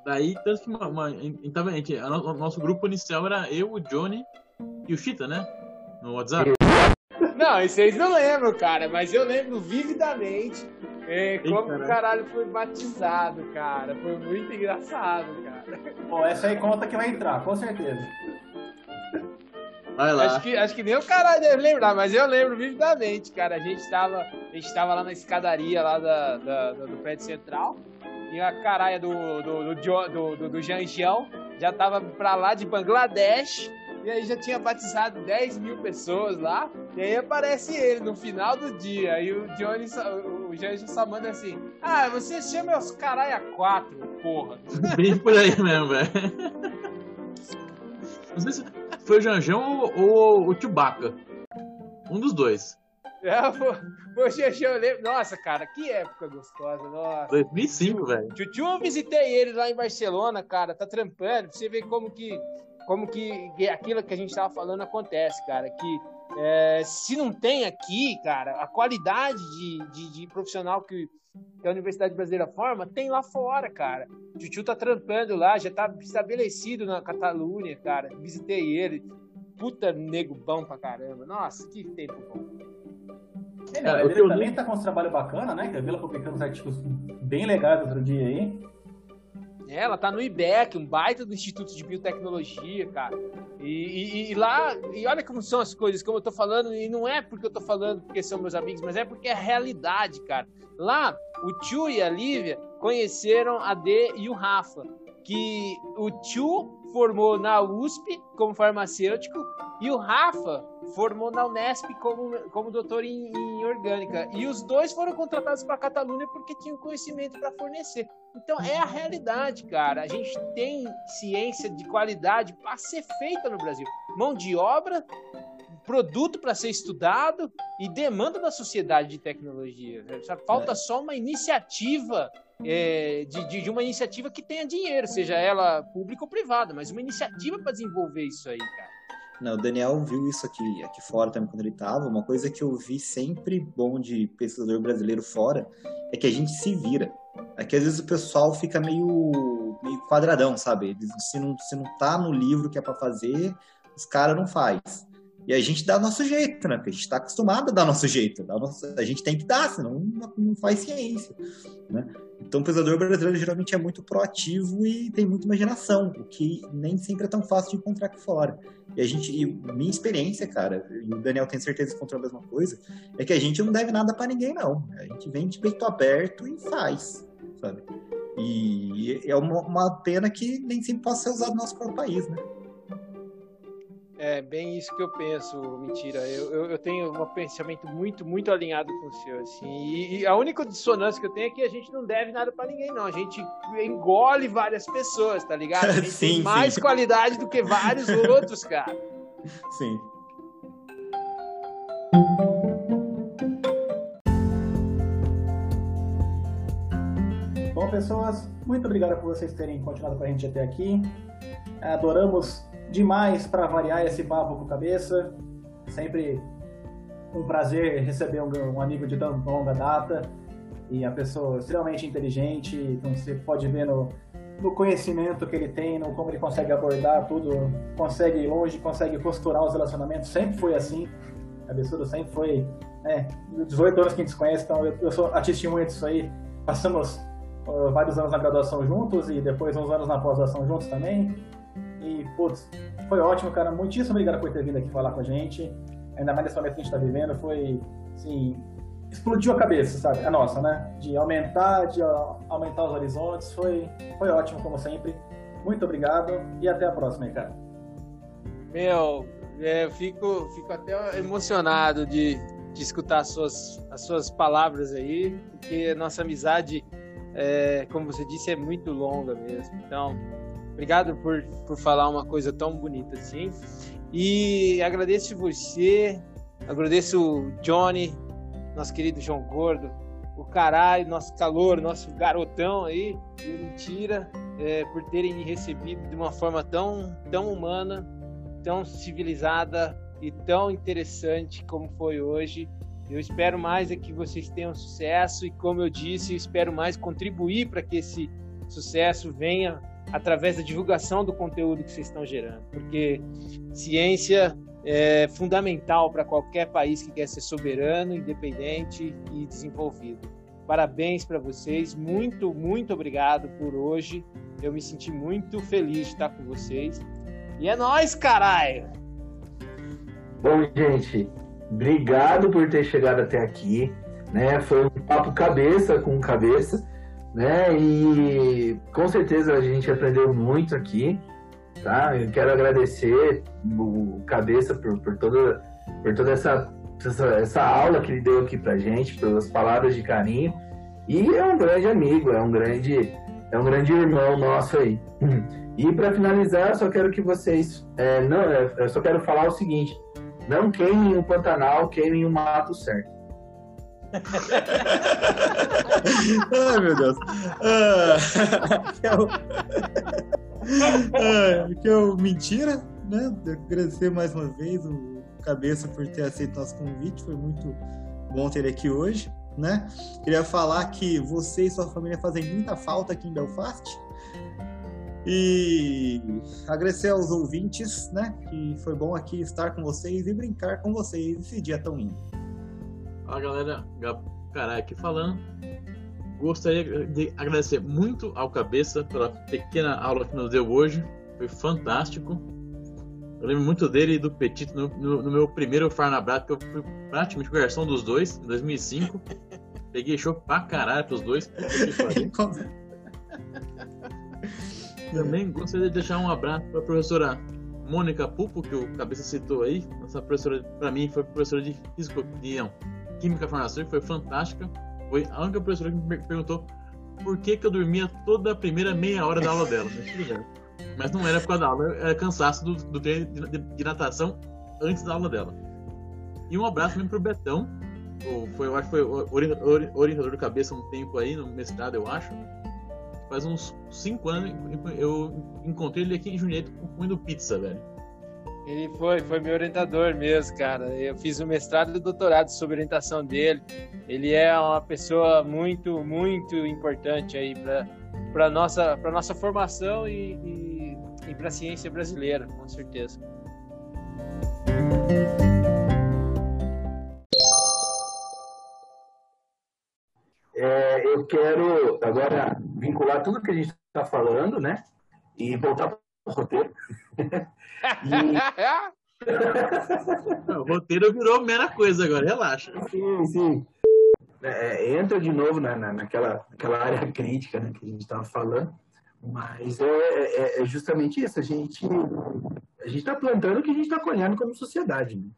Daí, tanto que uma, uma, então, gente, a no, o nosso grupo inicial era eu, o Johnny e o Chita, né? No WhatsApp. Não, vocês não lembram, cara, mas eu lembro vividamente é, como o caralho foi batizado, cara. Foi muito engraçado, cara. Pô, essa aí conta que vai entrar, com certeza. Vai lá. Acho que, acho que nem o caralho deve lembrar, mas eu lembro vividamente, cara. A gente tava, a gente tava lá na escadaria lá da, da, do prédio central e a caralha do, do, do, do, do, do Janjão já tava pra lá de Bangladesh. E aí já tinha batizado 10 mil pessoas lá. E aí aparece ele no final do dia. E o Johnny, o Janjo só manda assim: Ah, você chama os caralho a quatro, porra. Bem por aí mesmo, velho. Não sei se foi o Janjão ou, ou o Chewbacca. Um dos dois. É, o Janjão, eu lembro. Nossa, cara, que época gostosa. Nossa. 2005, velho. Tchutchu, eu visitei ele lá em Barcelona, cara. Tá trampando. Pra você ver como que, como que aquilo que a gente tava falando acontece, cara. Que é, se não tem aqui, cara, a qualidade de, de, de profissional que, que, a Universidade Brasileira forma, tem lá fora, cara. O Tchutchu tá trampando lá, já tá estabelecido na Catalunha, cara. Visitei ele. Puta nego bom pra caramba. Nossa, que tempo bom. É, não, ele também tá com uns trabalhos bacanas, né? Que a Vila publicando uns artigos bem legais outro dia aí. É, ela tá no IBEC, um baita do Instituto de Biotecnologia, cara. E, e, e, lá, e olha como são as coisas, como eu tô falando, e não é porque eu tô falando porque são meus amigos, mas é porque é realidade, cara. Lá, o Tio e a Lívia conheceram a D e o Rafa, que o Tio formou na USP como farmacêutico e o Rafa formou na Unesp como, como doutor em, em orgânica. E os dois foram contratados para a Catalunha porque tinham conhecimento para fornecer. Então é a realidade, cara. A gente tem ciência de qualidade para ser feita no Brasil. Mão de obra, produto para ser estudado e demanda da sociedade de tecnologia. Falta é. só uma iniciativa é, de, de, de, uma iniciativa que tenha dinheiro, seja ela pública ou privada, mas uma iniciativa para desenvolver isso aí, cara. Não, o Daniel viu isso aqui, aqui fora também quando ele estava. Uma coisa que eu vi sempre bom de pesquisador brasileiro fora é que a gente se vira. É que às vezes o pessoal fica meio, meio quadradão, sabe? Se não, se não tá no livro que é para fazer, os caras não faz. E a gente dá nosso jeito, né? Porque a gente está acostumado a dar nosso jeito. Nosso... A gente tem que dar, senão não faz ciência. Né? Então, o pesador brasileiro geralmente é muito proativo e tem muita imaginação, o que nem sempre é tão fácil de encontrar aqui fora. E a gente, e minha experiência, cara, e o Daniel tem certeza que encontrou a mesma coisa, é que a gente não deve nada para ninguém, não. A gente vem de peito aberto e faz, sabe? E é uma, uma pena que nem sempre possa ser usado no nosso próprio país, né? É bem isso que eu penso, mentira. Eu, eu, eu, tenho um pensamento muito, muito alinhado com o seu, assim. E, e, a única dissonância que eu tenho é que a gente não deve nada para ninguém, não. A gente engole várias pessoas, tá ligado? A gente sim, tem mais sim. qualidade do que vários outros, cara. Sim. Bom, pessoas, muito obrigado por vocês terem continuado com a gente até aqui. Adoramos demais para variar esse papo com cabeça. Sempre um prazer receber um, um amigo de tão longa data e a pessoa extremamente inteligente. Então você pode ver no, no conhecimento que ele tem, no como ele consegue abordar tudo, consegue ir longe, consegue costurar os relacionamentos. Sempre foi assim. A Cabeçudo sempre foi. Né, 18 anos que a gente se conhece, então eu, eu sou a testemunha disso aí. passamos uh, vários anos na graduação juntos e depois uns anos na pós-graduação juntos também. E, putz, foi ótimo, cara. Muitíssimo obrigado por ter vindo aqui falar com a gente. Ainda mais nesse momento que a gente está vivendo. Foi, assim, explodiu a cabeça, sabe? A nossa, né? De aumentar, de aumentar os horizontes. Foi, foi ótimo, como sempre. Muito obrigado e até a próxima, cara. Meu, é, fico, fico até emocionado de, de escutar as suas, as suas palavras aí, porque a nossa amizade, é, como você disse, é muito longa mesmo. Então, obrigado por, por falar uma coisa tão bonita assim. E agradeço você, agradeço o Johnny, nosso querido João Gordo, o caralho, nosso calor, nosso garotão aí, mentira, é, por terem me recebido de uma forma tão, tão humana, tão civilizada e tão interessante como foi hoje. Eu espero mais é que vocês tenham sucesso e, como eu disse, eu espero mais contribuir para que esse sucesso venha através da divulgação do conteúdo que vocês estão gerando, porque ciência é fundamental para qualquer país que quer ser soberano, independente e desenvolvido. Parabéns para vocês, muito, muito obrigado por hoje. Eu me senti muito feliz de estar com vocês. E é nóis, caralho! Bom, gente, obrigado por ter chegado até aqui. Né? Foi um papo cabeça com cabeça, né? E com certeza a gente aprendeu muito aqui, tá? Eu quero agradecer o cabeça por, por toda, por toda essa, essa, essa aula que ele deu aqui pra gente, pelas palavras de carinho. E é um grande amigo, é um grande, é um grande irmão nosso aí. E para finalizar, só quero que vocês, é, não, é, eu só quero falar o seguinte: não queimem o Pantanal, queimem o mato certo. Ai, meu Deus. Ah, que é o... ah, que é o mentira, né? Agradecer mais uma vez o Cabeça por ter aceito nosso convite. Foi muito bom ter ele aqui hoje, né? Queria falar que você e sua família fazem muita falta aqui em Belfast. E agradecer aos ouvintes, né? Que foi bom aqui estar com vocês e brincar com vocês esse dia tão lindo. Fala galera, caralho aqui falando. Gostaria de agradecer muito ao Cabeça pela pequena aula que nos deu hoje. Foi fantástico. Eu lembro muito dele e do Petito no, no, no meu primeiro Farnabrat, que eu fui praticamente garçom dos dois, em 2005. Peguei show pra caralho pros dois. Também gostaria de deixar um abraço para a professora Mônica Pupo, que o Cabeça citou aí. Essa professora, para mim, foi professora de física, não, química farmacêutica, foi fantástica. Foi a única professora que me perguntou por que, que eu dormia toda a primeira meia hora da aula dela. Mas não era por causa da aula, era cansaço do, do treino de, de, de, natação antes da aula dela. E um abraço mesmo pro Betão. Foi, eu acho que foi orientador do cabeça um tempo aí, no mestrado, eu acho faz uns 5 anos eu encontrei ele aqui em Jundiaí comendo pizza, velho. Ele foi, foi meu orientador mesmo, cara. Eu fiz o mestrado e o doutorado sobre orientação dele. Ele é uma pessoa muito, muito importante aí para nossa para nossa formação e, e, e para a ciência brasileira, com certeza. É, eu quero agora vincular tudo que a gente está falando, né? E voltar para o roteiro. E... o roteiro virou mera coisa agora, relaxa. Sim, sim. É, entra de novo na, na, naquela, naquela área crítica né, que a gente estava falando. Mas é, é, é, justamente isso. A gente a gente está plantando o que a gente está colhendo como sociedade. Né?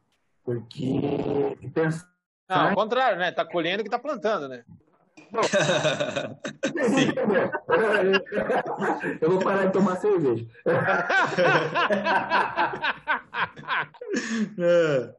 Porque pensar... Não, ao contrário, né? Está colhendo o que está plantando, né? Eu vou parar de tomar cerveja. é.